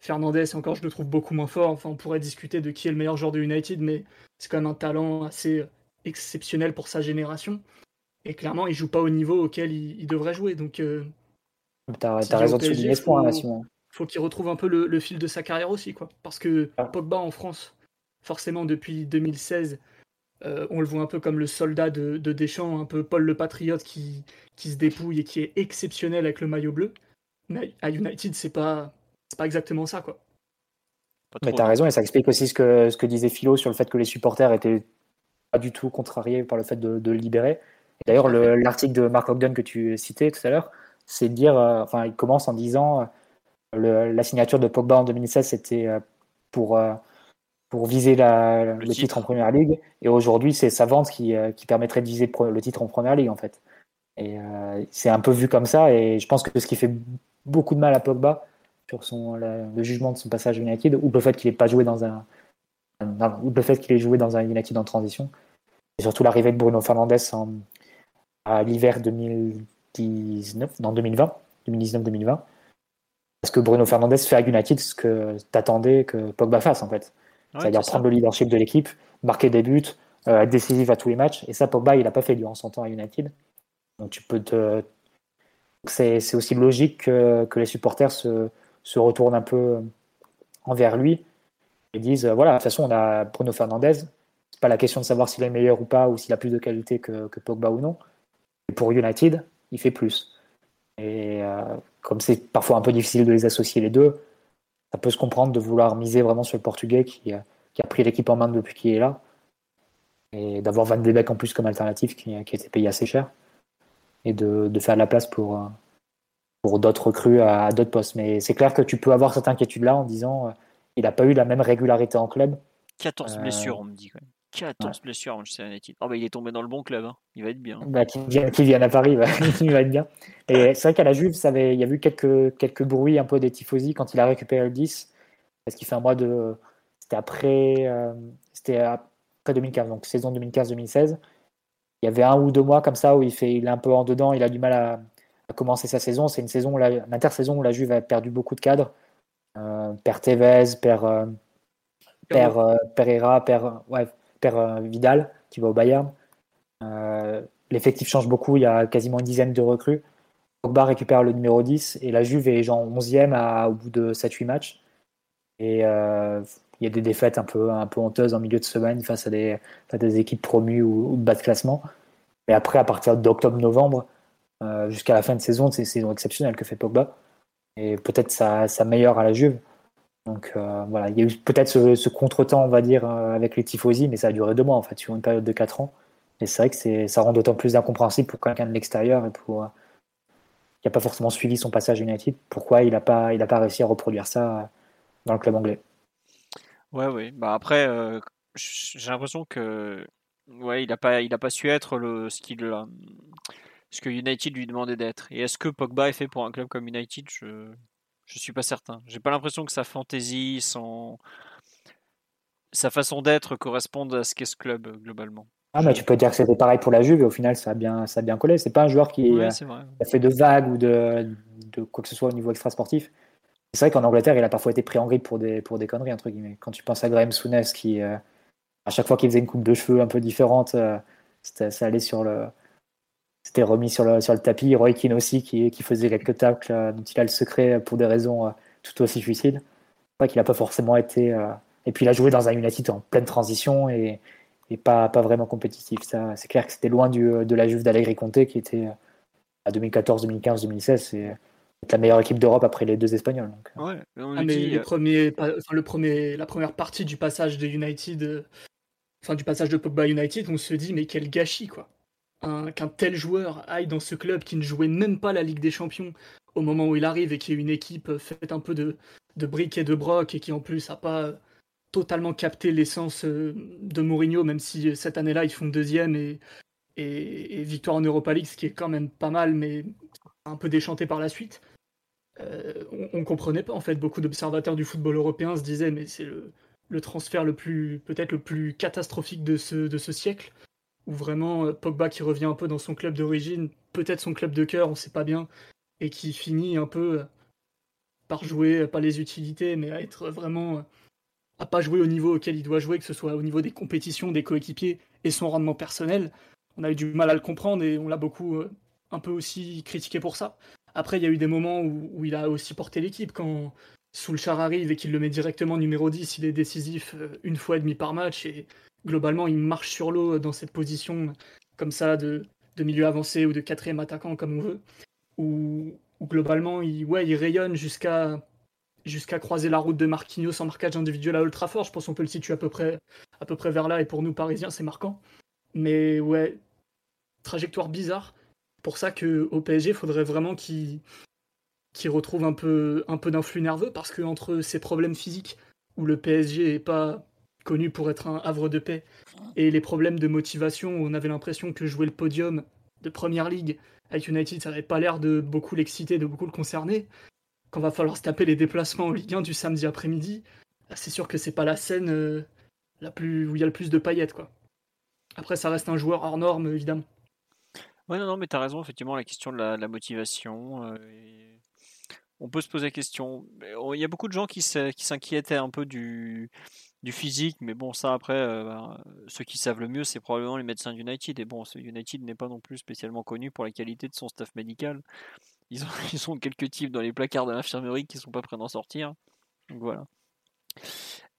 Fernandez, encore je le trouve beaucoup moins fort. Enfin, on pourrait discuter de qui est le meilleur joueur de United, mais c'est quand même un talent assez exceptionnel pour sa génération. Et clairement, il joue pas au niveau auquel il, devrait jouer. Donc, euh, t'as, raison de souligner ce point, Simon. Faut qu'il retrouve un peu le, fil de sa carrière aussi, quoi. Parce que ah. Pogba en France, forcément depuis 2016, euh, on le voit un peu comme le soldat de, Deschamps, un peu Paul le Patriote qui, qui se dépouille et qui est exceptionnel avec le maillot bleu. Mais à United, c'est pas, pas exactement ça, quoi. Mais t'as raison, et ça explique aussi ce que, ce que disait Philo sur le fait que les supporters étaient pas du tout contrariés par le fait de, le libérer. D'ailleurs, l'article de Mark Ogden que tu citais tout à l'heure, c'est de dire, euh, enfin, il commence en disant euh, la signature de Pogba en 2016, c'était pour pour viser la, le, titre. en première ligue. Et aujourd'hui, c'est sa vente qui, euh, qui, permettrait de viser le titre en première ligue, en fait. Et euh, c'est un peu vu comme ça. Et je pense que ce qui fait beaucoup de mal à Pogba sur son, le jugement de son passage à United, ou le fait qu'il n'ait pas joué dans un, ou le fait qu'il ait joué dans un United en transition, et surtout l'arrivée de Bruno Fernandes à l'hiver 2019, dans 2020, 2019-2020. Parce que Bruno Fernandes fait à United ce que t'attendais que Pogba fasse, en fait. C'est-à-dire prendre le leadership de l'équipe, marquer des buts, euh, être décisif à tous les matchs. Et ça, Pogba, il n'a pas fait durant son temps à United. Donc tu peux te. C'est aussi logique que, les supporters se, se, retournent un peu envers lui et disent voilà, de toute façon, on a Bruno Fernandez. C'est pas la question de savoir s'il est meilleur ou pas, ou s'il a plus de qualité que, que Pogba ou non. Et pour United, il fait plus. Et euh, comme c'est parfois un peu difficile de les associer les deux, ça peut se comprendre de vouloir miser vraiment sur le Portugais qui, qui a pris l'équipe en main depuis qu'il est là. et d'avoir Van de Beek en plus comme alternative qui, qui a été payé assez cher et de, de faire de la place pour, euh, pour d'autres recrues à, d'autres postes. Mais c'est clair que tu peux avoir cette inquiétude-là en disant euh, il n'a pas eu la même régularité en club. 14 blessures, on me dit quand même. 14 blessures Manchester United. Oh bah il est tombé dans le bon club, hein. il va être bien. Bah, qui, vient, à Paris, il va être bien. Et c'est vrai qu'à la Juve, ça avait, il y a eu quelques, quelques bruits un peu des tifosi quand il a récupéré le 10, parce qu'il fait un mois de. C'était après, c'était après 2015, donc saison 2015-2016. Il y avait un ou deux mois comme ça où il, fait, il est un peu en dedans, il a du mal à, commencer sa saison. C'est une saison, la, une intersaison où la Juve a perdu beaucoup de cadres. Euh, père Tevez, Père, euh, Père euh, Pereira, Père, ouais, Père Vidal qui va au Bayern. L'effectif change beaucoup, il y a quasiment une dizaine de recrues. Pogba récupère le numéro 10 et la Juve est genre 11e à, au bout de 7-8 matchs. Et il y a des défaites un peu, honteuses en milieu de semaine face à des, équipes promues ou, de bas de classement. Mais après, à partir d'octobre-novembre, euh, jusqu'à la fin de saison, c'est une saison exceptionnelle que fait Pogba. Et peut-être ça, ça meilleure à la Juve. Donc euh, voilà, il y a eu peut-être ce, ce contretemps, on va dire, euh, avec les tifosi, mais ça a duré deux mois en fait, sur une période de quatre ans. Et c'est vrai que ça rend d'autant plus incompréhensible pour quelqu'un de l'extérieur et pour qui n'a pas forcément suivi son passage United, pourquoi il n'a pas, pas réussi à reproduire ça dans le club anglais. Ouais, oui. Bah après, j'ai l'impression que ouais, il n'a pas, il pas su être le, ce qu'il que United lui demandait d'être. Et est-ce que Pogba est fait pour un club comme United? Ne suis pas certain. J'ai pas l'impression que sa fantaisie, son... sa façon d'être correspondent à ce qu'est ce club globalement. Ah, mais tu peux dire que c'était pareil pour la Juve et au final ça a bien, ça a bien collé. C'est pas un joueur qui euh, a fait de vagues ou de, de, quoi que ce soit au niveau extra-sportif. C'est vrai qu'en Angleterre, il a parfois été pris en grippe pour des, pour des conneries, entre guillemets. Quand tu penses à Graham Souness, qui, euh, à chaque fois qu'il faisait une coupe de cheveux un peu différente, euh, ça allait sur le, c'était remis sur le, sur le tapis. Roy Keane aussi, qui, qui faisait quelques tacles euh, dont il a le secret pour des raisons euh, tout aussi suicides. C'est vrai qu'il n'a pas forcément été. Euh, et puis il a joué dans un United en pleine transition et, et pas, pas vraiment compétitif. Ça, c'est clair que c'était loin du, de la Juve d'Allegri Conte qui était à 2014, 2015, 2016. C'est la meilleure équipe d'Europe après les deux Espagnols. Donc. Ouais, ah, mais le premier, enfin, le premier, la première partie du passage de United, enfin du passage de Pogba United, on se dit mais quel gâchis quoi qu'un tel joueur aille dans ce club qui ne jouait même pas la Ligue des Champions au moment où il arrive et qui est une équipe faite un peu de, de briques et de broc et qui en plus n'a pas totalement capté l'essence euh, de Mourinho, même si euh, cette année-là ils font deuxième et, et, victoire en Europa League, ce qui est quand même pas mal, mais un peu déchanté par la suite. Euh, on, ne comprenait pas en fait. Beaucoup d'observateurs du football européen se disaient mais c'est le, le, transfert le plus peut-être le plus catastrophique de ce, de ce siècle où vraiment euh, Pogba qui revient un peu dans son club d'origine, peut-être son club de cœur, on sait pas bien, et qui finit un peu euh, par jouer, euh, pas les utilités, mais à être vraiment à pas jouer au niveau auquel il doit jouer, que ce soit au niveau des compétitions, des coéquipiers et son rendement personnel. On a eu du mal à le comprendre et on l'a beaucoup un peu aussi critiqué pour ça. Après, il y a eu des moments où, il a aussi porté l'équipe. Quand Soulchar arrive et qu'il le met directement numéro 10, il est décisif une fois et demi par match et globalement, il marche sur l'eau dans cette position comme ça de, milieu avancé ou de quatrième attaquant, comme on veut, où, globalement, il, ouais, il rayonne jusqu'à jusqu'à croiser la route de Marquinhos en marquage individuel à ultra fort. Je pense qu'on peut le situer à peu près, à peu près vers là, et pour nous, Parisiens, c'est marquant. Mais ouais, trajectoire bizarre. Pour ça qu'au PSG, il faudrait vraiment qu'il retrouve un peu, un peu d'influx nerveux, parce que entre ses problèmes physiques, où le PSG est pas connu pour être un havre de paix, et les problèmes de motivation, on avait l'impression que jouer le podium de Première Ligue avec United, ça n'avait pas l'air de beaucoup l'exciter, de beaucoup le concerner. Quand va falloir se taper les déplacements en Ligue 1 du samedi après-midi, bah, c'est sûr que c'est pas la scène euh, la plus où il y a le plus de paillettes, quoi. Après, ça reste un joueur hors norme, évidemment. Ouais, non, non, mais tu as raison, effectivement, la question de la, motivation. Euh, on peut se poser la question. Il y a beaucoup de gens qui s'inquiétaient un peu du, du physique, mais bon, ça après, euh, ben, ceux qui savent le mieux, c'est probablement les médecins d'United. Et bon, United n'est pas non plus spécialement connu pour la qualité de son staff médical. Ils ont, quelques types dans les placards de l'infirmerie qui sont pas prêts d'en sortir. Donc voilà.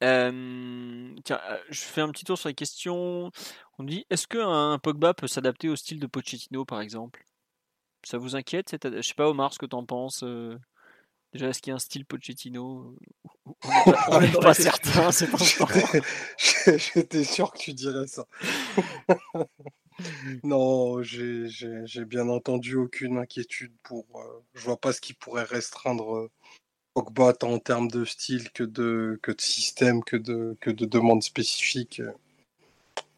Euh, tiens, euh, je fais un petit tour sur les questions. On dit est-ce qu'un Pogba peut s'adapter au style de Pochettino par exemple? Ça vous inquiète Je sais pas, Omar, ce que tu en penses Déjà, est-ce qu'il y a un style Pochettino? On n'est pas, certain, c'est J'étais sûr que tu dirais ça. non, j'ai bien entendu aucune inquiétude pour. Euh, je vois pas ce qui pourrait restreindre euh, Pogba tant en termes de style que de, que de système, que de, que de demandes spécifiques.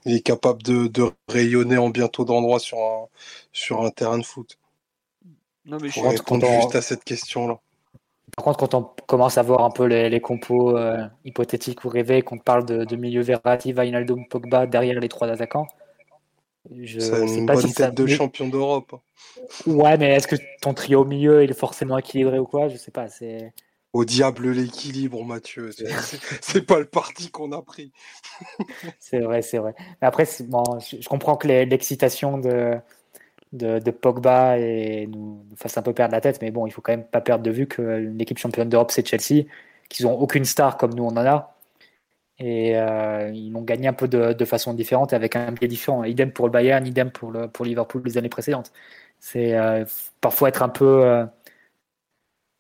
Il est capable de, de rayonner en bientôt d'endroits sur un, sur un terrain de foot. Non, mais je pour répondre juste à cette question-là. Par contre, quand on commence à voir un peu les, compos euh, hypothétiques ou rêvés, qu'on parle de, milieu Verratti, Wijnaldum, Pogba derrière les trois attaquants, je c'est une bonne tête de champion d'Europe. Ouais, mais est-ce que ton trio au milieu est forcément équilibré ou quoi? Je sais pas. C'est au diable l'équilibre, Mathieu. C'est pas le parti qu'on a pris. c'est vrai, c'est vrai. Après, bon, je comprends que l'excitation de, de, Pogba et nous, fasse un peu perdre la tête, mais bon, il faut quand même pas perdre de vue que l'équipe championne d'Europe, c'est Chelsea, qu'ils ont aucune star comme nous on en a. Et euh, ils l'ont gagné un peu de, façon différente avec un biais différent. Idem pour le Bayern, idem pour, le, pour Liverpool les années précédentes. C'est euh, parfois être un peu. Euh,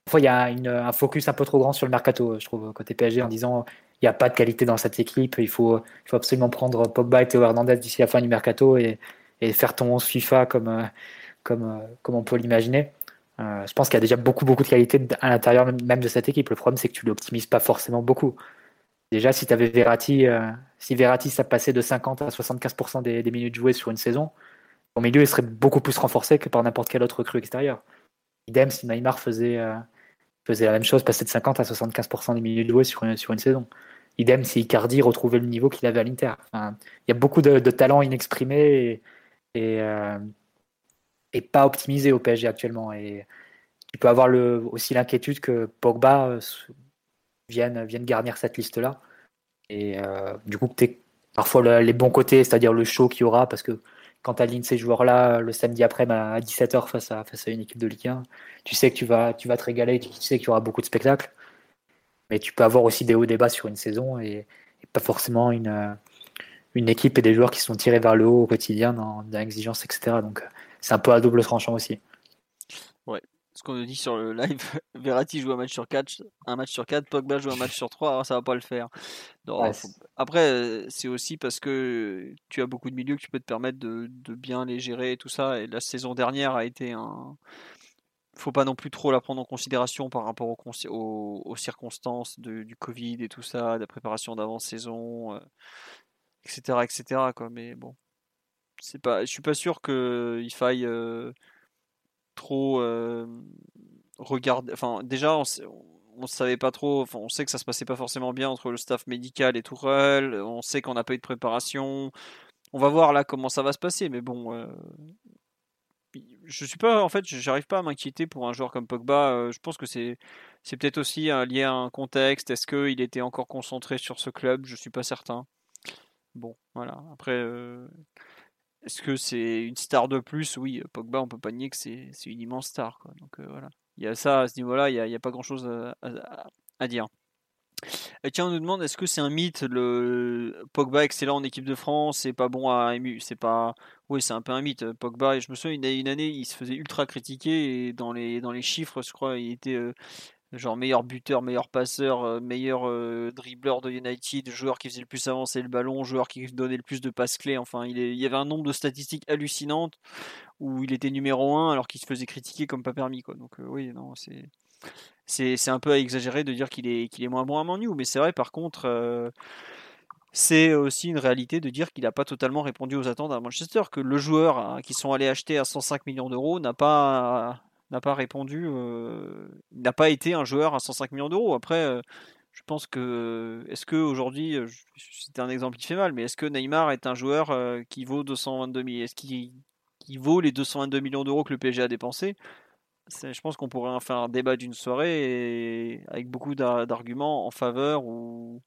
parfois, il y a un focus un peu trop grand sur le mercato, je trouve, côté PSG, en disant il n'y a pas de qualité dans cette équipe, il faut, il faut absolument prendre Pogba et Théo Hernandez d'ici la fin du mercato et faire ton 11 FIFA comme, euh, comme, euh, comme on peut l'imaginer. Euh, je pense qu'il y a déjà beaucoup, beaucoup de qualité à l'intérieur même de cette équipe. Le problème, c'est que tu l'optimises pas forcément beaucoup. Déjà, si tu avais Verratti, si Verratti, ça passait de 50 à 75% des, minutes jouées sur une saison, ton milieu il serait beaucoup plus renforcé que par n'importe quel autre cru extérieur. Idem si Neymar faisait, faisait la même chose, passait de 50 à 75% des minutes jouées sur une, sur une saison. Idem si Icardi retrouvait le niveau qu'il avait à l'Inter. il y a beaucoup de, de talents inexprimés euh, et, pas optimisé au PSG actuellement. Et tu peux avoir aussi l'inquiétude que Pogba euh, vienne, vienne garnir cette liste-là. Et euh, du coup, tu parfois les bons côtés, c'est-à-dire le show qu'il y aura, parce que quand tu alignes ces joueurs-là le samedi après à 17h face à, face à une équipe de Ligue 1, tu sais que tu vas, tu vas te régaler, tu sais qu'il y aura beaucoup de spectacles. Mais tu peux avoir aussi des hauts débats sur une saison et pas forcément une, une équipe et des joueurs qui sont tirés vers le haut au quotidien dans, l'exigence, etc. Donc euh, c'est un peu à double tranchant aussi. Ouais, ce qu'on nous dit sur le live, Verratti joue un match sur 4, un match sur 4, Pogba joue un match sur 3, alors ça va pas le faire. Après, euh, c'est aussi parce que tu as beaucoup de milieux que tu peux te permettre de, bien les gérer et tout ça. Et la saison dernière a été un. Faut pas non plus trop la prendre en considération par rapport aux, aux, circonstances du Covid et tout ça, de la préparation d'avant-saison. Etc., etc. Quoi. Mais bon, c'est pas, je suis pas sûr qu'il faille euh, trop euh, regarder. Enfin, déjà, on, on savait pas trop. Enfin, on sait que ça se passait pas forcément bien entre le staff médical et Tourelle. On sait qu'on n'a pas eu de préparation. On va voir là comment ça va se passer, mais bon. Euh, je suis pas, en fait, j'arrive pas à m'inquiéter pour un joueur comme Pogba. je pense que c'est, c'est peut-être aussi lié à un contexte. Est-ce qu'il était encore concentré sur ce club? Je suis pas certain. Bon, voilà. Après, euh, est-ce que c'est une star de plus? Oui, Pogba, on peut pas nier que c'est une immense star. Quoi. Donc euh, voilà. Il y a ça à ce niveau-là, il n'y a, pas grand-chose à, dire. Et tiens, on nous demande est-ce que c'est un mythe le Pogba excellent en équipe de France, c'est pas bon à ému, c'est pas oui, c'est un peu un mythe Pogba. Je me souviens une, une année, il se faisait ultra critiquer et dans les dans les chiffres, je crois, il était euh, genre meilleur buteur, meilleur passeur, euh, meilleur euh, dribbleur de United, joueur qui faisait le plus avancer le ballon, joueur qui donnait le plus de passes clés. Enfin, il, y avait un nombre de statistiques hallucinantes où il était numéro 1 alors qu'il se faisait critiquer comme pas permis. Quoi. Donc, euh, oui, non, c'est. C'est, un peu à exagérer de dire qu'il est, qu'il est moins bon à Manu, mais c'est vrai par contre, c'est aussi une réalité de dire qu'il n'a pas totalement répondu aux attentes à Manchester, que le joueur hein, qui sont allés acheter à 105 millions d'euros n'a pas n'a pas répondu, n'a pas été un joueur à 105 millions d'euros. Après, je pense que, est-ce que aujourd'hui, c'était un exemple qui fait mal, mais est-ce que Neymar est un joueur qui vaut 222 millions Est-ce qu'il vaut les 222 millions d'euros que le PSG a dépensé Je pense qu'on pourrait en faire un débat d'une soirée avec beaucoup d'arguments en faveur ou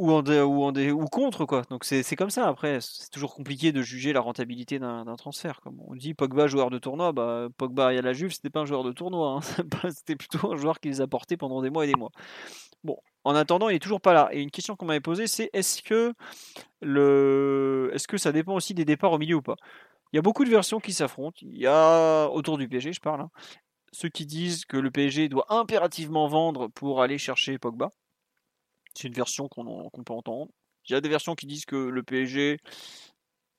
ou, en ou, contre quoi. Donc c'est comme ça. Après, c'est toujours compliqué de juger la rentabilité d'un transfert. Comme on dit, Pogba joueur de tournoi, bah Pogba à la Juve, c'était pas un joueur de tournoi, hein. c'était plutôt un joueur qui les a portés pendant des mois et des mois. Bon, en attendant, il est toujours pas là. Et une question qu'on m'avait posée, c'est est-ce que le, est-ce que ça dépend aussi des départs au milieu ou pas? Il y a beaucoup de versions qui s'affrontent. Il y a autour du PSG, je parle. Hein ceux qui disent que le PSG doit impérativement vendre pour aller chercher Pogba. C'est une version qu'on peut entendre. Il y a des versions qui disent que le PSG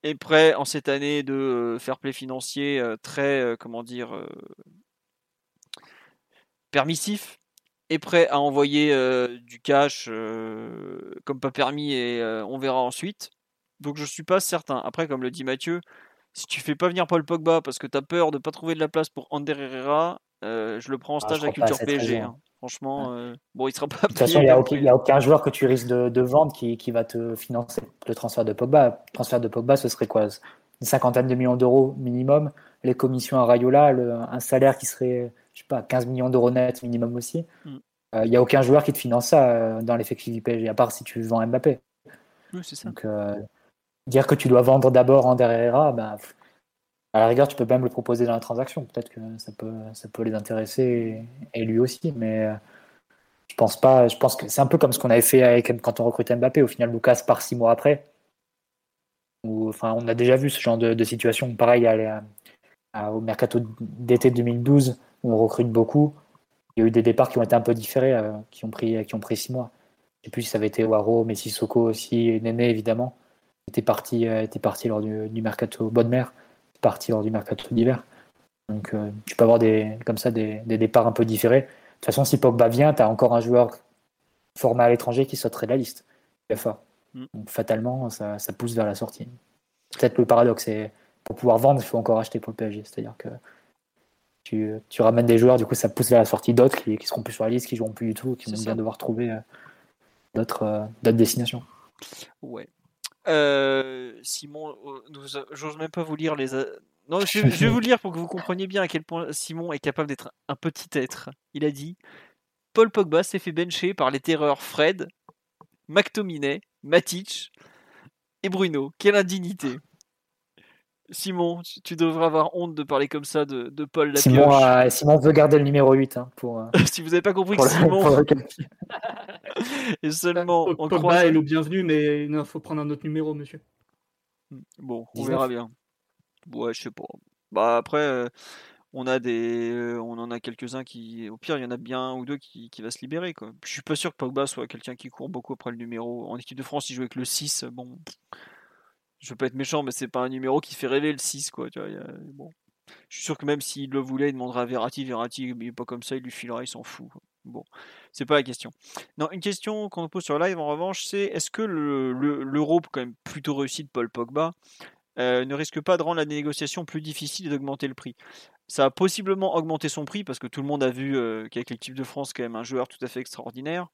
est prêt en cette année de euh, faire play financier euh, très, euh, comment dire, permissif, est prêt à envoyer du cash comme pas permis et on verra ensuite. Donc je suis pas certain. Après, comme le dit Mathieu, si tu fais pas venir Paul Pogba parce que tu as peur de pas trouver de la place pour Ander Herrera, je le prends en ah, stage à Culture PSG. Franchement, euh, bon, il sera pas. De toute façon, il n'y a, aucun joueur que tu risques de, vendre qui, va te financer le transfert de Pogba. Le transfert de Pogba, ce serait quoi? Une cinquantaine de millions d'euros minimum. Les commissions à Rayola, un salaire qui serait, je sais pas, 15 millions d'euros net minimum aussi. Mm. Euh, il n'y a aucun joueur qui te finance ça euh, dans l'effectif du PSG, à part si tu vends Mbappé. Oui, c'est ça. Donc, dire que tu dois vendre d'abord en Herrera, ben, à la rigueur, tu peux même le proposer dans la transaction. Peut-être que ça peut, les intéresser et, lui aussi. Mais euh, je pense pas. Je pense que c'est un peu comme ce qu'on avait fait avec, quand on recrutait Mbappé. Au final, Lucas part six mois après. on a déjà vu ce genre de, situation. Pareil, au mercato d'été 2012, où on recrute beaucoup. Il y a eu des départs qui ont été un peu différés, euh, qui, ont pris, six mois. Je sais plus si ça avait été Waro, Messi Soko aussi, et Néné évidemment, était parti, euh, lors du, du mercato Bonne Mère partie lors du mercato d'hiver. Donc euh, tu peux avoir des, comme ça des, départs un peu différés. De toute façon, si Pogba vient, tu as encore un joueur formé à l'étranger qui sauterait de la liste. Mm. Donc fatalement, ça, pousse vers la sortie. Peut-être le paradoxe, c'est pour pouvoir vendre, il faut encore acheter pour le PSG. C'est-à-dire que tu, ramènes des joueurs, du coup, ça pousse vers la sortie d'autres qui, qui seront plus sur la liste, qui joueront plus du tout, qui vont bien devoir trouver euh, d'autres euh, d'autres destinations. Ouais, euh, Simon, euh, j'ose même pas vous lire les. Non, je, vais vous lire pour que vous compreniez bien à quel point Simon est capable d'être un petit être. Il a dit Paul Pogba s'est fait bencher par les terreurs Fred, McTominay, Matic et Bruno. Quelle indignité Simon, tu devrais avoir honte de parler comme ça de, de Paul Simon, euh, Simon veut garder le numéro 8. Hein, pour, euh, si vous n'avez pas compris que Simon est seulement en Pogba est le bienvenu, mais il faut prendre un autre numéro, monsieur. Bon, on verra bien. Ouais, je sais pas. Bah après, euh, on a des, on en a quelques-uns qui, au pire, il y en a bien un ou deux qui, qui va se libérer quoi. Je suis pas sûr que Pogba soit quelqu'un qui court beaucoup après le numéro. En équipe de France, il joue avec le 6. Bon, je veux pas être méchant, mais c'est pas un numéro qui fait rêver le 6, quoi. Je suis sûr que même s'il le voulait, il demandera à Verratti. Verratti, il est pas comme ça, il lui filera, il s'en fout. Bon, c'est pas la question. Non, une question qu'on pose sur live en revanche, c'est est-ce que l'Europe, quand même plutôt réussi de Paul Pogba, euh, ne risque pas de rendre la négociation plus difficile et d'augmenter le prix? Ça a possiblement augmenté son prix parce que tout le monde a vu euh, qu'avec l'équipe de France, quand même un joueur tout à fait extraordinaire.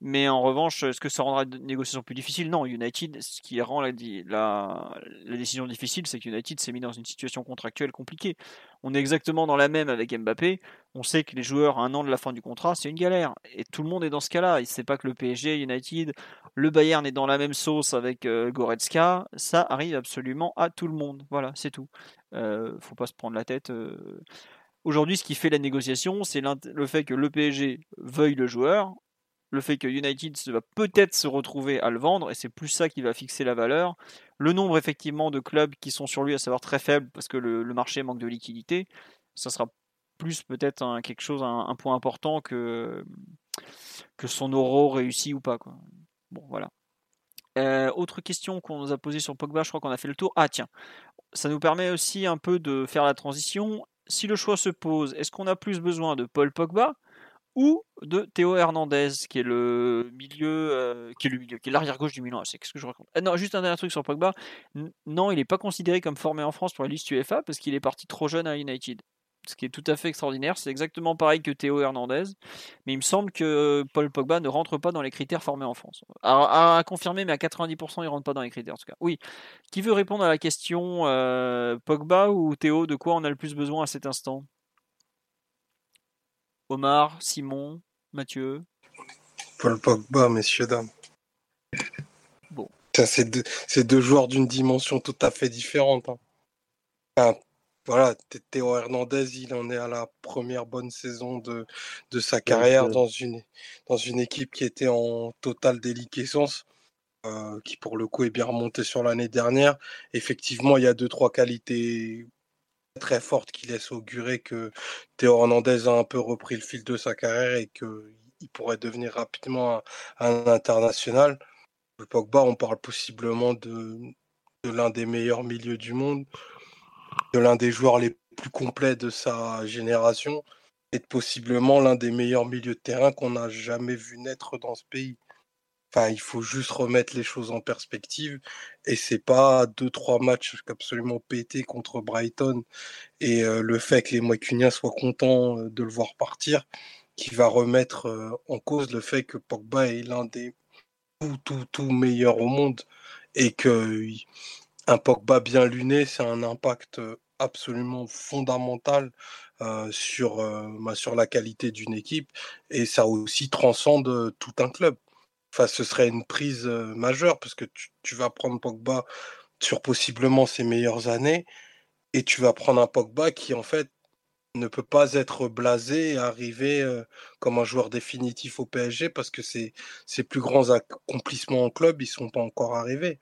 Mais en revanche, est-ce que ça rendra la négociation plus difficile? Non, United, ce qui rend la, décision difficile, c'est que United s'est mis dans une situation contractuelle compliquée. On est exactement dans la même avec Mbappé. On sait que les joueurs, à un an de la fin du contrat, c'est une galère. Et tout le monde est dans ce cas-là. Il ne sait pas que le PSG, United, le Bayern est dans la même sauce avec euh, Goretzka. Ça arrive absolument à tout le monde. Voilà, c'est tout. Euh, faut pas se prendre la tête. Euh. Aujourd'hui, ce qui fait la négociation, c'est le fait que le PSG veuille le joueur, le fait que United va peut-être se retrouver à le vendre, et c'est plus ça qui va fixer la valeur. Le nombre effectivement de clubs qui sont sur lui, à savoir très faible, parce que le, marché manque de liquidité, ça sera plus peut-être quelque chose, un, point important que, que son euro réussi ou pas. Bon, voilà. Euh, autre question qu'on nous a posée sur Pogba, je crois qu'on a fait le tour. Ah tiens, ça nous permet aussi un peu de faire la transition. Si le choix se pose, est-ce qu'on a plus besoin de Paul Pogba ou de Théo Hernandez, qui est le milieu, euh, qui est le milieu, qui est l'arrière gauche du Milan. C'est qu'est-ce que je raconte? Ah Non, juste un dernier truc sur Pogba. non, il n'est pas considéré comme formé en France pour la liste UEFA parce qu'il est parti trop jeune à United ce qui est tout à fait extraordinaire. C'est exactement pareil que Théo Hernandez, mais il me semble que Paul Pogba ne rentre pas dans les critères formés en France. À, confirmer, mais à 90%, il ne rentre pas dans les critères en tout cas. Oui. Qui veut répondre à la question euh, Pogba ou Théo De quoi on a le plus besoin à cet instant? Omar, Simon, Mathieu? Paul Pogba, messieurs, dames. Bon. C'est deux, deux, joueurs d'une dimension tout à fait différente. Hein voilà, Théo Hernandez, il en est à la première bonne saison de, de sa carrière dans une, dans une équipe qui était en totale déliquescence, euh, qui pour le coup est bien remontée sur l'année dernière. Effectivement, il y a deux, trois qualités très fortes qui laissent augurer que Théo Hernandez a un peu repris le fil de sa carrière et qu'il pourrait devenir rapidement un, international. Le Pogba, on parle possiblement de, de l'un des meilleurs milieux du monde, de l'un des joueurs les plus complets de sa génération et possiblement l'un des meilleurs milieux de terrain qu'on n'a jamais vu naître dans ce pays. Enfin, il faut juste remettre les choses en perspective. Et c'est pas deux, trois matchs absolument pétés contre Brighton et le fait que les Moicuniens soient contents de le voir partir qui va remettre en cause le fait que Pogba est l'un des tout, tout, tout meilleurs au monde et que un Pogba bien luné, c'est un impact absolument fondamental sur, bah, sur la qualité d'une équipe et ça aussi transcende tout un club. Enfin, ce serait une prise majeure parce que tu, vas prendre Pogba sur possiblement ses meilleures années et tu vas prendre un Pogba qui en fait ne peut pas être blasé et arriver comme un joueur définitif au PSG parce que ses, ses plus grands accomplissements en club, ils sont pas encore arrivés.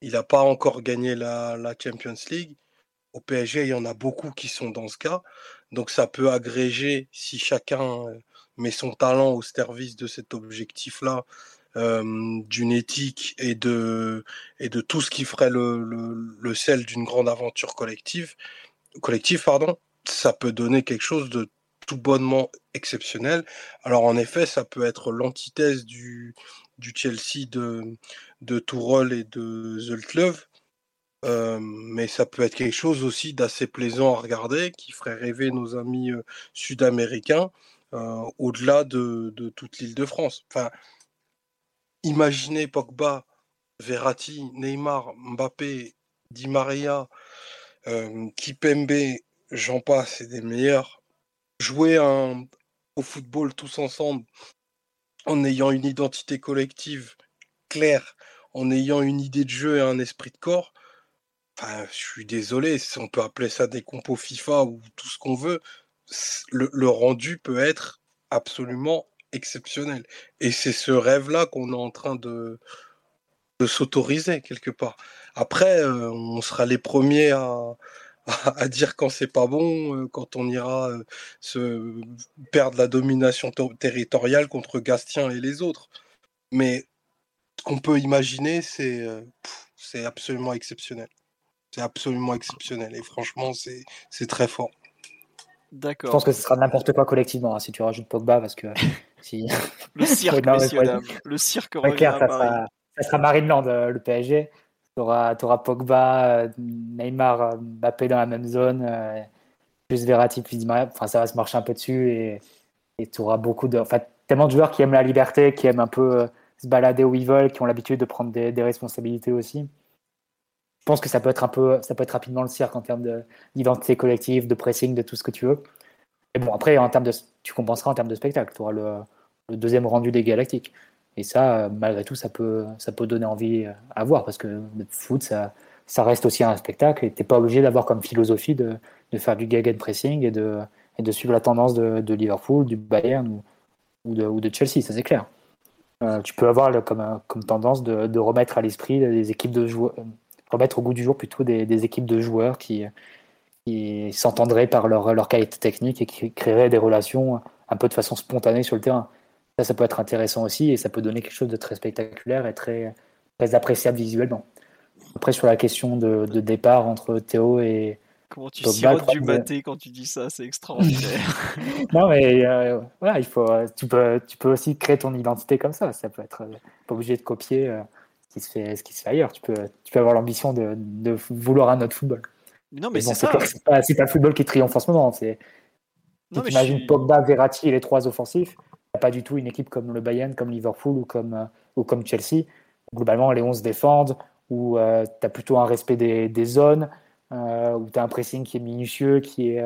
Il n'a pas encore gagné la, Champions League. Au PSG, il y en a beaucoup qui sont dans ce cas. Donc ça peut agréger si chacun met son talent au service de cet objectif-là d'une éthique et de, et de tout ce qui ferait le, le, sel d'une grande aventure collective, collective pardon, ça peut donner quelque chose de tout bonnement exceptionnel. Alors en effet, ça peut être l'antithèse du, du Chelsea de, de Tourol et de Zoltlov, mais ça peut être quelque chose aussi d'assez plaisant à regarder, qui ferait rêver nos amis sud-américains au-delà de, de, toute l'île de France. Enfin, imaginez Pogba, Verratti, Neymar, Mbappé, Di Maria, euh, Kipembe, j'en passe, c'est des meilleurs. Jouer au football tous ensemble en ayant une identité collective claire, en ayant une idée de jeu et un esprit de corps. Enfin, je suis désolé, si on peut appeler ça des compos FIFA ou tout ce qu'on veut, le rendu peut être absolument exceptionnel. Et c'est ce rêve-là qu'on est en train de, de s'autoriser quelque part. Après, euh, on sera les premiers à, à, dire quand c'est pas bon, euh, quand on ira euh, se perdre la domination territoriale contre Gastien et les autres. Mais ce qu'on peut imaginer, c'est c'est absolument exceptionnel. C'est absolument exceptionnel. Et franchement, c'est très fort. D'accord. Je pense que ce sera n'importe quoi collectivement hein, si tu rajoutes Pogba parce que si... le cirque, messieurs, dames. Le cirque revient clair, ça, sera, ça sera Marineland, euh, le PSG. Tu auras, Pogba, euh, Neymar, euh, Mbappé dans la même zone, plus Verratti, plus. Enfin, ça va se marcher un peu dessus et tu auras beaucoup de. Enfin, tellement de joueurs qui aiment la liberté, qui aiment un peu se balader où ils veulent, qui ont l'habitude de prendre des, des, responsabilités aussi. Je pense que ça peut être un peu, ça peut être rapidement le cirque en termes d'identité collective, de pressing, de tout ce que tu veux. Et bon, après, en termes de, tu compenseras en termes de spectacle. Tu auras le, le deuxième rendu des Galactiques. Et ça, malgré tout, ça peut, ça peut donner envie à voir parce que le foot, ça, ça reste aussi un spectacle et tu n'es pas obligé d'avoir comme philosophie de, faire du pressing et de, et de suivre la tendance de, Liverpool, du Bayern ou, de, Chelsea, ça c'est clair. Euh, tu peux avoir comme, comme tendance de, remettre à l'esprit des équipes de joueurs, remettre au goût du jour plutôt des, équipes de joueurs qui, qui s'entendraient par leur, leur qualité technique et qui créeraient des relations un peu de façon spontanée sur le terrain. Ça, ça peut être intéressant aussi et ça peut donner quelque chose de très spectaculaire et très, très appréciable visuellement. Après, sur la question de, départ entre Théo et. Comment tu sirotes du maté quand tu dis ça, c'est extraordinaire. non, mais euh, voilà, il faut, tu, peux, tu peux aussi créer ton identité comme ça. Ça peut être pas obligé de copier euh, ce, qui se fait, ce qui se fait ailleurs. Tu peux, tu peux avoir l'ambition de, de, vouloir un autre football. Non, mais c'est ça. C'est pas, pas, le football qui triomphe en ce moment. Tu imagines Pogba, Verratti et les trois offensifs, pas du tout une équipe comme le Bayern, comme Liverpool ou comme, euh, ou comme Chelsea. Globalement, les 11 défendent, où euh, tu as plutôt un respect des, zones, euh, où tu as un pressing qui est minutieux, qui est,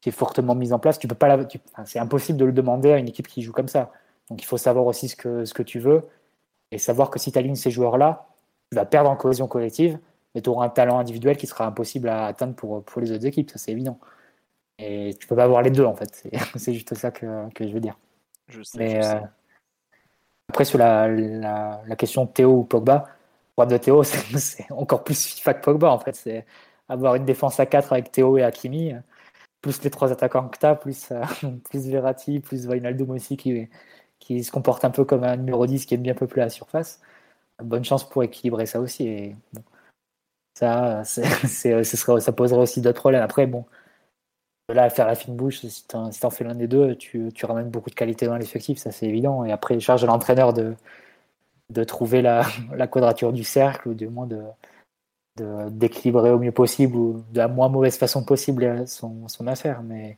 qui est fortement mis en place. Tu peux pas c'est impossible de le demander à une équipe qui joue comme ça. Donc il faut savoir aussi ce que, ce que tu veux et savoir que si tu alignes ces joueurs-là, tu vas perdre en cohésion collective, mais tu auras un talent individuel qui sera impossible à atteindre pour, pour les autres équipes, ça c'est évident. Et tu peux pas avoir les deux en fait, c'est juste ça que, que je veux dire. Je sais, Mais, euh, après, sur la, la, question Théo ou Pogba, droite de Théo, c'est encore plus FIFA que Pogba en fait. C'est avoir une défense à 4 avec Théo et Hakimi, plus les trois attaquants que tu as, plus, plus Verratti, plus Wijnaldum aussi qui, qui se comporte un peu comme un numéro 10 qui est bien peuplé à la surface. Bonne chance pour équilibrer ça aussi. Et ça, c'est, ça poserait aussi d'autres problèmes. Après, bon, là, faire la fine bouche, si tu en fais l'un des deux, tu, ramènes beaucoup de qualité dans l'effectif, ça c'est évident. Et après, charge à l'entraîneur de, trouver la, quadrature du cercle, ou du moins de, d'équilibrer au mieux possible ou de la moins mauvaise façon possible son, son affaire. Mais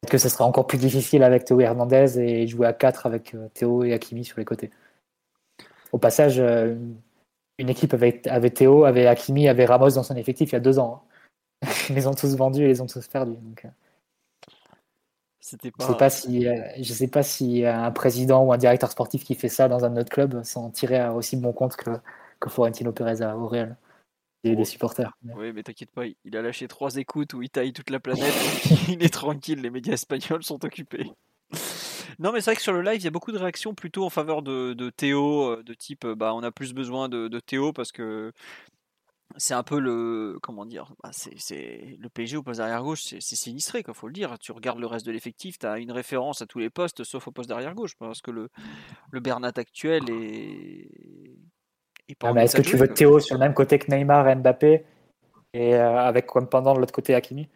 peut-être que ce sera encore plus difficile avec Théo Hernandez et jouer à 4 avec euh, Théo et Hakimi sur les côtés. Au passage, euh, une équipe avec Théo, avec Hakimi, avait Ramos dans son effectif il y a deux ans. Ils les ont tous vendus et les ont tous perdus. Donc, euh. pas... Je sais pas si je sais pas si un président ou un directeur sportif qui fait ça dans un autre club s'en tirait aussi bon compte que, que Florentino Pérez au Real des supporters. Oui, mais t'inquiète pas, il a lâché trois écoutes où il taille toute la planète. il est tranquille, les médias espagnols sont occupés. Non, mais c'est vrai que sur le live, il y a beaucoup de réactions plutôt en faveur de, Théo, euh, de type bah, on a plus besoin de, Théo parce que c'est un peu le. Comment dire bah, c'est, Le PSG au poste d'arrière gauche, c'est, sinistré, il faut le dire. Tu regardes le reste de l'effectif, tu as une référence à tous les postes sauf au poste d'arrière gauche parce que le, le Bernat actuel est est-ce que tu veux Théo sur le même côté que Neymar et Mbappé et euh, avec comme pendant de l'autre côté Hakimi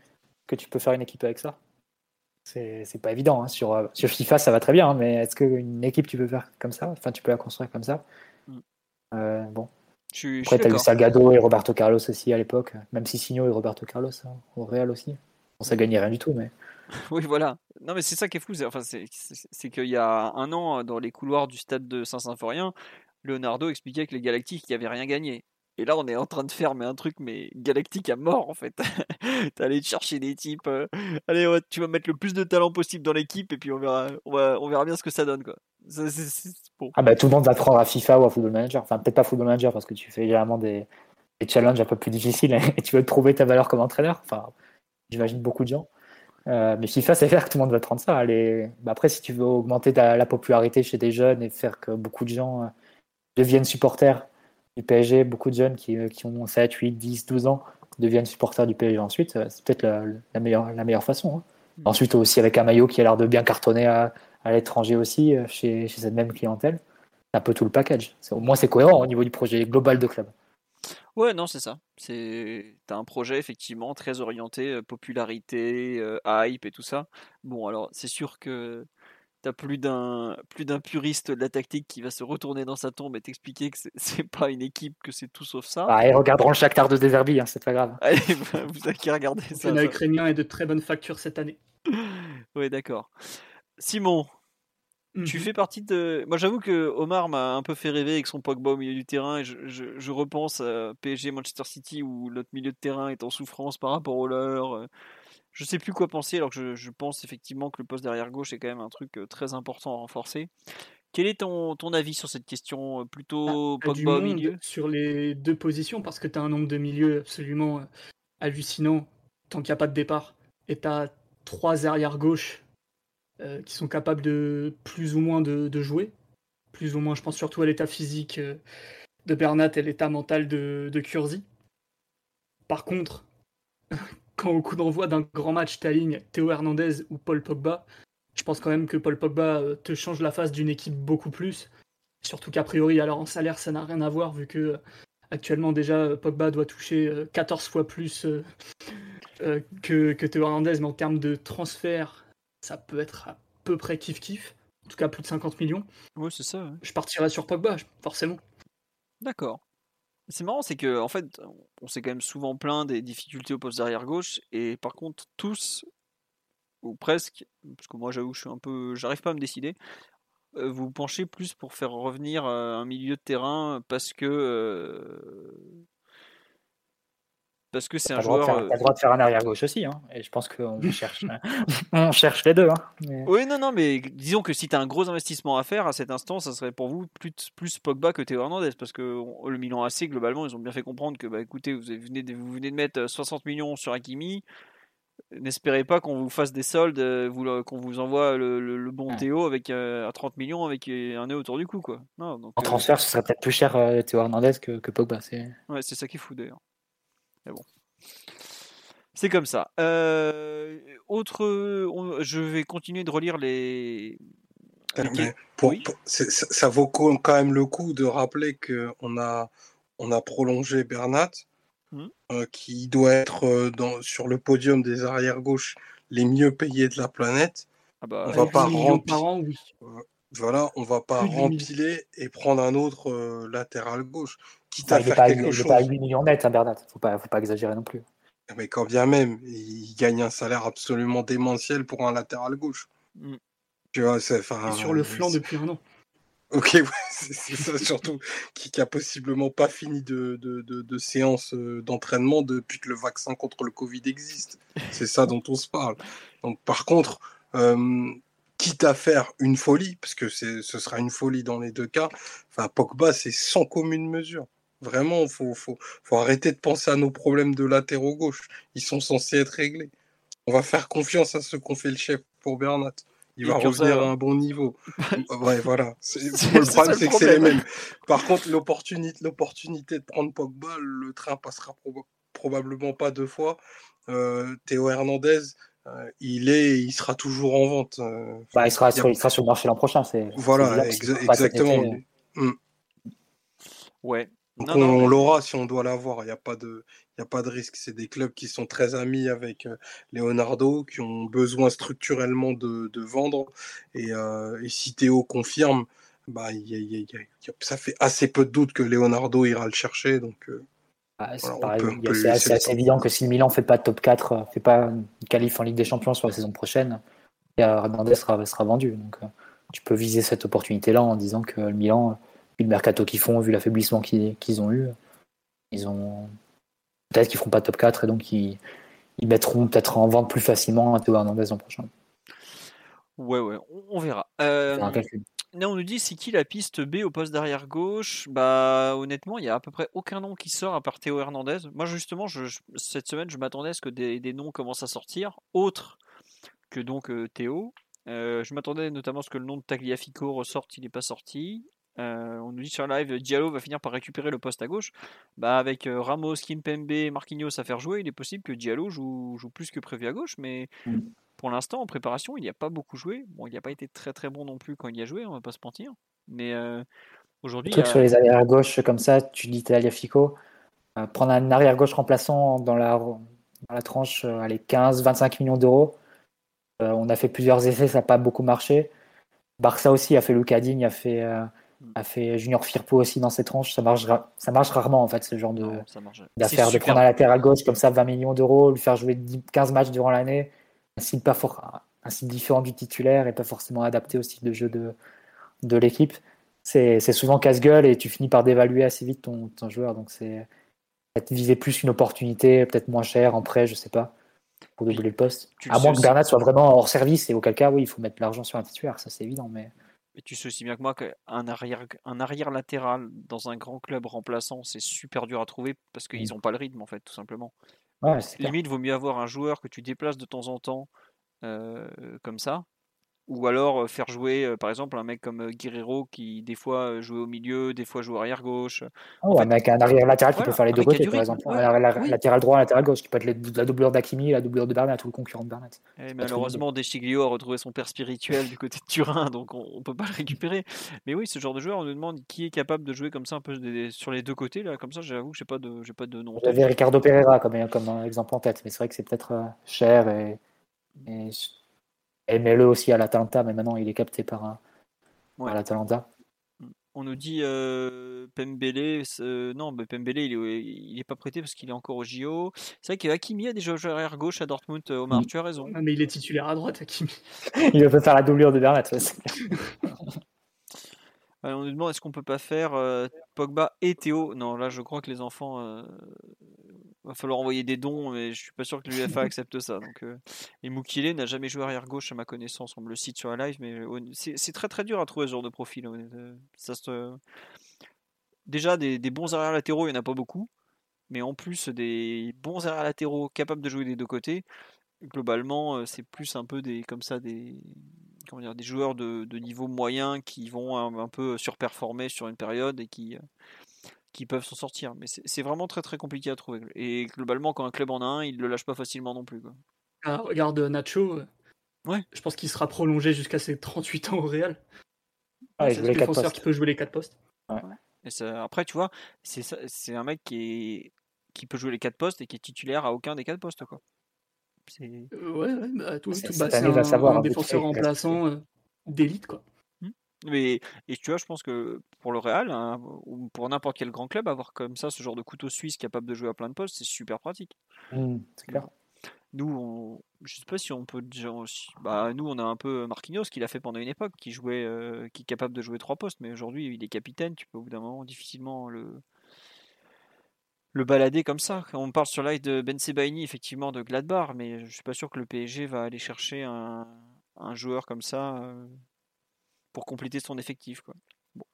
Que tu peux faire une équipe avec ça? C'est pas évident. Hein. Sur, euh, sur FIFA, ça va très bien, hein, mais est-ce qu'une équipe tu peux faire comme ça? Enfin, tu peux la construire comme ça? Mm. euh, Bon. Je, Après, tu as eu Salgado et Roberto Carlos aussi à l'époque, même si Signo et Roberto Carlos hein, au Real aussi. On ça gagnait rien du tout, mais. Oui, voilà. Non, mais c'est ça qui est fou. C'est enfin, qu'il y a un an, dans les couloirs du stade de Saint-Symphorien, Leonardo expliquait que les Galactiques n'avaient rien gagné. Et là, on est en train de faire mais un truc mais galactique à mort en fait. T'es allé chercher des types. Euh, allez, tu vas mettre le plus de talent possible dans l'équipe et puis on verra, on, on verra bien ce que ça donne quoi. Ah bah tout le monde va prendre à FIFA ou à Football Manager. Enfin peut-être pas Football Manager parce que tu fais généralement des, challenges un peu plus difficiles et tu veux prouver ta valeur comme entraîneur. Enfin, j'imagine beaucoup de gens. Euh, mais FIFA, c'est faire que tout le monde va prendre ça. Bah, après, si tu veux augmenter la popularité chez des jeunes et faire que beaucoup de gens euh, deviennent supporters du PSG. Beaucoup de jeunes qui, euh, qui, ont 7, 8, 10, 12 ans deviennent supporters du PSG ensuite. C'est peut-être la, meilleure, la meilleure façon. Hein. Mm. Ensuite, aussi avec un maillot qui a l'air de bien cartonner à, à l'étranger aussi, euh, chez, chez, cette même clientèle. Un peu tout le package. Au moins, c'est cohérent au niveau du projet global de club. Ouais, non, c'est ça. C'est t'as un projet effectivement très orienté popularité, hype et tout ça. Bon, alors c'est sûr que T'as plus d'un plus d'un puriste de la tactique qui va se retourner dans sa tombe et t'expliquer que c'est pas une équipe, que c'est tout sauf ça. Ah, et regarderont le Shakhtar de Deserbi, hein, c'est pas grave. Allez, vous avez regardé ça. Le ukrainien est de très bonne facture cette année. oui, d'accord. Simon, tu mhm. fais partie de. Moi, j'avoue que Omar m'a un peu fait rêver avec son Pogba au milieu du terrain. Et je, je, je repense à PSG Manchester City où notre milieu de terrain est en souffrance par rapport au leur je sais plus quoi penser, alors que je, pense effectivement que le poste derrière gauche est quand même un truc très important à renforcer. Quel est ton, ton avis sur cette question Plutôt bah, Pogba au milieu? Sur les deux positions, parce que tu as un nombre de milieux absolument hallucinant tant qu'il n'y a pas de départ. Et tu as trois arrières gauche qui sont capables de plus ou moins de, jouer. Plus ou moins, je pense surtout à l'état physique de Bernat et l'état mental de, de Curzi. Par contre, quand au coup d'envoi d'un grand match t'aligne Théo Hernandez ou Paul Pogba, je pense quand même que Paul Pogba euh, te change la face d'une équipe beaucoup plus. Surtout qu'a priori, alors en salaire, ça n'a rien à voir vu que euh, actuellement déjà Pogba doit toucher 14 euh, fois plus que, que Théo Hernandez, mais en termes de transfert, ça peut être à peu près kiff-kiff. En tout cas, plus de 50 millions. Oui, c'est ça. Je partirais sur Pogba, forcément. D'accord. C'est marrant, c'est que en fait, on s'est quand même souvent plaint des difficultés au poste d'arrière gauche, et par contre, tous, ou presque, parce que moi j'avoue, je suis un peu, j'arrive pas à me décider, euh, vous penchez plus pour faire revenir euh, un milieu de terrain parce que euh, parce que c'est un joueur. Tu as le droit de faire un arrière gauche aussi, hein, et je pense qu'on cherche, on cherche les deux. Hein, oui, non, non, mais disons que si tu as un gros investissement à faire à cet instant, ça serait pour vous plus, plus Pogba que Théo Hernandez, parce que le Milan AC, globalement, ils ont bien fait comprendre que, bah, écoutez, vous venez de, vous venez de mettre 60 millions sur Hakimi, n'espérez pas qu'on vous fasse des soldes, euh, qu'on vous envoie le, bon Théo avec euh, à 30 millions avec un nez autour du cou, quoi. Non, en transfert, ce serait peut-être plus cher Théo Hernandez que, que Pogba. Ouais, c'est ça qui est fou d'ailleurs bon. C'est comme ça. Euh, autre, je vais continuer de relire les. ça, vaut quand même le coup de rappeler qu'on a, on a prolongé Bernat, mmh. euh, qui doit être euh, dans, sur le podium des arrières gauches les mieux payés de la planète. Ah bah, on va pas remplir. Voilà, on va pas rempiler et prendre un autre latéral gauche. Quitte à faire quelque chose. pas à 8 millions net, hein, Bernat. Faut pas, faut pas exagérer non plus. Mais quand bien même, il gagne un salaire absolument démentiel pour un latéral gauche. Mm. Tu vois, c'est, sur le flanc depuis un an. Ok, ouais, c'est, ça surtout, qui, qui a possiblement pas fini de, de, de, séance euh, d'entraînement depuis que le vaccin contre le Covid existe. C'est ça dont on se parle. Donc, par contre, euh, quitte à faire une folie, parce que ce sera une folie dans les deux cas, enfin, Pogba, c'est sans commune mesure. Vraiment, il faut, faut, faut, arrêter de penser à nos problèmes de latéraux gauche. Ils sont censés être réglés. On va faire confiance à ce qu'on fait le chef pour Bernat. Il va revenir à un bon niveau. ouais, voilà. le problème, c'est que c'est les mêmes. Par contre, l'opportunité, l'opportunité de prendre Pogba, le train passera probablement pas deux fois. Euh, Théo Hernandez, euh, il est, il sera toujours en vente. Euh, bah, il, sera sur, il, sera sur, le marché l'an prochain. Voilà, exactement. Mm. Ouais, donc on, l'aura si on doit l'avoir, il n'y a, pas de, a pas de risque. C'est des clubs qui sont très amis avec euh, Leonardo, qui ont besoin structurellement de, vendre. Et, euh, et, si Théo confirme, bah, ça fait assez peu de doute que Leonardo ira le chercher. Donc, c'est assez, évident que si le Milan ne fait pas top 4, ne fait pas une qualif en Ligue des Champions sur la saison prochaine, Hernandez sera, sera vendu. Donc tu peux viser cette opportunité-là en disant que le Milan vu le mercato qu'ils font, vu l'affaiblissement qu'ils ont eu, ils ont peut-être qu'ils feront pas top 4 et donc ils, mettront peut-être en vente plus facilement un Théo Hernandez l'an prochain. Ouais, ouais, on, verra. Euh, on nous dit c'est qui la piste B au poste d'arrière gauche? Bah honnêtement, il y a à peu près aucun nom qui sort à part Théo Hernandez. Moi justement, cette semaine, je m'attendais à ce que des, noms commencent à sortir, autres que donc euh, Théo. Euh, je m'attendais notamment à ce que le nom de Tagliafico ressorte, il n'est pas sorti. Euh, on nous dit sur live, Diallo va finir par récupérer le poste à gauche. Bah avec euh, Ramos, Kimpembe, Marquinhos à faire jouer, il est possible que Diallo joue, plus que prévu à gauche, mais mm. pour l'instant en préparation, il n'y a pas beaucoup joué. Bon, il n'a pas été très très bon non plus quand il y a joué, on va pas se mentir. Mais euh, aujourd'hui, truc sur les arrières gauche comme ça, tu dis Fico, prendre un arrière gauche remplaçant dans la la tranche, allez 15-25 millions d'euros. on a fait plusieurs essais, ça n'a pas beaucoup marché. Barça aussi a fait Lucadine, a fait a fait Junior Firpo aussi dans ses tranches. Ça marche, ça marche rarement en fait, ce genre de d'affaire de prendre un latéral gauche comme ça 20 millions d'euros, lui faire jouer 15 matchs durant l'année, un style, pas un style différent du titulaire et pas forcément adapté au style de jeu de, de l'équipe. C'est souvent casse-gueule et tu finis par dévaluer assez vite ton, ton joueur. Donc c'est peut-être viser plus une opportunité, peut-être moins cher en prêt, je sais pas, pour doubler le poste. à moins que Bernat soit vraiment hors service et auquel cas, oui, il faut mettre l'argent sur un titulaire, ça c'est évident. Mais et tu sais aussi bien que moi qu'un arrière, un arrière latéral dans un grand club remplaçant, c'est super dur à trouver parce qu'ils n'ont pas le rythme, en fait, tout simplement. Limite, vaut mieux avoir un joueur que tu déplaces de temps en temps, euh, comme ça, ou alors faire jouer par exemple un mec comme Guerrero qui des fois joue au milieu, des fois joue arrière gauche. Oh, un mec un arrière latéral qui peut faire les deux côtés par exemple, latéral droit, latéral gauche qui peut être la doublure d'Akimi, la doublure de Bernat ou le concurrent de Bernat. Et malheureusement Deschiglio a retrouvé son père spirituel du côté de Turin donc on, ne peut pas le récupérer. Mais oui, ce genre de joueur on nous demande qui est capable de jouer comme ça un peu sur les deux côtés là comme ça j'avoue que j'ai pas de j'ai pas de nom. J'avais Ricardo Pereira comme, comme exemple en tête mais c'est vrai que c'est peut-être cher et aimez-le aussi à l'Atalanta, mais maintenant il est capté par, un, ouais. l'Atalanta. On nous dit euh, Pembele, euh, non, mais Pembele il est, il est pas prêté parce qu'il est encore au JO. C'est vrai qu'Hakimi a déjà joué arrière gauche à Dortmund, euh, Omar, tu as raison. Ah, mais il est titulaire à droite, Hakimi. il peut faire la doublure de Bernat. on nous demande est-ce qu'on peut pas faire Pogba et Théo? Non, là je crois que les enfants va falloir envoyer des dons, mais je suis pas sûr que l'UFA accepte ça. Donc, euh, Et Mukile n'a jamais joué arrière gauche à ma connaissance. On me le cite sur la live, mais c'est très très dur à trouver ce genre de profil. Euh, ça Déjà, des, bons arrière latéraux, il n'y en a pas beaucoup. Mais en plus des bons arrière latéraux capables de jouer des deux côtés, globalement, euh, c'est plus un peu des comme ça des comment dire, des joueurs de, niveau moyen qui vont un, peu surperformer sur une période et qui qui peuvent s'en sortir. Mais c'est vraiment très très compliqué à trouver. Et globalement, quand un club en a un, il le lâche pas facilement non plus. Quoi. Ah, regarde Nacho. Ouais. Je pense qu'il sera prolongé jusqu'à ses 38 ans au Real. Ouais, c'est un défenseur qui peut jouer les 4 postes. Ouais. Et ça, après, tu vois, c'est un mec qui, est, qui peut jouer les 4 postes et qui est titulaire à aucun des 4 postes. Quoi. Euh, ouais, ouais, bah, tout, C'est- tout- bah, un, savoir un arbitrer, défenseur remplaçant euh, d'élite, quoi. Mais, et tu vois, je pense que pour le Real, hein, ou pour n'importe quel grand club, avoir comme ça ce genre de couteau suisse capable de jouer à plein de postes, c'est super pratique. Hmm, c'est clair. Nous, on, je sais pas si on peut aussi. Bah, nous, on a un peu Marquinhos qui l'a fait pendant une époque, qui jouait, euh, qui est capable de jouer trois postes, mais aujourd'hui, il est capitaine. Tu peux au bout d'un moment difficilement le le balader comme ça. On parle sur live de Ben Sebaini, effectivement, de Gladbach, mais je suis pas sûr que le PSG va aller chercher un, un joueur comme ça euh, pour compléter son effectif, quoi. Bon.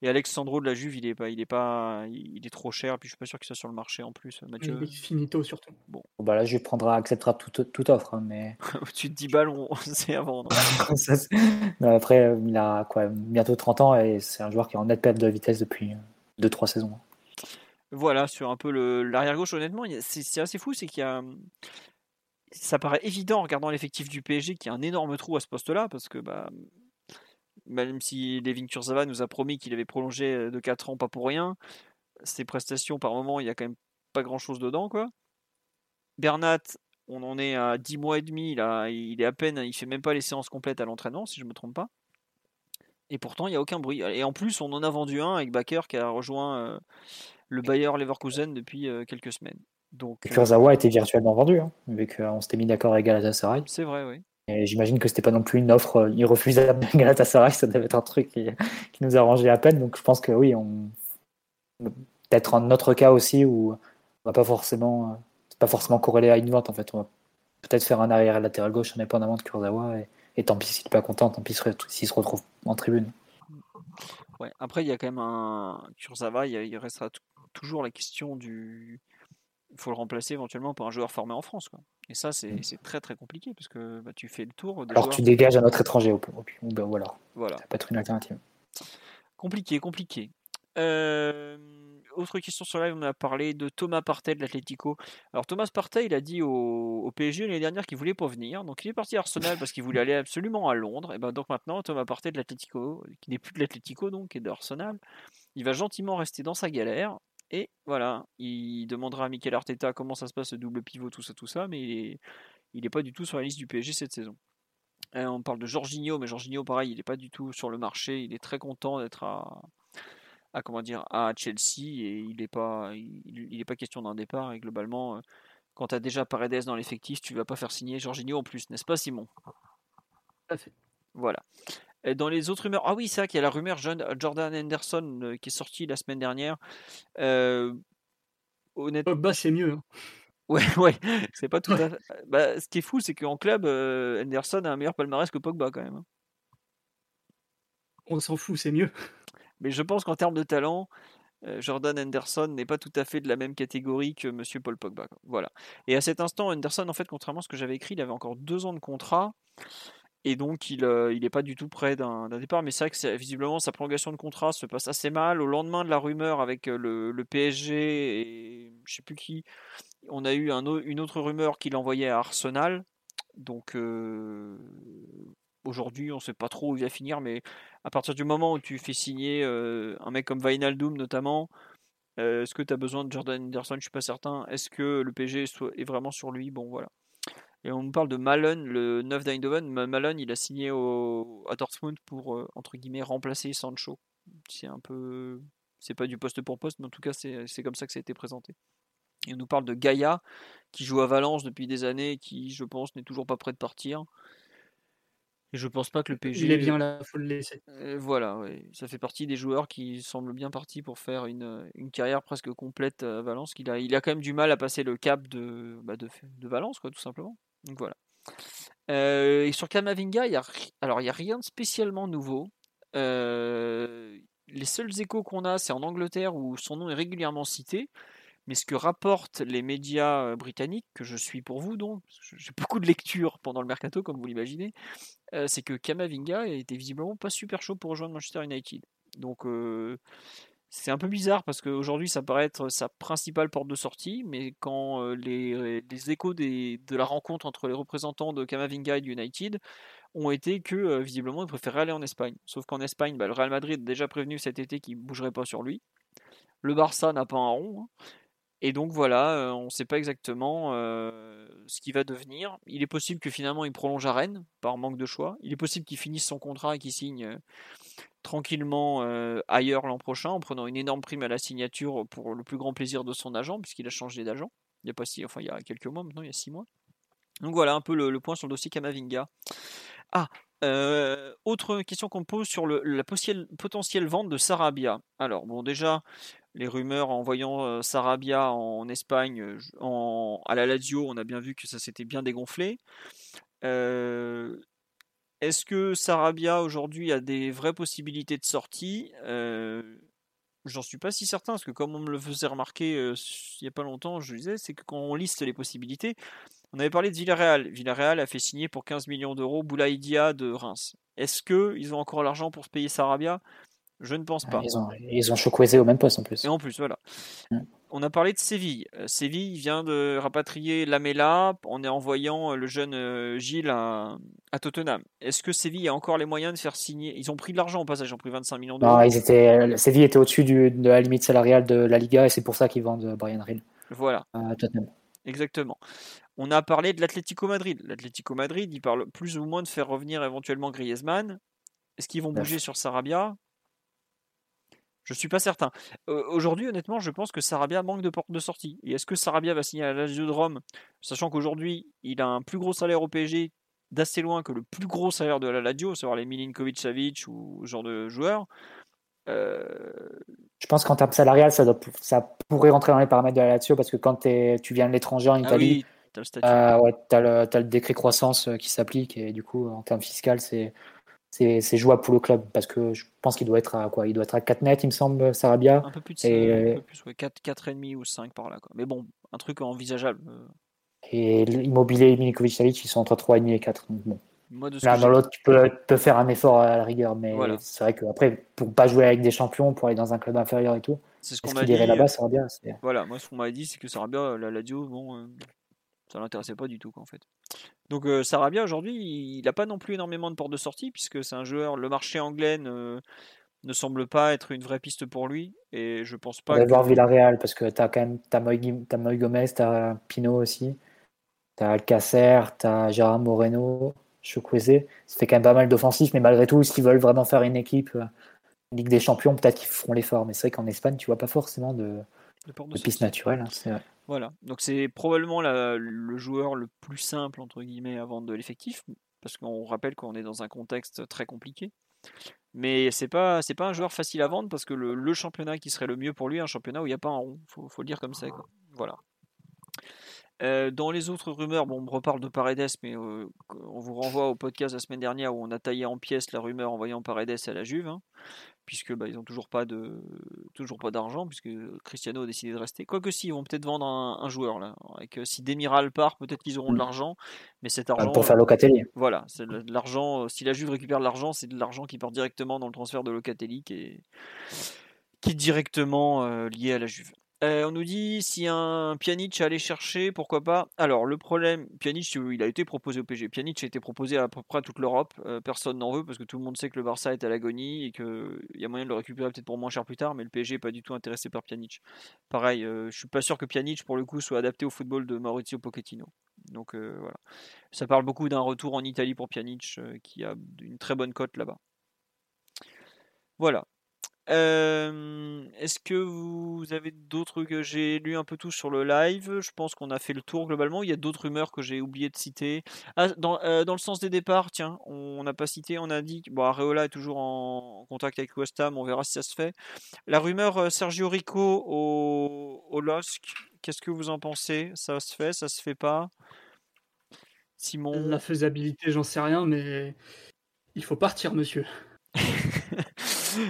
Et Alexandro de la Juve, il est pas, il est pas, il est trop cher. Puis je suis pas sûr qu'il soit sur le marché en plus. Mathieu, Il est finito, surtout. Bon, bah là, je prendra, acceptera toute, toute offre, hein, mais au-dessus de 10 balles, on, c'est à vendre. Non, après, euh, il a quoi, bientôt 30 ans et c'est un joueur qui est en nette perte de vitesse depuis 2-3 saisons. Voilà, sur un peu le- l'arrière gauche, honnêtement, c'est assez fou, c'est qu'il y a. Ça paraît évident en regardant l'effectif du PSG qu'il y a un énorme trou à ce poste-là, parce que bah, même si Levin Kurzawa nous a promis qu'il avait prolongé de 4 ans, pas pour rien, ses prestations par moment, il y a quand même pas grand-chose dedans, quoi. Bernat, on en est à 10 mois et demi, il est à peine, il fait même pas les séances complètes à l'entraînement, si je me trompe pas. Et pourtant, il n'y a aucun bruit. Et en plus, on en a vendu un avec Baker qui a rejoint le Bayer Leverkusen depuis euh, quelques semaines. Donc, Et euh, Kurzawa était virtuellement vendu, hein, vu qu'on s'était mis d'accord avec Galatasaray. c'est vrai, oui. Et j'imagine que c'était pas non plus une offre euh, irrefusable de Galatasaray, ça devait être un truc qui, qui nous arrangeait à peine. Donc je pense que oui, on peut-être un autre cas aussi où on va pas forcément, pas forcément corrélé à une vente en fait. On va peut-être faire un arrière latéral gauche indépendamment de Kurzawa et, et tant pis s'il est pas content, tant pis s'il se- retrouve en tribune. Ouais. Après, il y a quand même un Kurzawa, il, il restera t- toujours la question du. Il faut le remplacer éventuellement par un joueur formé en France. Quoi. Et ça, c'est c'est très très compliqué parce que bah, tu fais le tour des Alors joueurs. tu dégages un autre étranger au, ou, ben, ou alors Voilà. ça peut être une alternative. Compliqué, compliqué. Euh, autre question sur live, on a parlé de Thomas Partey de l'Atlético. Alors Thomas Partey, il a dit au, au PSG l'année dernière qu'il voulait pas venir, donc il est parti à Arsenal parce qu'il voulait aller absolument à Londres. Et ben donc maintenant Thomas Partey de l'Atlético, qui n'est plus de l'Atlético donc, et de Arsenal, il va gentiment rester dans sa galère. Et voilà, il demandera à Mikel Arteta comment ça se passe le double pivot, tout ça, tout ça, mais il est, il est pas du tout sur la liste du PSG cette saison. Euh, on parle de Jorginho, mais Jorginho, pareil, il n'est pas du tout sur le marché. Il est très content d'être à, à comment dire à Chelsea et il n'est pas il, il est pas question d'un départ et globalement euh, quand tu as déjà Paredes dans l'effectif tu vas pas faire signer Jorginho en plus n'est-ce pas Simon? Voilà dans les autres rumeurs ah oui c'est vrai qu'il y a la rumeur John- Jordan Henderson euh, qui est sortie la semaine dernière euh, honnêtement Pogba, c'est mieux. hein. ouais ouais c'est pas tout à fait bah, ce qui est fou c'est qu'en club euh, Henderson a un meilleur palmarès que Pogba quand même hein. On s'en fout, c'est mieux. Mais je pense qu'en termes de talent, euh, Jordan Henderson n'est pas tout à fait de la même catégorie que Monsieur Paul Pogba. Voilà. Et à cet instant, Henderson, en fait, contrairement à ce que j'avais écrit, il avait encore deux ans de contrat. Et donc, il n'est pas du tout près d'un départ. Mais c'est vrai que visiblement, sa prolongation de contrat se passe assez mal. Au lendemain de la rumeur avec euh, le, PSG et je sais plus qui, on a eu une autre rumeur qu'il envoyait à Arsenal. Donc, euh, aujourd'hui, on ne sait pas trop où il va finir. Mais à partir du moment où tu fais signer euh, un mec comme Wijnaldum notamment, euh, est-ce que tu as besoin de Jordan Henderson? Je suis pas certain. Est-ce que le PSG est vraiment sur lui? Bon, voilà. Et on me parle de Malone, le 9 d'Eindhoven. Ma- Malone, il a signé au, à Dortmund pour, euh, entre guillemets, remplacer Sancho. C'est un peu... C'est pas du poste pour poste, mais en tout cas, c'est comme ça que ça a été présenté. Et on nous parle de Gaïa, qui joue à Valence depuis des années, et qui, je pense, n'est toujours pas prêt de partir. Et je pense pas que le PSG... Il est bien là, faut le laisser. Euh, voilà, ouais. ça fait partie des joueurs qui semblent bien partis pour faire une, une carrière presque complète à Valence. a, il a quand même du mal à passer le cap de, bah, de, de Valence, quoi, tout simplement. Donc voilà. Euh, et sur Kamavinga, il y a, y a rien de spécialement nouveau. Euh, les seuls échos qu'on a, c'est en Angleterre où son nom est régulièrement cité. Mais ce que rapportent les médias euh, britanniques, que je suis pour vous donc, j'ai beaucoup de lectures pendant le mercato, comme vous l'imaginez, c'est que Kamavinga était visiblement pas super chaud pour rejoindre Manchester United. Donc, c'est un peu bizarre parce qu'aujourd'hui ça paraît être sa principale porte de sortie, mais quand les, échos de la rencontre entre les représentants de Kamavinga et United ont été que visiblement il préférait aller en Espagne. Sauf qu'en Espagne, bah, le Real Madrid a déjà prévenu cet été qu'il ne bougerait pas sur lui. Le Barça n'a pas un rond. Hein. Et donc voilà, on ne sait pas exactement ce qu'il va devenir. Il est possible que finalement il prolonge à Rennes par manque de choix. Il est possible qu'il finisse son contrat et qu'il signe tranquillement ailleurs l'an prochain en prenant une énorme prime à la signature pour le plus grand plaisir de son agent puisqu'il a changé d'agent. Il y a pas si, enfin il y a quelques mois maintenant, il y a six mois. Donc voilà un peu le, point sur le dossier Kamavinga. Ah, autre question qu'on pose sur la potentielle vente de Sarabia. Alors bon déjà les rumeurs en voyant Sarabia en Espagne, à la Lazio, on a bien vu que ça s'était bien dégonflé. Est-ce que Sarabia aujourd'hui a des vraies possibilités de sortie? J'en suis pas si certain, parce que comme on me le faisait remarquer il n'y a pas longtemps, je disais, c'est que quand on liste les possibilités, on avait parlé de Villarreal. Villarreal a fait signer pour 15 millions d'euros Boulaïdia de Reims. Est-ce qu'ils ont encore l'argent pour se payer Sarabia? Je ne pense pas. Ils ont, ils ont au même poste en plus. Et en plus, voilà. Mm. On a parlé de Séville. Euh, Séville vient de rapatrier Lamela en envoyant euh, le jeune euh, Gilles à, Tottenham. Est-ce que Séville a encore les moyens de faire signer? Ils ont pris de l'argent au passage, ils ont pris 25 millions d'euros. Non, ils étaient... Séville était au-dessus de la limite salariale de la Liga et c'est pour ça qu'ils vendent Brian Hill. Voilà. À Tottenham. Exactement. On a parlé de l'Atlético Madrid. L'Atlético Madrid, il parle plus ou moins de faire revenir éventuellement Griezmann. Est-ce qu'ils vont bouger sur Sarabia? Je suis pas certain. aujourd'hui, honnêtement, je pense que Sarabia manque de porte de sortie. Et est-ce que Sarabia va signer à la Lazio de Rome, sachant qu'aujourd'hui, il a un plus gros salaire au PSG d'assez loin que le plus gros salaire de la Lazio, savoir les Milinkovic Savic ou ce genre de joueurs. Je pense qu'en termes salarial, ça, ça pourrait rentrer dans les paramètres de la Lazio parce que quand tu viens de l'étranger en ah Italie, tu as, le décret croissance euh, qui s'applique et du coup, en termes fiscal, c'est c'est jouable pour le club parce que je pense qu'il doit être à quoi? Il doit être à 4 nets, il me semble, Sarabia. Un peu plus, et... un peu plus ouais, 4, 4,5 ou 5 par là. Quoi. Mais bon, un truc envisageable. Euh. Et l'immobilier Milinkovic Savic, ils sont entre 3,5 et 4. bon. L'un dans l'autre, tu peux, peux, faire un effort à la rigueur, mais c'est vrai qu'après, pour pas jouer avec des champions, pour aller dans un club inférieur et tout, c'est ce qu'on m'a dit. là-bas, Sarabia? Voilà, moi, ce qu'on m'a dit, c'est que Sarabia, la Ladio, bon, euh, ça l'intéressait pas du tout, quoi, en fait. Donc euh, Sarabia aujourd'hui, il n'a pas non plus énormément de portes de sortie puisque c'est un joueur. Le marché anglais ne, semble pas être une vraie piste pour lui et je pense pas. On va voir Villarreal parce que tu as quand même as Moy, Gomez, tu as Pino aussi, tu as Alcacer, tu as Gérard Moreno, Chukwueze. Ça fait quand même pas mal d'offensifs, mais malgré tout, s'ils veulent vraiment faire une équipe, euh, Ligue des Champions, peut-être qu'ils feront l'effort. Mais c'est vrai qu'en Espagne, tu vois pas forcément de, de, piste naturelle. Hein, voilà, donc c'est probablement le joueur le plus simple entre guillemets à vendre de l'effectif, parce qu'on rappelle qu'on est dans un contexte très compliqué. Mais c'est pas pas un joueur facile à vendre parce que le, championnat qui serait le mieux pour lui, un championnat où il n'y a pas un rond, faut, faut le dire comme ça. Voilà. Euh, dans les autres rumeurs, bon, on reparle de Paredes, mais euh, on vous renvoie au podcast la semaine dernière où on a taillé en pièces la rumeur en voyant Paredes à la Juve, hein, puisque bah, ils n'ont toujours pas de toujours pas d'argent, puisque Cristiano a décidé de rester. Quoique si, ils vont peut-être vendre un, joueur là. Avec, si Demiral part, peut-être qu'ils auront de mmh. l'argent, mais cet argent pour faire Locatelli. Voilà, c'est de l'argent. Si la Juve récupère de l'argent, c'est de l'argent qui part directement dans le transfert de Locatelli, qui est, qui est directement euh, lié à la Juve. Euh, on nous dit si un Pjanic allait chercher, pourquoi pas? Alors le problème, Pjanic, il a été proposé au PG. Pjanic a été proposé à, peu près à toute l'Europe. Euh, personne n'en veut parce que tout le monde sait que le Barça est à l'agonie et qu'il y a moyen de le récupérer peut-être pour moins cher plus tard. Mais le PSG n'est pas du tout intéressé par Pjanic. Pareil, euh, je suis pas sûr que Pjanic pour le coup soit adapté au football de Maurizio Pochettino. Donc voilà, ça parle beaucoup d'un retour en Italie pour Pjanic qui a une très bonne cote là-bas. Voilà. Est-ce que vous avez d'autres que j'ai lu un peu tout sur le live? Je pense qu'on a fait le tour globalement. Il y a d'autres rumeurs que j'ai oublié de citer. Ah, dans, dans, le sens des départs, tiens, on n'a pas cité, on a dit que bon, Areola est toujours en contact avec West Ham, on verra si ça se fait. La rumeur Sergio Rico au, au LOSC, qu'est-ce que vous en pensez? Ça se fait, ça se fait pas? Simon? La faisabilité, j'en sais rien, mais il faut partir, monsieur.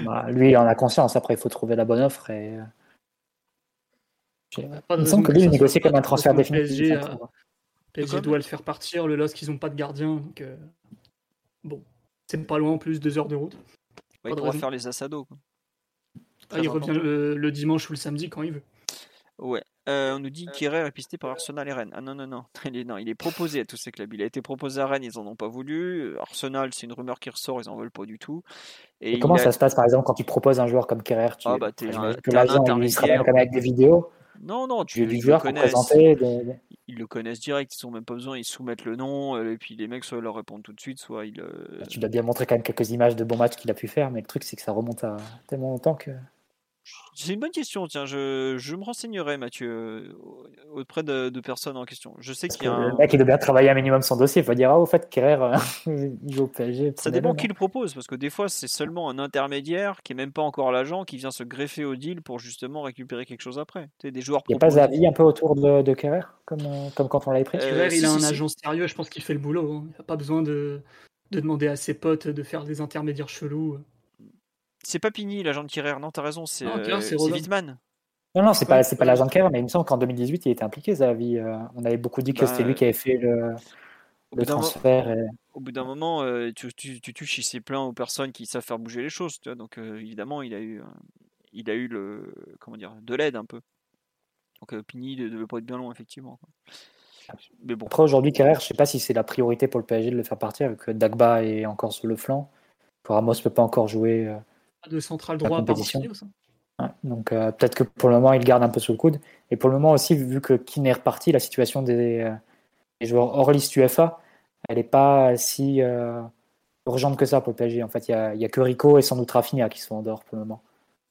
Bah, lui, il en a conscience. Après, il faut trouver la bonne offre. Et... Il me semble que lui, il négocie comme un transfert définitif. PSG, PSG doit le faire partir. Le LOSC, ils n'ont pas de gardien. Donc, euh, bon, c'est pas loin en plus, deux heures de route. il pourra faire les Assados. Ah, il revient le, dimanche ou le samedi quand il veut. Ouais. Euh, on nous dit qu'Herrera est pisté par Arsenal et Rennes. Ah non, non, non. Il est, non. il est proposé à tous ces clubs. Il a été proposé à Rennes, ils en ont pas voulu. Arsenal, c'est une rumeur qui ressort, ils en veulent pas du tout. Et, comment ça se passe, par exemple, quand tu proposes un joueur comme Kerrer tu... Ah bah, t'es un, que l'agent, il se quand même avec des vidéos non, non, tu, les joueurs présenter. Ils le connaissent direct, ils n'ont même pas besoin, ils soumettent le nom, euh, et puis les mecs, soit leur répondent tout de suite, soit ils. Euh, tu dois bien montrer quand même quelques images de bons matchs qu'il a pu faire, mais le truc, c'est que ça remonte à tellement longtemps que. C'est une bonne question, tiens, je, je me renseignerai, Mathieu, euh, auprès de, de personnes en question. Je sais qu'il y a un... Le mec, il doit bien travailler un minimum son dossier. Il faut dire, ah, au fait, Kerrer, il joue au PSG. Ça dépend qui le propose, parce que des fois, c'est seulement un intermédiaire qui est même pas encore l'agent qui vient se greffer au deal pour justement récupérer quelque chose après. Tu des joueurs il n'y a pas d'avis un peu autour de, de Kerrer, comme, euh, comme quand on l'avait pris euh, il a un agent sérieux, je pense qu'il fait le boulot. Hein. Il n'a pas besoin de, de demander à ses potes de faire des intermédiaires chelous. C'est pas Pini, l'agent de Kerrer, non, t'as raison, c'est euh, Wittmann. Non, non, c'est pas, c'est pas l'agent de Kerrer, mais il me semble qu'en 2018, il était impliqué, Zavi. Euh, on avait beaucoup dit que c'était lui bah, qui avait fait le, le transfert. Au bout d'un moment, euh, tu, tu, tu, touches, il s'est plaint aux personnes qui savent faire bouger les choses. Tu vois, donc, évidemment, il a eu, il a eu le, comment dire, de l'aide un peu. Donc, Pini ne devait pas être bien long, effectivement. Mais bon. Après, aujourd'hui, Kerrer, je sais pas si c'est la priorité pour le PSG de le faire partir, avec Dagba est encore sur le flanc. Ramos ne peut pas encore jouer de central droit par ouais, donc euh, peut-être que pour le moment il garde un peu sous le coude. Et pour le moment aussi, vu que Keane est reparti, la situation des, euh, joueurs hors liste UFA, elle n'est pas si euh, urgente que ça pour le PSG. En fait, il n'y a, que Rico et sans doute Rafinha qui sont en dehors pour le moment.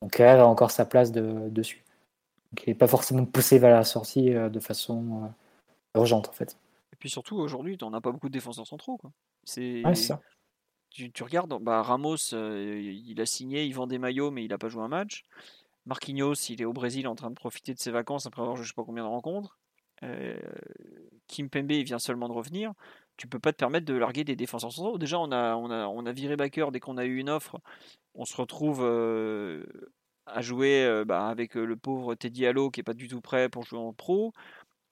Donc R a encore sa place de, dessus. Donc, il n'est pas forcément poussé vers la sortie de façon urgente en fait. Et puis surtout aujourd'hui, on n'a pas beaucoup de défenseurs centraux. C'est ça tu, regardes, bah, Ramos, euh, il a signé, il vend des maillots, mais il n'a pas joué un match. Marquinhos, il est au Brésil en train de profiter de ses vacances après avoir je ne sais pas combien de rencontres. Euh, Kim Pembe, il vient seulement de revenir. Tu peux pas te permettre de larguer des défenseurs centraux. Déjà, on a, on a, viré Baker dès qu'on a eu une offre. On se retrouve euh, à jouer bah, avec le pauvre Teddy Allo qui est pas du tout prêt pour jouer en pro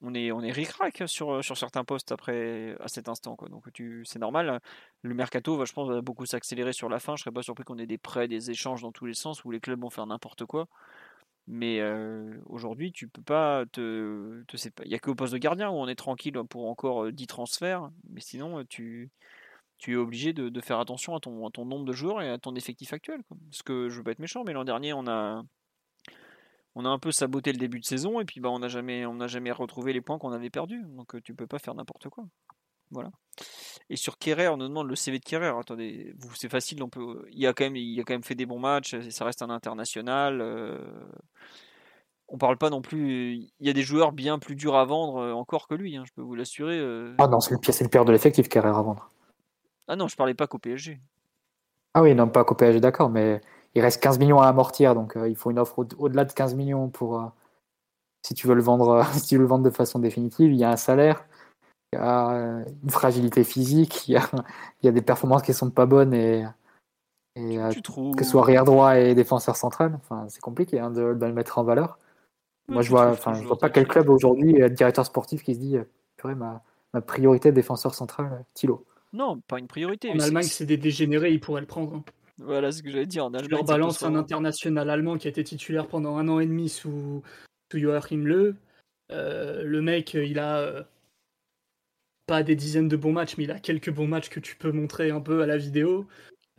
on est, on est ric-rac sur, sur certains postes après, à cet instant. Quoi. Donc c'est normal. Le mercato va, je pense, beaucoup s'accélérer sur la fin. Je serais pas surpris qu'on ait des prêts, des échanges dans tous les sens où les clubs vont faire n'importe quoi. Mais euh, aujourd'hui, tu peux pas te. Il n'y a que au poste de gardien où on est tranquille pour encore 10 euh, transferts. Mais sinon, tu, tu es obligé de, faire attention à ton, ton nombre de joueurs et à ton effectif actuel. Parce que je veux pas être méchant, mais l'an dernier, on a on a un peu saboté le début de saison et puis bah, on n'a jamais, on jamais retrouvé les points qu'on avait perdus. Donc euh, tu peux pas faire n'importe quoi. Voilà. Et sur Kerrer, on nous demande le CV de Kerrer. Attendez, c'est facile, on peut. Il a quand même, il a quand même fait des bons matchs. Ça reste un international. Euh... On parle pas non plus. Il y a des joueurs bien plus durs à vendre euh, encore que lui. Hein, je peux vous l'assurer. Euh. Ah non, c'est le, le pire de l'effectif Kerrer à vendre. Ah non, je parlais pas qu'au PSG. Ah oui, non, pas qu'au PSG, d'accord, mais il reste 15 millions à amortir, donc euh, il faut une offre au-delà de 15 millions pour euh, si tu veux le vendre, si tu veux le vendre de façon définitive. Il y a un salaire, il y a euh, une fragilité physique, il y a, il y a des performances qui sont pas bonnes et, et que ce soit arrière droit et défenseur central, enfin c'est compliqué hein, de, le mettre en valeur. Moi je vois, enfin je vois pas quel club aujourd'hui directeur sportif qui se dit purée ma, ma priorité défenseur central Thilo. Non, pas une priorité. En Allemagne, c'est des dégénérés, ils pourraient le prendre. Voilà ce que j'allais dire. En Allemagne, leur balance un international allemand qui a été titulaire pendant un an et demi sous, sous Joachim Le. Euh, le mec, il a euh, pas des dizaines de bons matchs, mais il a quelques bons matchs que tu peux montrer un peu à la vidéo.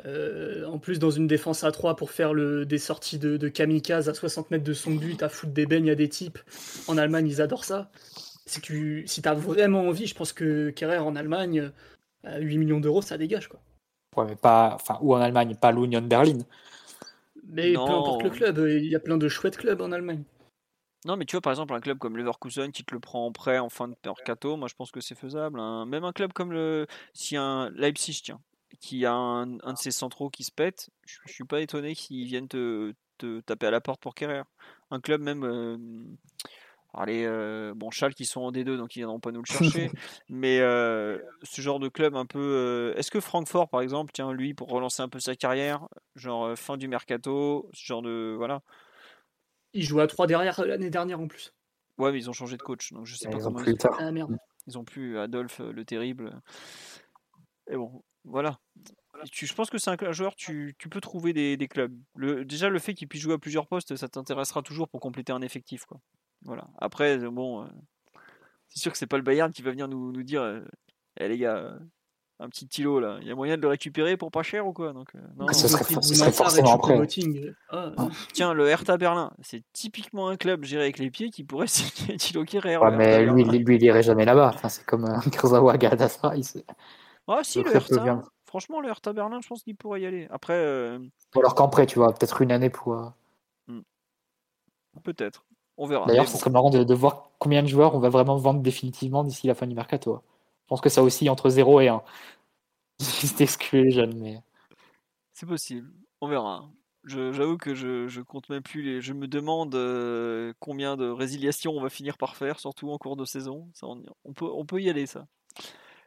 Euh, en plus, dans une défense à 3 pour faire le, des sorties de, de kamikaze à 60 mètres de son but, à foutre des beignes à des types. En Allemagne, ils adorent ça. Si tu si as vraiment envie, je pense que Kerrer en Allemagne, à 8 millions d'euros, ça dégage. quoi mais pas, enfin, ou en Allemagne, pas l'Union Berlin. Mais peu importe le club, il y a plein de chouettes clubs en Allemagne. Non, mais tu vois, par exemple, un club comme Leverkusen qui te le prend en prêt en fin de mercato, moi je pense que c'est faisable. Même un club comme le. Si un Leipzig, tiens, qui a un, de ses centraux qui se pète, je, suis pas étonné qu'ils viennent te, te, taper à la porte pour Kerrer. Un club même. Euh, Allez, euh, bon, Charles qui sont en D2, donc ils viendront pas nous le chercher. mais euh, ce genre de club un peu. Euh, est-ce que Francfort, par exemple, tiens, lui, pour relancer un peu sa carrière, genre fin du mercato, ce genre de. Voilà. Il jouait à 3 derrière l'année dernière en plus. Ouais, mais ils ont changé de coach, donc je sais pas comment. Ils... Ah, merde. Ils ont plus Adolphe le terrible. Et bon, voilà. je pense que c'est un joueur, tu, tu peux trouver des, des clubs. Le, déjà, le fait qu'il puisse jouer à plusieurs postes, ça t'intéressera toujours pour compléter un effectif. Quoi. Voilà. Après, bon, euh, c'est sûr que c'est pas le Bayern qui va venir nous, nous dire Eh les gars, un petit tilo là. Il y a moyen de le récupérer pour pas cher ou quoi Donc, euh, non, ce, serait, ce serait forcément après. Ah, Tiens, le Hertha Berlin, c'est typiquement un club géré avec les pieds qui pourrait signer Tilo Kerrer. Ouais, mais lui, lui, lui, il irait jamais là-bas. Enfin, c'est comme un Kurzawa Galatasaray. Ah si, le, Hertha. Franchement, le Hertha Berlin, je pense qu'il pourrait y aller. Après. Euh... alors qu'en prêt, tu vois, peut-être une année pour. Euh, hmm. Peut-être. On verra. D'ailleurs, ce serait marrant de, de, voir combien de joueurs on va vraiment vendre définitivement d'ici la fin du mercato. Je pense que ça aussi entre 0 et 1. Juste exclu les jeunes, mais. C'est possible. On verra. J'avoue que je, je, compte même plus les. Je me demande euh, combien de résiliations on va finir par faire, surtout en cours de saison. Ça, on, peut, on peut y aller, ça.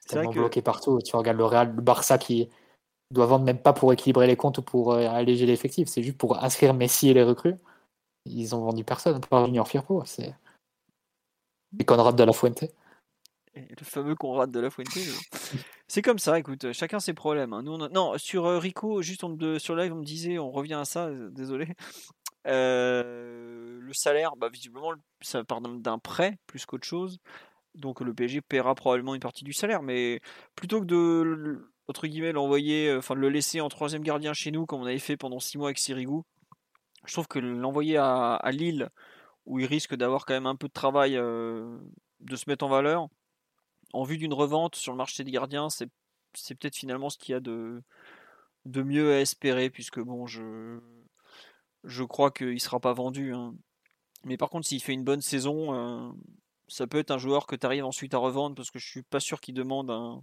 C'est tellement que... bloqué partout. Tu regardes le Real, le Barça qui doit vendre même pas pour équilibrer les comptes ou pour euh, alléger l'effectif. C'est juste pour inscrire Messi et les recrues. Ils ont vendu personne pour Junior Firpo. C'est. Conrad de la Fuente le fameux Conrad de la Fuente. c'est comme ça, écoute, chacun ses problèmes. Hein. Nous, Non, sur euh, Rico, juste on, sur live, on me disait, on revient à ça, euh, désolé. Euh, le salaire, bah, visiblement, ça part d'un prêt plus qu'autre chose. Donc le PSG paiera probablement une partie du salaire, mais plutôt que de entre guillemets l'envoyer, enfin le laisser en troisième gardien chez nous comme on avait fait pendant six mois avec Sirigu, je trouve que l'envoyer à, Lille où il risque d'avoir quand même un peu de travail de se mettre en valeur, en vue d'une revente sur le marché des gardiens, c'est, peut-être finalement ce qu'il y a de, de mieux à espérer, puisque bon, je, je crois qu'il ne sera pas vendu. Hein. Mais par contre, s'il fait une bonne saison, euh, ça peut être un joueur que tu arrives ensuite à revendre, parce que je suis pas sûr qu'il demande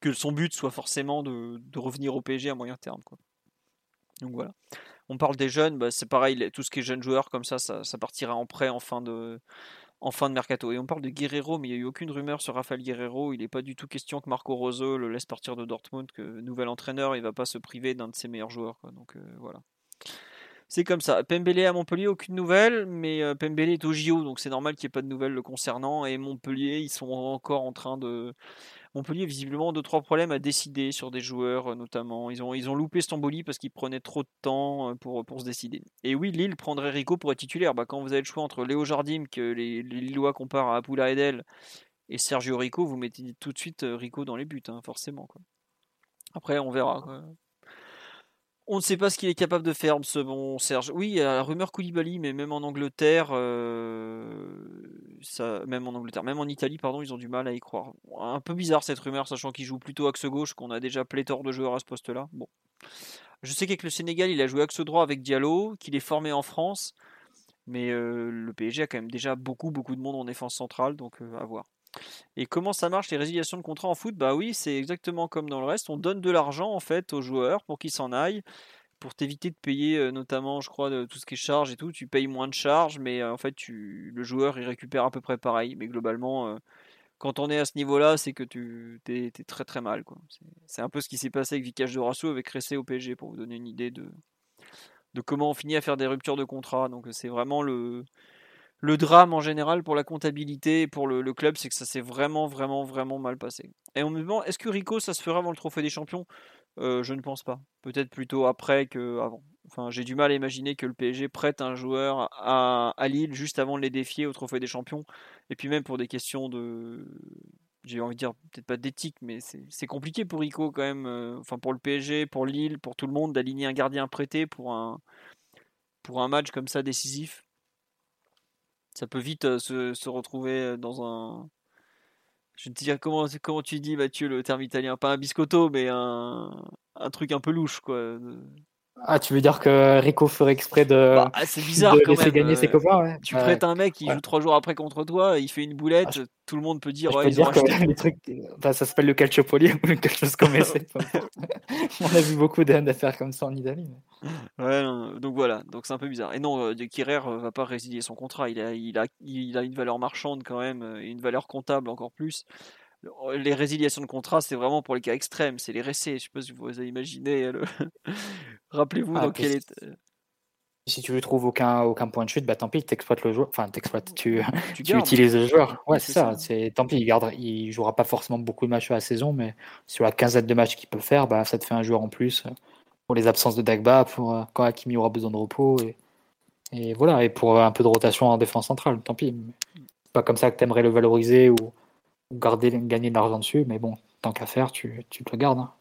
que son but soit forcément de, revenir au PSG à moyen terme. Quoi. Donc voilà. On parle des jeunes, bah, c'est pareil, tout ce qui est jeunes joueurs comme ça, ça, partira en prêt en fin de, mercato. Et on parle de Guerrero, mais il n'y a eu aucune rumeur sur Rafael Guerrero. Il n'est pas du tout question que Marco Rose le laisse partir de Dortmund, que nouvel entraîneur, il va pas se priver d'un de ses meilleurs joueurs. Donc euh, voilà. C'est comme ça. Pembele à Montpellier, aucune nouvelle, mais euh, Pembele est au JO, donc c'est normal qu'il n'y ait pas de nouvelles le concernant. Et Montpellier, ils sont encore en train de, Montpellier, visiblement, deux trois problèmes à décider sur des joueurs, euh, notamment. Ils ont, loupé Stamboli parce qu'ils prenaient trop de temps euh, pour, se décider. Et oui, Lille prendrait Rico pour être titulaire. Bah, quand vous avez le choix entre Léo Jardim, que les, Lillois comparent à Apoula Edel, et Sergio Rico, vous mettez tout de suite euh, Rico dans les buts, hein, forcément. Après, on verra. On ne sait pas ce qu'il est capable de faire, ce bon Serge. Oui, il y a la rumeur Koulibaly, mais même en Angleterre, même en Angleterre, même en Italie, pardon, ils ont du mal à y croire. Un peu bizarre cette rumeur, sachant qu'il joue plutôt axe gauche, qu'on a déjà pléthore de joueurs à ce poste-là. Bon, je sais qu'avec le Sénégal, il a joué axe droit avec Diallo, qu'il est formé en France, mais euh, le PSG a quand même déjà beaucoup, beaucoup de monde en défense centrale, donc euh, à voir. Et comment ça marche les résiliations de contrat en foot? Bah oui, c'est exactement comme dans le reste. On donne de l'argent en fait aux joueurs pour qu'ils s'en aillent, pour t'éviter de payer euh, notamment, je crois, de tout ce qui est charge et tout. Tu payes moins de charges, mais euh, en fait, le joueur il récupère à peu près pareil. Mais globalement, euh, quand on est à ce niveau-là, c'est que tu es, très très mal. C'est un peu ce qui s'est passé avec Vicage de Rasso, avec Ressé au PSG, pour vous donner une idée de, comment on finit à faire des ruptures de contrat. Donc c'est vraiment le le drame en général pour la comptabilité et pour le, club, c'est que ça s'est vraiment, vraiment, vraiment mal passé. Et on me demande, est-ce que Rico, ça se fera avant le Trophée des Champions? Euh, Je ne pense pas. Peut-être plutôt après qu'avant. Enfin, j'ai du mal à imaginer que le PSG prête un joueur à, Lille juste avant de les défier au Trophée des Champions. Et puis même pour des questions de, j'ai envie de dire peut-être pas d'éthique, mais c'est compliqué pour Rico quand même. Euh, enfin, pour le PSG, pour Lille, pour tout le monde, d'aligner un gardien prêté pour un match comme ça décisif ça peut vite euh, se, retrouver euh, dans un. Je sais pas comment, comment tu dis, Mathieu, le terme italien? Pas un biscotto, mais un, un truc un peu louche, quoi. Ah, tu veux dire que Rico ferait exprès de, bah, c'est bizarre quand même. gagner ses copains ouais. Tu prêtes un mec qui joue trois jours après contre toi, il fait une boulette, ah, tout le monde peut dire. ouais, dire que les trucs, ça s'appelle le calciopoli ou quelque chose comme ça. On a vu beaucoup d'affaires comme ça en Italie. Ouais, donc voilà, donc c'est un peu bizarre. Et non, euh, Kirer euh, va pas résilier son contrat, il a, il, a, il a une valeur marchande quand même, euh, et une valeur comptable encore plus les résiliations de contrat, c'est vraiment pour les cas extrêmes, c'est les récés. Je sais pas si vous avez imaginé. Le... Rappelez-vous ah, dans quel est. Si tu lui trouves aucun, aucun point de chute, bah tant pis, t'exploites le joueur. Enfin, tu, tu, utilises le joueur. Ouais, c'est ça. Tant pis, il gardera, il jouera pas forcément beaucoup de matchs à la saison, mais sur la quinzaine de matchs qu'il peut faire, bah ça te fait un joueur en plus pour les absences de Dagba, pour euh, quand Hakimi aura besoin de repos et, et voilà, et pour un peu de rotation en défense centrale. Tant pis. Pas comme ça que t'aimerais le valoriser ou, garder, gagner de l'argent dessus, mais bon, tant qu'à faire, tu, tu te le gardes. Hein.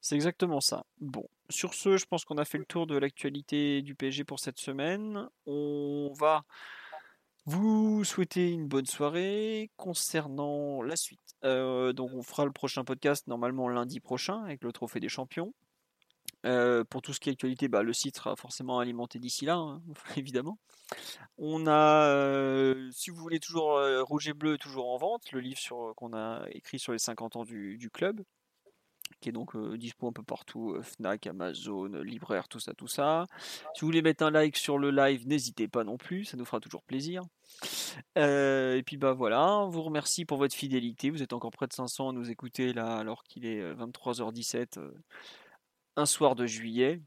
C'est exactement ça. Bon, sur ce, je pense qu'on a fait le tour de l'actualité du PSG pour cette semaine. On va vous souhaiter une bonne soirée concernant la suite. Euh, donc on fera le prochain podcast normalement lundi prochain avec le Trophée des Champions. Euh, pour tout ce qui est actualité, bah, le site sera forcément alimenté d'ici là, hein, évidemment. On a, euh, si vous voulez toujours Rouge et Bleu, toujours en vente, le livre qu'on a écrit sur les 50 ans du club qui est donc euh, dispo un peu partout, euh, Fnac, Amazon, libraire, tout ça, tout ça. Si vous voulez mettre un like sur le live, n'hésitez pas non plus, ça nous fera toujours plaisir. Euh, et puis bah voilà, on vous remercie pour votre fidélité. Vous êtes encore près de 500 à nous écouter là alors qu'il est 23h17 un soir de juillet.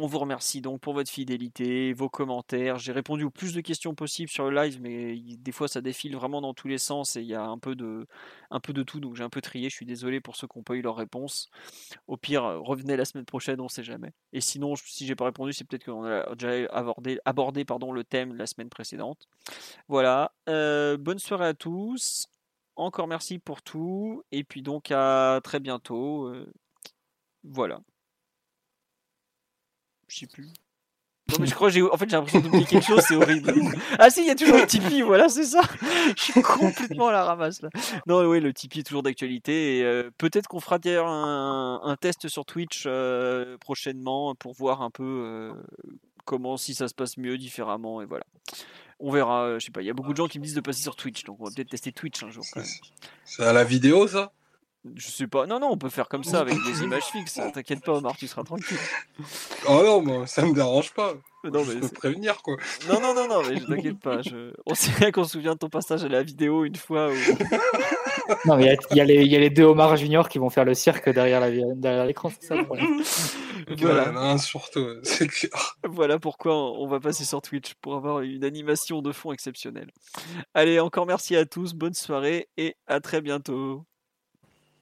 On vous remercie donc pour votre fidélité, vos commentaires. J'ai répondu au plus de questions possibles sur le live, mais des fois ça défile vraiment dans tous les sens et il y a un peu de, un peu de tout, donc j'ai un peu trié. Je suis désolé pour ceux qui n'ont pas eu leur réponse. Au pire, revenez la semaine prochaine, on ne sait jamais. Et sinon, si j'ai pas répondu, c'est peut-être qu'on a déjà abordé, abordé pardon, le thème la semaine précédente. Voilà. Euh, bonne soirée à tous. Encore merci pour tout. Et puis donc à très bientôt. Euh, voilà. Je sais plus. Non mais je crois que j'ai en fait j'ai l'impression d'oublier quelque chose, c'est horrible. Ah si, il y a toujours le Tipeee, voilà, c'est ça. Je suis complètement à la ramasse là. Non, oui, le Tipeee est toujours d'actualité et euh, peut-être qu'on fera d'ailleurs un, test sur Twitch euh, prochainement pour voir un peu euh, comment si ça se passe mieux différemment et voilà. On verra, je sais pas, il y a beaucoup de gens qui me disent de passer sur Twitch, donc on va peut-être tester Twitch un jour C'est à la vidéo ça? Je sais pas. Non, non, on peut faire comme ça avec des images fixes. T'inquiète pas, Omar, tu seras tranquille. Oh non, moi, ça me dérange pas. Non, mais je peux prévenir, quoi. Non, non, non, non, mais t'inquiète pas. Je... On sait bien qu'on se souvient de ton passage à la vidéo une fois. Où... non, mais il y, y, a les deux Omar Junior qui vont faire le cirque derrière l'écran, c'est ça le problème. voilà. surtout, c'est clair. Voilà pourquoi on va passer sur Twitch pour avoir une animation de fond exceptionnelle. Allez, encore merci à tous, bonne soirée et à très bientôt.